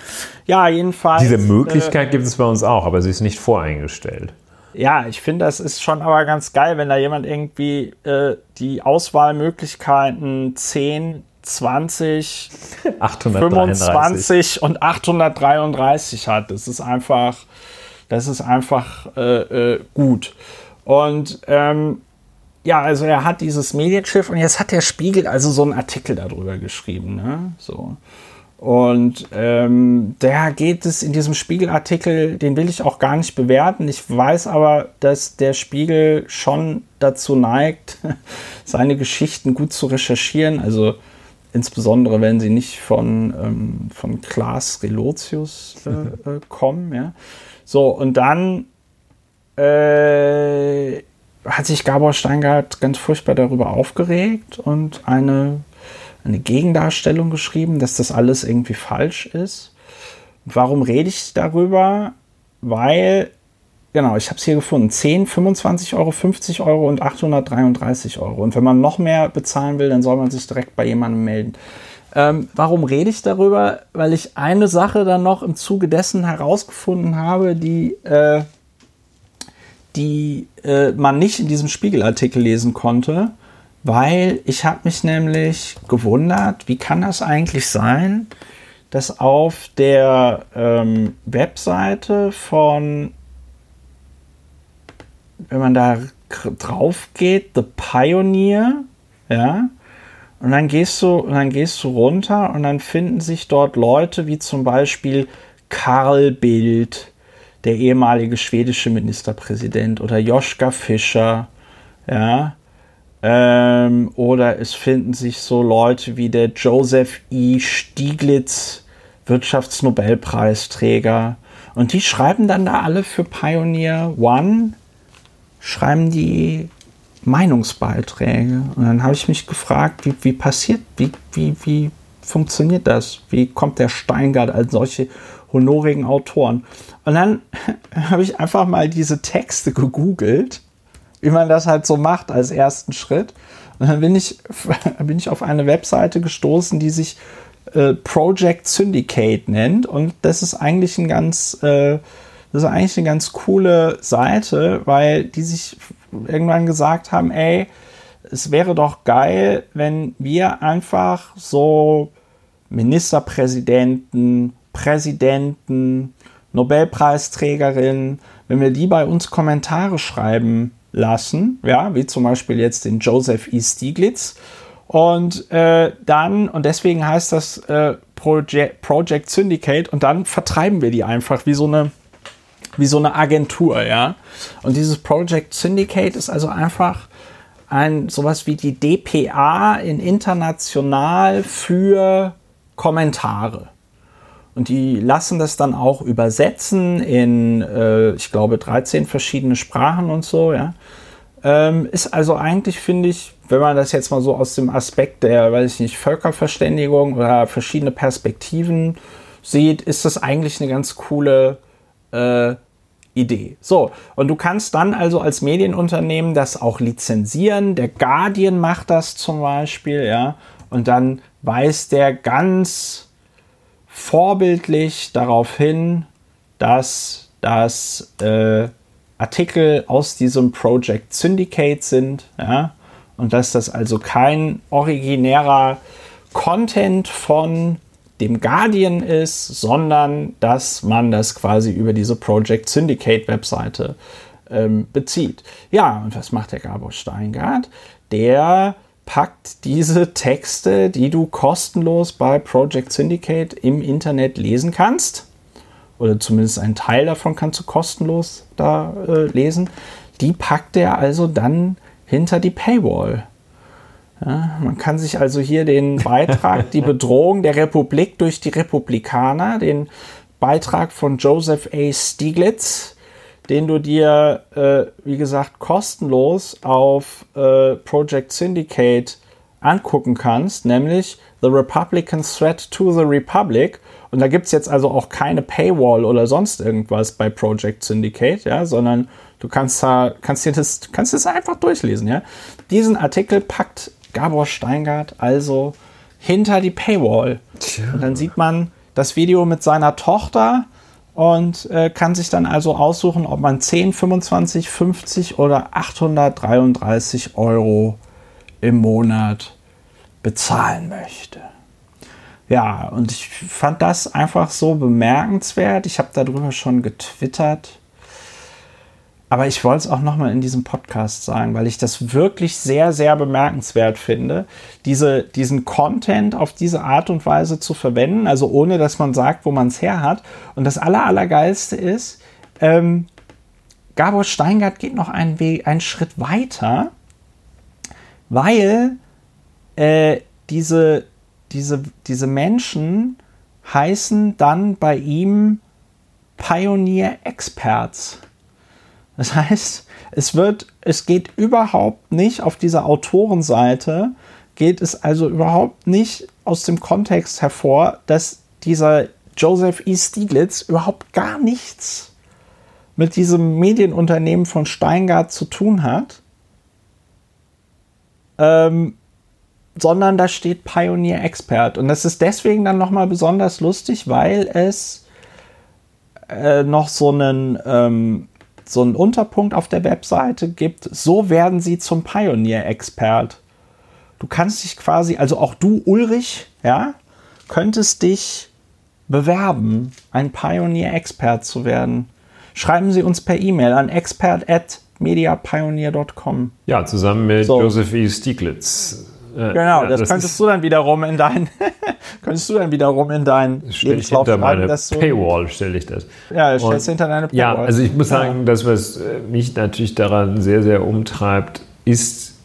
Ja, jedenfalls. Diese Möglichkeit äh, gibt es bei uns auch, aber sie ist nicht voreingestellt. Ja, ich finde, das ist schon aber ganz geil, wenn da jemand irgendwie äh, die Auswahlmöglichkeiten 10, 20, 25 und 833 hat. Das ist einfach, das ist einfach äh, äh, gut. Und ähm, ja, also er hat dieses Medienschiff und jetzt hat der Spiegel also so einen Artikel darüber geschrieben. Ne? So. Und ähm, da geht es in diesem Spiegelartikel, den will ich auch gar nicht bewerten. Ich weiß aber, dass der Spiegel schon dazu neigt, seine Geschichten gut zu recherchieren. Also insbesondere wenn sie nicht von, ähm, von Klaas Relotius äh, äh, kommen. Ja. So, und dann äh, hat sich Gabor Steingart ganz furchtbar darüber aufgeregt und eine, eine Gegendarstellung geschrieben, dass das alles irgendwie falsch ist. Warum rede ich darüber? Weil genau, ich habe es hier gefunden. 10, 25 Euro, 50 Euro und 833 Euro. Und wenn man noch mehr bezahlen will, dann soll man sich direkt bei jemandem melden. Ähm, warum rede ich darüber? Weil ich eine Sache dann noch im Zuge dessen herausgefunden habe, die, äh, die äh, man nicht in diesem Spiegelartikel lesen konnte, weil ich habe mich nämlich gewundert, wie kann das eigentlich sein, dass auf der ähm, Webseite von, wenn man da drauf geht, The Pioneer, ja, und dann gehst du, und dann gehst du runter und dann finden sich dort Leute wie zum Beispiel Karl Bildt, der ehemalige schwedische Ministerpräsident, oder Joschka Fischer, ja, ähm, oder es finden sich so Leute wie der Joseph E. Stieglitz, Wirtschaftsnobelpreisträger. Und die schreiben dann da alle für Pioneer One, schreiben die Meinungsbeiträge. Und dann habe ich mich gefragt, wie, wie passiert, wie, wie, wie funktioniert das? Wie kommt der Steingart als solche honorigen Autoren? Und dann habe ich einfach mal diese Texte gegoogelt wie man das halt so macht als ersten Schritt. Und dann bin ich, bin ich auf eine Webseite gestoßen, die sich äh, Project Syndicate nennt. Und das ist eigentlich ein ganz, äh, das ist eigentlich eine ganz coole Seite, weil die sich irgendwann gesagt haben, ey, es wäre doch geil, wenn wir einfach so Ministerpräsidenten, Präsidenten, Nobelpreisträgerinnen, wenn wir die bei uns Kommentare schreiben lassen, ja, wie zum Beispiel jetzt den Joseph E. Stieglitz. Und äh, dann, und deswegen heißt das äh, Project, Project Syndicate, und dann vertreiben wir die einfach wie so eine, wie so eine Agentur, ja. Und dieses Project Syndicate ist also einfach ein sowas wie die DPA in international für Kommentare. Und die lassen das dann auch übersetzen in, äh, ich glaube, 13 verschiedene Sprachen und so, ja. Ähm, ist also eigentlich, finde ich, wenn man das jetzt mal so aus dem Aspekt der, weiß ich nicht, Völkerverständigung oder verschiedene Perspektiven sieht, ist das eigentlich eine ganz coole äh, Idee. So, und du kannst dann also als Medienunternehmen das auch lizenzieren. Der Guardian macht das zum Beispiel, ja, und dann weist der ganz vorbildlich darauf hin, dass das äh, Artikel aus diesem Project Syndicate sind, ja, und dass das also kein originärer Content von dem Guardian ist, sondern dass man das quasi über diese Project Syndicate Webseite ähm, bezieht. Ja, und was macht der Gabor Steingart? Der packt diese Texte, die du kostenlos bei Project Syndicate im Internet lesen kannst, oder zumindest einen Teil davon kannst du kostenlos da äh, lesen, die packt er also dann hinter die Paywall. Ja, man kann sich also hier den Beitrag Die Bedrohung der Republik durch die Republikaner, den Beitrag von Joseph A. Stieglitz, den du dir, äh, wie gesagt, kostenlos auf äh, Project Syndicate angucken kannst, nämlich The Republican Threat to the Republic. Und da gibt es jetzt also auch keine Paywall oder sonst irgendwas bei Project Syndicate, ja, sondern du kannst, da, kannst dir das, kannst das einfach durchlesen. Ja. Diesen Artikel packt Gabor Steingart also hinter die Paywall. Tja. Und dann sieht man das Video mit seiner Tochter und äh, kann sich dann also aussuchen, ob man 10, 25, 50 oder 833 Euro im Monat bezahlen möchte. Ja, und ich fand das einfach so bemerkenswert. Ich habe darüber schon getwittert. Aber ich wollte es auch nochmal in diesem Podcast sagen, weil ich das wirklich sehr, sehr bemerkenswert finde, diese, diesen Content auf diese Art und Weise zu verwenden, also ohne dass man sagt, wo man es her hat. Und das Aller, Allergeilste ist, ähm, Gabor Steingart geht noch einen, Weg, einen Schritt weiter, weil äh, diese, diese, diese Menschen heißen dann bei ihm Pioneer Experts. Das heißt, es wird, es geht überhaupt nicht auf dieser Autorenseite, geht es also überhaupt nicht aus dem Kontext hervor, dass dieser Joseph E. Stieglitz überhaupt gar nichts mit diesem Medienunternehmen von Steingart zu tun hat, ähm, sondern da steht Pioneer Expert. Und das ist deswegen dann nochmal besonders lustig, weil es äh, noch so einen, ähm, so einen Unterpunkt auf der Webseite gibt. So werden sie zum Pioneer Expert. Du kannst dich quasi, also auch du, Ulrich, ja, könntest dich bewerben, ein Pioneer Expert zu werden. Schreiben Sie uns per E-Mail an expert@mediapioneer.com. Ja, zusammen mit so. Joseph E. Stieglitz. Äh, genau, ja, das, das, könntest du dann wiederum in dein, könntest du dann wiederum in dein stell ich hinter meine Paywall stelle ich das. Ja, stellst hinter deine Paywall. Ja, also ich muss sagen, ja. das was äh, mich natürlich daran sehr sehr umtreibt, ist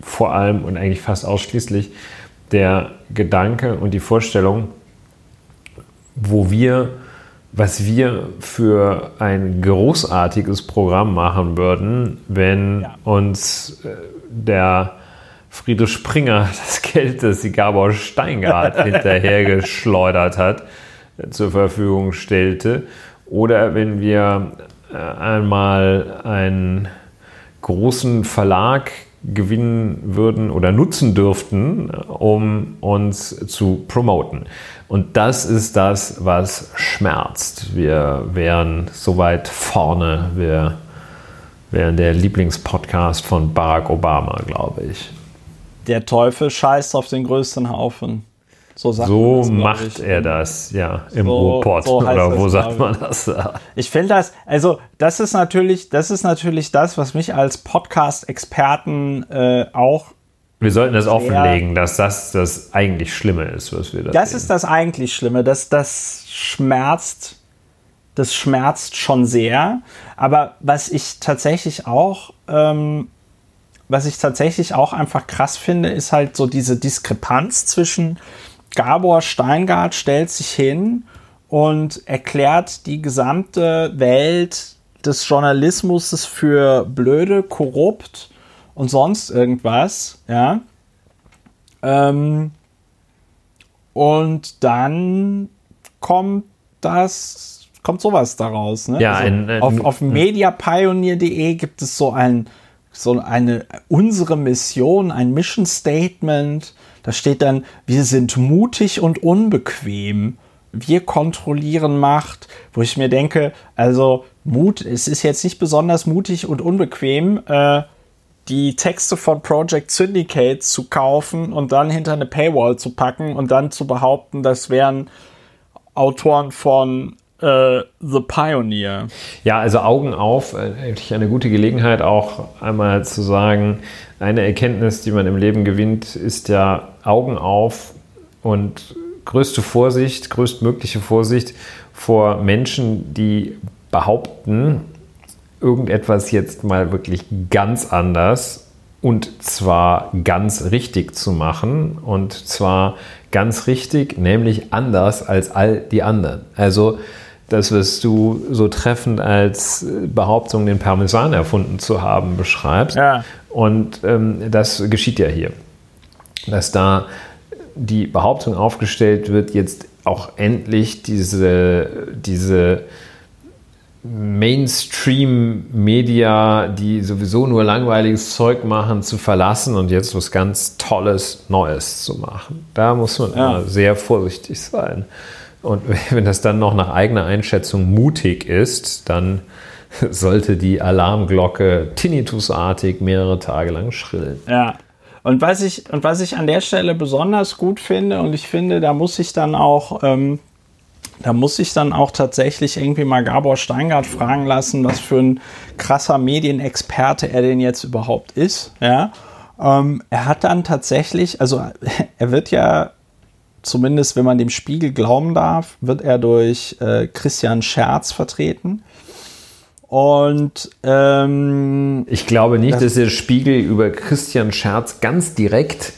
vor allem und eigentlich fast ausschließlich der Gedanke und die Vorstellung, wo wir, was wir für ein großartiges Programm machen würden, wenn ja. uns äh, der Friedrich Springer das Geld, das die Gabor Steingart hinterhergeschleudert hat, zur Verfügung stellte. Oder wenn wir äh, einmal einen großen Verlag gewinnen würden oder nutzen dürften, um uns zu promoten. Und das ist das, was schmerzt. Wir wären so weit vorne, wir wären der Lieblingspodcast von Barack Obama, glaube ich. Der Teufel scheißt auf den größten Haufen. So, so das, macht ich. er das, ja, im so, Ruhrpott. So oder wo sagt man das? Ich finde das, also das ist natürlich, das ist natürlich das, was mich als Podcast-Experten äh, auch. Wir sollten das offenlegen, dass das das eigentlich Schlimme ist, was wir da Das sehen. ist das eigentlich Schlimme, dass das schmerzt, das schmerzt schon sehr. Aber was ich tatsächlich auch ähm, was ich tatsächlich auch einfach krass finde, ist halt so diese Diskrepanz zwischen Gabor Steingart stellt sich hin und erklärt die gesamte Welt des Journalismus für blöde, korrupt und sonst irgendwas, ja. Ähm, und dann kommt das, kommt sowas daraus. Ne? Ja, also ein, ein, auf, auf mediapioneer.de gibt es so ein, so eine, unsere Mission, ein Mission Statement, da steht dann, wir sind mutig und unbequem. Wir kontrollieren Macht, wo ich mir denke, also Mut, es ist jetzt nicht besonders mutig und unbequem, äh, die Texte von Project Syndicate zu kaufen und dann hinter eine Paywall zu packen und dann zu behaupten, das wären Autoren von äh, The Pioneer. Ja, also Augen auf, äh, eigentlich eine gute Gelegenheit auch einmal zu sagen, eine Erkenntnis, die man im Leben gewinnt, ist ja Augen auf und größte Vorsicht, größtmögliche Vorsicht vor Menschen, die behaupten, irgendetwas jetzt mal wirklich ganz anders und zwar ganz richtig zu machen und zwar ganz richtig, nämlich anders als all die anderen. Also das, was du so treffend als Behauptung, den Parmesan erfunden zu haben, beschreibst. Ja. Und ähm, das geschieht ja hier. Dass da die Behauptung aufgestellt wird, jetzt auch endlich diese, diese Mainstream-Media, die sowieso nur langweiliges Zeug machen, zu verlassen und jetzt was ganz Tolles, Neues zu machen. Da muss man ja. immer sehr vorsichtig sein. Und wenn das dann noch nach eigener Einschätzung mutig ist, dann sollte die Alarmglocke tinnitusartig mehrere Tage lang schrillen. Ja. Und was ich, und was ich an der Stelle besonders gut finde, und ich finde, da muss ich dann auch, ähm, da muss ich dann auch tatsächlich irgendwie mal Gabor Steingart fragen lassen, was für ein krasser Medienexperte er denn jetzt überhaupt ist. Ja. Ähm, er hat dann tatsächlich, also er wird ja zumindest wenn man dem Spiegel glauben darf, wird er durch äh, Christian Scherz vertreten. Und ähm, ich glaube nicht, das dass der Spiegel über Christian Scherz ganz direkt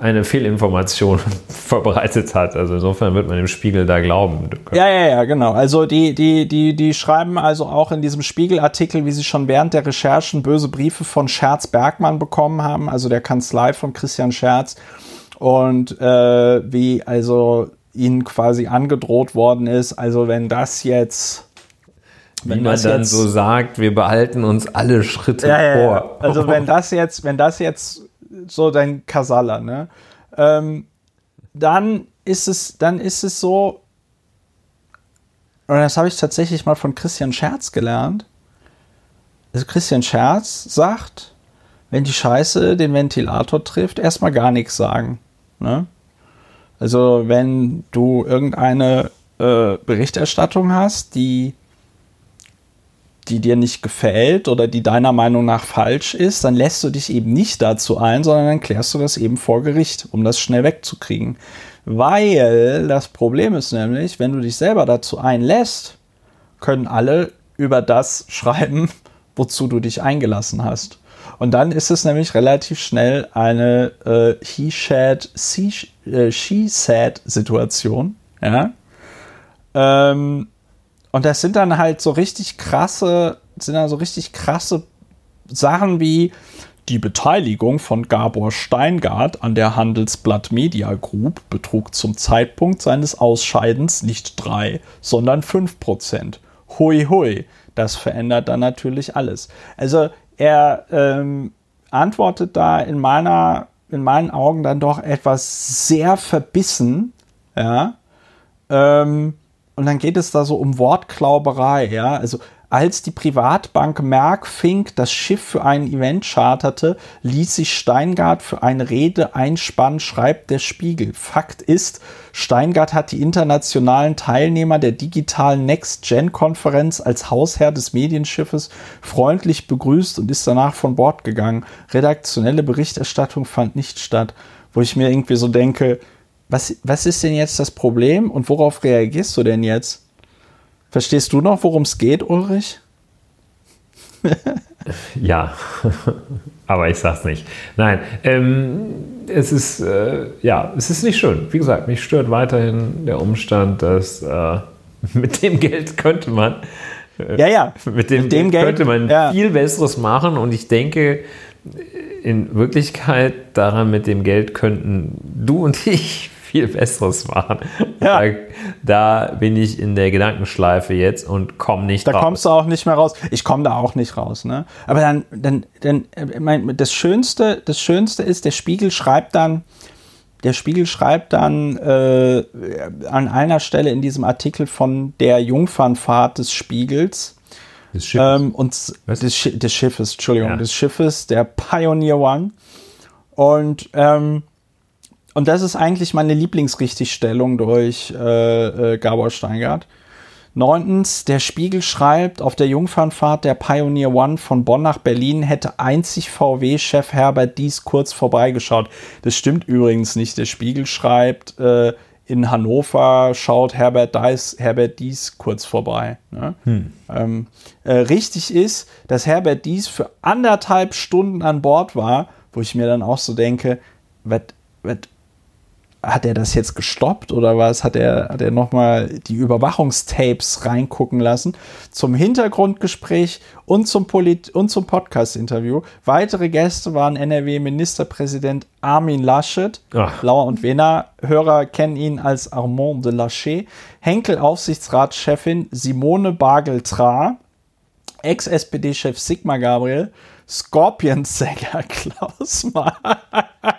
eine Fehlinformation verbreitet hat. Also insofern wird man dem Spiegel da glauben. Ja, ja, ja, genau. Also die, die, die, die schreiben also auch in diesem Spiegelartikel, wie sie schon während der Recherchen böse Briefe von Scherz Bergmann bekommen haben, also der Kanzlei von Christian Scherz und äh, wie also ihnen quasi angedroht worden ist. Also wenn das jetzt Wie man dann jetzt, so sagt, wir behalten uns alle Schritte ja, ja, vor. Also wenn das jetzt, wenn das jetzt so dein Kasala, ne? Ähm, dann ist es, dann ist es so, und das habe ich tatsächlich mal von Christian Scherz gelernt. Also Christian Scherz sagt, wenn die Scheiße den Ventilator trifft, erstmal gar nichts sagen. Ne? Also wenn du irgendeine äh, Berichterstattung hast, die, die dir nicht gefällt oder die deiner Meinung nach falsch ist, dann lässt du dich eben nicht dazu ein, sondern dann klärst du das eben vor Gericht, um das schnell wegzukriegen. Weil das Problem ist nämlich, wenn du dich selber dazu einlässt, können alle über das schreiben, wozu du dich eingelassen hast. Und dann ist es nämlich relativ schnell eine äh, He-Said, äh, She-Said-Situation. Ja? Ähm, und das sind dann halt so richtig krasse, sind dann so richtig krasse Sachen wie die Beteiligung von Gabor Steingart an der Handelsblatt Media Group betrug zum Zeitpunkt seines Ausscheidens nicht 3, sondern 5 Prozent. Hui hui, das verändert dann natürlich alles. Also er ähm, antwortet da in meiner, in meinen Augen dann doch etwas sehr verbissen, ja. Ähm, und dann geht es da so um Wortklauberei, ja. Also als die Privatbank Merckfink das Schiff für ein Event charterte, ließ sich Steingart für eine Rede einspannen, schreibt der Spiegel. Fakt ist, Steingart hat die internationalen Teilnehmer der digitalen Next-Gen-Konferenz als Hausherr des Medienschiffes freundlich begrüßt und ist danach von Bord gegangen. Redaktionelle Berichterstattung fand nicht statt, wo ich mir irgendwie so denke, was, was ist denn jetzt das Problem und worauf reagierst du denn jetzt? Verstehst du noch, worum es geht, Ulrich? ja, aber ich sag's nicht. Nein, ähm, es ist äh, ja, es ist nicht schön. Wie gesagt, mich stört weiterhin der Umstand, dass äh, mit dem Geld könnte man äh, ja, ja. Mit dem, mit dem Geld, könnte man ja. viel Besseres machen und ich denke, in Wirklichkeit daran mit dem Geld könnten du und ich viel Besseres machen. Ja. Da, da, bin ich in der Gedankenschleife jetzt und komme nicht da raus. Da kommst du auch nicht mehr raus. Ich komme da auch nicht raus. Ne? Aber dann, dann, dann mein, das, Schönste, das Schönste ist, der Spiegel schreibt dann, der Spiegel schreibt dann äh, an einer Stelle in diesem Artikel von der Jungfernfahrt des Spiegels, des Schiffes. Ähm, und des, des, Schiffes, Entschuldigung, ja. des Schiffes, der Pioneer One. Und ähm, und das ist eigentlich meine Lieblingsrichtigstellung durch äh, äh, Gabor Steingart. Neuntens, der Spiegel schreibt, auf der Jungfernfahrt der Pioneer One von Bonn nach Berlin hätte einzig VW-Chef Herbert Dies kurz vorbeigeschaut. Das stimmt übrigens nicht. Der Spiegel schreibt, äh, in Hannover schaut Herbert Dies, Herbert Dies kurz vorbei. Ne? Hm. Ähm, äh, richtig ist, dass Herbert Dies für anderthalb Stunden an Bord war, wo ich mir dann auch so denke, was hat er das jetzt gestoppt oder was? Hat er, hat er nochmal die Überwachungstapes reingucken lassen zum Hintergrundgespräch und zum, zum Podcast-Interview? Weitere Gäste waren NRW-Ministerpräsident Armin Laschet, Ach. Lauer und Wena, Hörer kennen ihn als Armand de Laschet, Henkel-Aufsichtsratschefin Simone Bagel-Tra, Ex-SPD-Chef Sigmar Gabriel, Scorpions-Sänger Klaus Mann.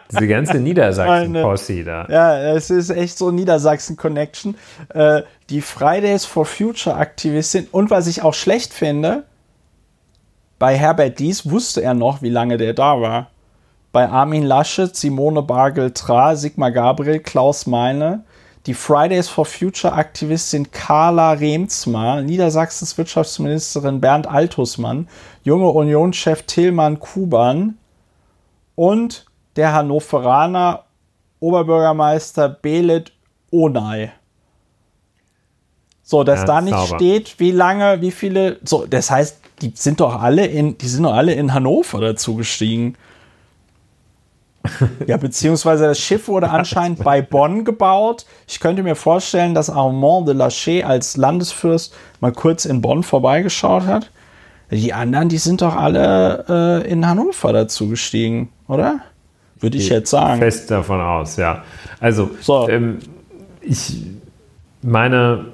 Diese ganze Niedersachsen-Posse da. Ja, es ist echt so Niedersachsen-Connection. Äh, die Fridays for Future-Aktivistin. Und was ich auch schlecht finde, bei Herbert Dies wusste er noch, wie lange der da war. Bei Armin Laschet, Simone Bargel-Tra, Sigmar Gabriel, Klaus Meine die Fridays for Future Aktivistin Carla Remzma, Niedersachsens Wirtschaftsministerin Bernd Altusmann, junge Unionschef Tillmann Kuban und der Hannoveraner Oberbürgermeister Belet Onay. So, dass ja, da nicht sauber. steht, wie lange, wie viele. So, das heißt, die sind doch alle in, die sind doch alle in Hannover dazu gestiegen. Ja, beziehungsweise das Schiff wurde anscheinend bei Bonn gebaut. Ich könnte mir vorstellen, dass Armand de Lachey als Landesfürst mal kurz in Bonn vorbeigeschaut hat. Die anderen, die sind doch alle äh, in Hannover dazu gestiegen, oder? Würde ich jetzt sagen. Fest davon aus, ja. Also, so. ähm, ich meine,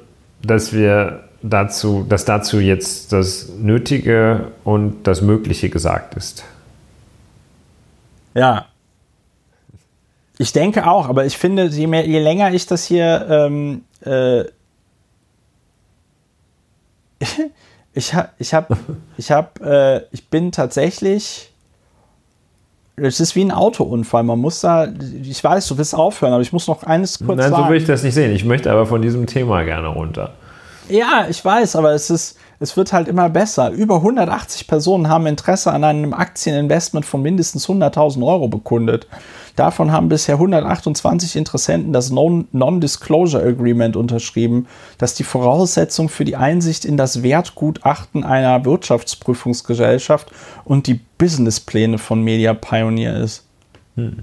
dass wir dazu, dass dazu jetzt das Nötige und das Mögliche gesagt ist. Ja. Ich denke auch, aber ich finde, je, mehr, je länger ich das hier ähm, äh, ich ich habe, ich habe, äh, ich bin tatsächlich. Es ist wie ein Autounfall. Man muss da, ich weiß, du willst aufhören, aber ich muss noch eines kurz Nein, sagen. so will ich das nicht sehen. Ich möchte aber von diesem Thema gerne runter. Ja, ich weiß, aber es ist, es wird halt immer besser. Über 180 Personen haben Interesse an einem Aktieninvestment von mindestens 100.000 Euro bekundet. Davon haben bisher 128 Interessenten das Non-Disclosure Agreement unterschrieben, das die Voraussetzung für die Einsicht in das Wertgutachten einer Wirtschaftsprüfungsgesellschaft und die Businesspläne von Media Pioneer ist. Hm.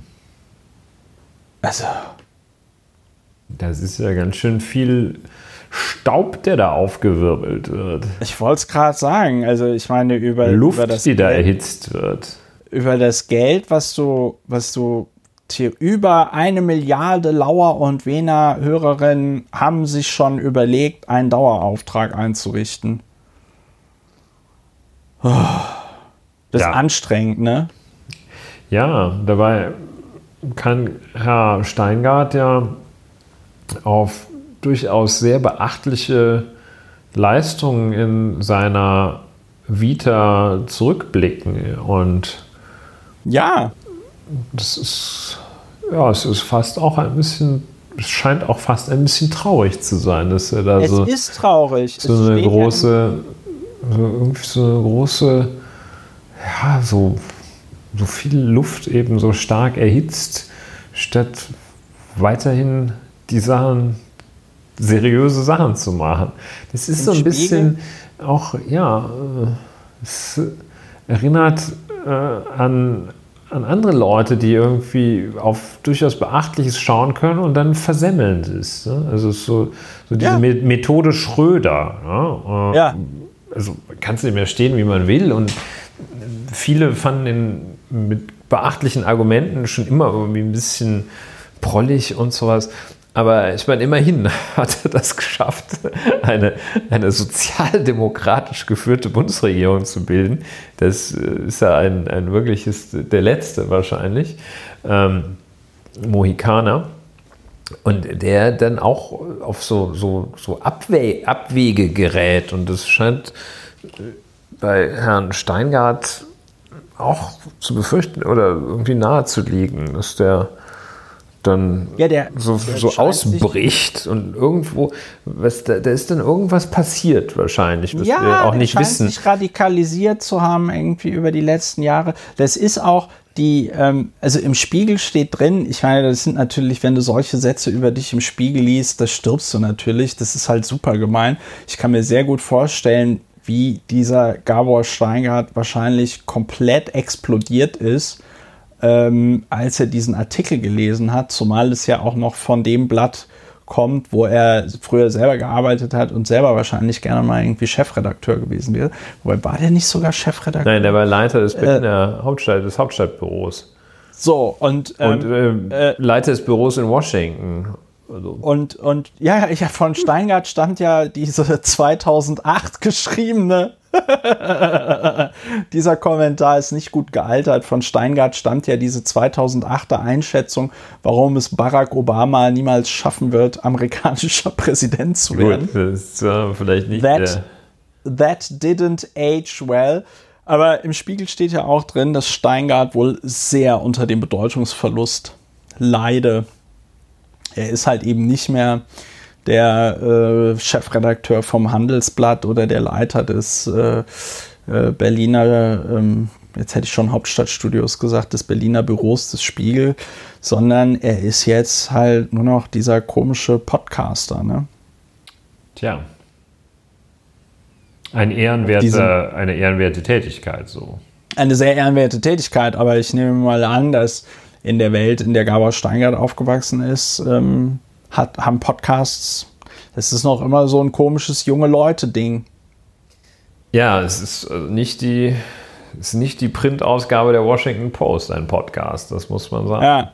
Also. Das ist ja ganz schön viel Staub, der da aufgewirbelt wird. Ich wollte es gerade sagen. Also ich meine über Luft, über das die da erhitzt wird. Über das Geld, was du, was du über eine Milliarde Lauer und Wener Hörerinnen haben sich schon überlegt, einen Dauerauftrag einzurichten. Das ja. ist anstrengend, ne? Ja, dabei kann Herr Steingart ja auf durchaus sehr beachtliche Leistungen in seiner Vita zurückblicken und ja, das ist ja, es ist fast auch ein bisschen, es scheint auch fast ein bisschen traurig zu sein, dass er da es so. Es ist traurig. So eine große, so irgendwie so eine große, ja, so, so viel Luft eben so stark erhitzt, statt weiterhin die Sachen, seriöse Sachen zu machen. Das ist Im so ein Spiegel? bisschen auch, ja, äh, es erinnert äh, an an andere Leute, die irgendwie auf durchaus Beachtliches schauen können und dann versemmeln es. Ne? Also so, so diese ja. Methode Schröder. Ne? Äh, ja. Also kannst du nicht mehr stehen, wie man will. Und viele fanden ihn mit beachtlichen Argumenten schon immer irgendwie ein bisschen prollig und sowas. Aber ich meine, immerhin hat er das geschafft, eine, eine sozialdemokratisch geführte Bundesregierung zu bilden. Das äh, ist ja ein, ein wirkliches, der letzte wahrscheinlich, ähm, Mohikaner. Und der dann auch auf so, so, so Abwe Abwege gerät. Und das scheint äh, bei Herrn Steingart auch zu befürchten oder irgendwie nahe zu liegen, dass der dann ja, der, so, der so ausbricht und irgendwo, was, da, da, ist dann irgendwas passiert wahrscheinlich, was ja, wir auch nicht wissen. sich radikalisiert zu haben irgendwie über die letzten Jahre. Das ist auch die, ähm, also im Spiegel steht drin, ich meine, das sind natürlich, wenn du solche Sätze über dich im Spiegel liest, das stirbst du natürlich, das ist halt super gemein. Ich kann mir sehr gut vorstellen, wie dieser Gabor Steingart wahrscheinlich komplett explodiert ist ähm, als er diesen Artikel gelesen hat, zumal es ja auch noch von dem Blatt kommt, wo er früher selber gearbeitet hat und selber wahrscheinlich gerne mal irgendwie Chefredakteur gewesen wäre. Wobei war der nicht sogar Chefredakteur? Nein, der war Leiter des, äh, Hauptstadt, des Hauptstadtbüros. So, und, ähm, und äh, äh, Leiter des Büros in Washington. Also. Und, und ja, ja, von Steingart stand ja diese 2008 geschriebene Dieser Kommentar ist nicht gut gealtert. Von Steingart stammt ja diese 2008er Einschätzung, warum es Barack Obama niemals schaffen wird, amerikanischer Präsident zu werden. Gut, das war vielleicht nicht that, that didn't age well. Aber im Spiegel steht ja auch drin, dass Steingart wohl sehr unter dem Bedeutungsverlust leide. Er ist halt eben nicht mehr der äh, Chefredakteur vom Handelsblatt oder der Leiter des äh, äh, Berliner, ähm, jetzt hätte ich schon Hauptstadtstudios gesagt, des Berliner Büros des Spiegel, sondern er ist jetzt halt nur noch dieser komische Podcaster. Ne? Tja. Ein ehrenwerter, Diese, eine ehrenwerte Tätigkeit, so. Eine sehr ehrenwerte Tätigkeit, aber ich nehme mal an, dass in der Welt, in der Gabor Steingart aufgewachsen ist, ähm, hat, haben Podcasts, das ist noch immer so ein komisches junge Leute-Ding. Ja, es ist äh, nicht die, es ist nicht die Printausgabe der Washington Post, ein Podcast, das muss man sagen. Ja.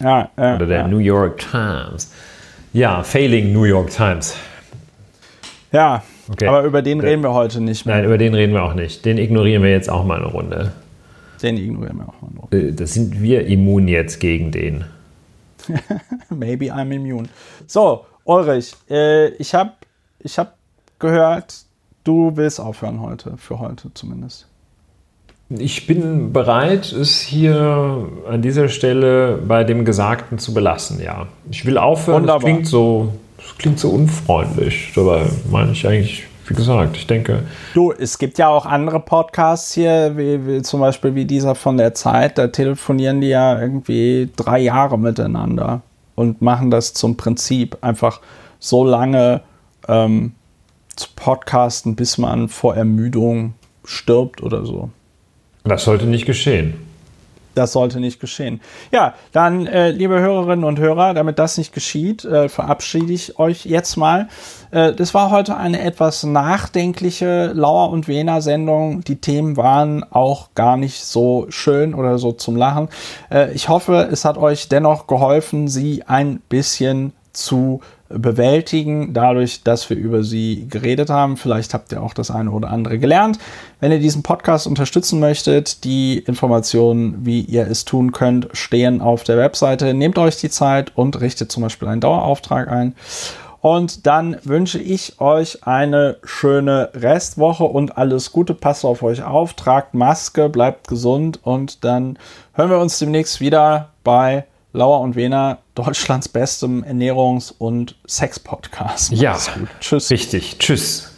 Ja, ja, Oder der ja. New York Times. Ja, failing New York Times. Ja, Okay. Aber über den reden wir heute nicht mehr. Nein, über den reden wir auch nicht. Den ignorieren wir jetzt auch mal eine Runde. Den ignorieren wir auch mal eine Runde. Äh, das sind wir immun jetzt gegen den. Maybe I'm immune. So, Ulrich, äh, ich habe ich hab gehört, du willst aufhören heute, für heute zumindest. Ich bin bereit, es hier an dieser Stelle bei dem Gesagten zu belassen, ja. Ich will aufhören, das klingt so, das klingt so unfreundlich. Dabei meine ich eigentlich, wie gesagt, ich denke. Du, es gibt ja auch andere Podcasts hier, wie, wie zum Beispiel wie dieser von der Zeit, da telefonieren die ja irgendwie drei Jahre miteinander und machen das zum Prinzip, einfach so lange ähm, zu podcasten, bis man vor Ermüdung stirbt oder so. Das sollte nicht geschehen. Das sollte nicht geschehen. Ja, dann, äh, liebe Hörerinnen und Hörer, damit das nicht geschieht, äh, verabschiede ich euch jetzt mal. Äh, das war heute eine etwas nachdenkliche Lauer und Wiener Sendung. Die Themen waren auch gar nicht so schön oder so zum Lachen. Äh, ich hoffe, es hat euch dennoch geholfen, sie ein bisschen zu bewältigen, dadurch, dass wir über sie geredet haben. Vielleicht habt ihr auch das eine oder andere gelernt. Wenn ihr diesen Podcast unterstützen möchtet, die Informationen, wie ihr es tun könnt, stehen auf der Webseite. Nehmt euch die Zeit und richtet zum Beispiel einen Dauerauftrag ein. Und dann wünsche ich euch eine schöne Restwoche und alles Gute. Passt auf euch auf, tragt Maske, bleibt gesund und dann hören wir uns demnächst wieder bei Lauer und Wena, Deutschlands bestem Ernährungs- und Sex-Podcast. Ja, tschüss. Richtig, tschüss.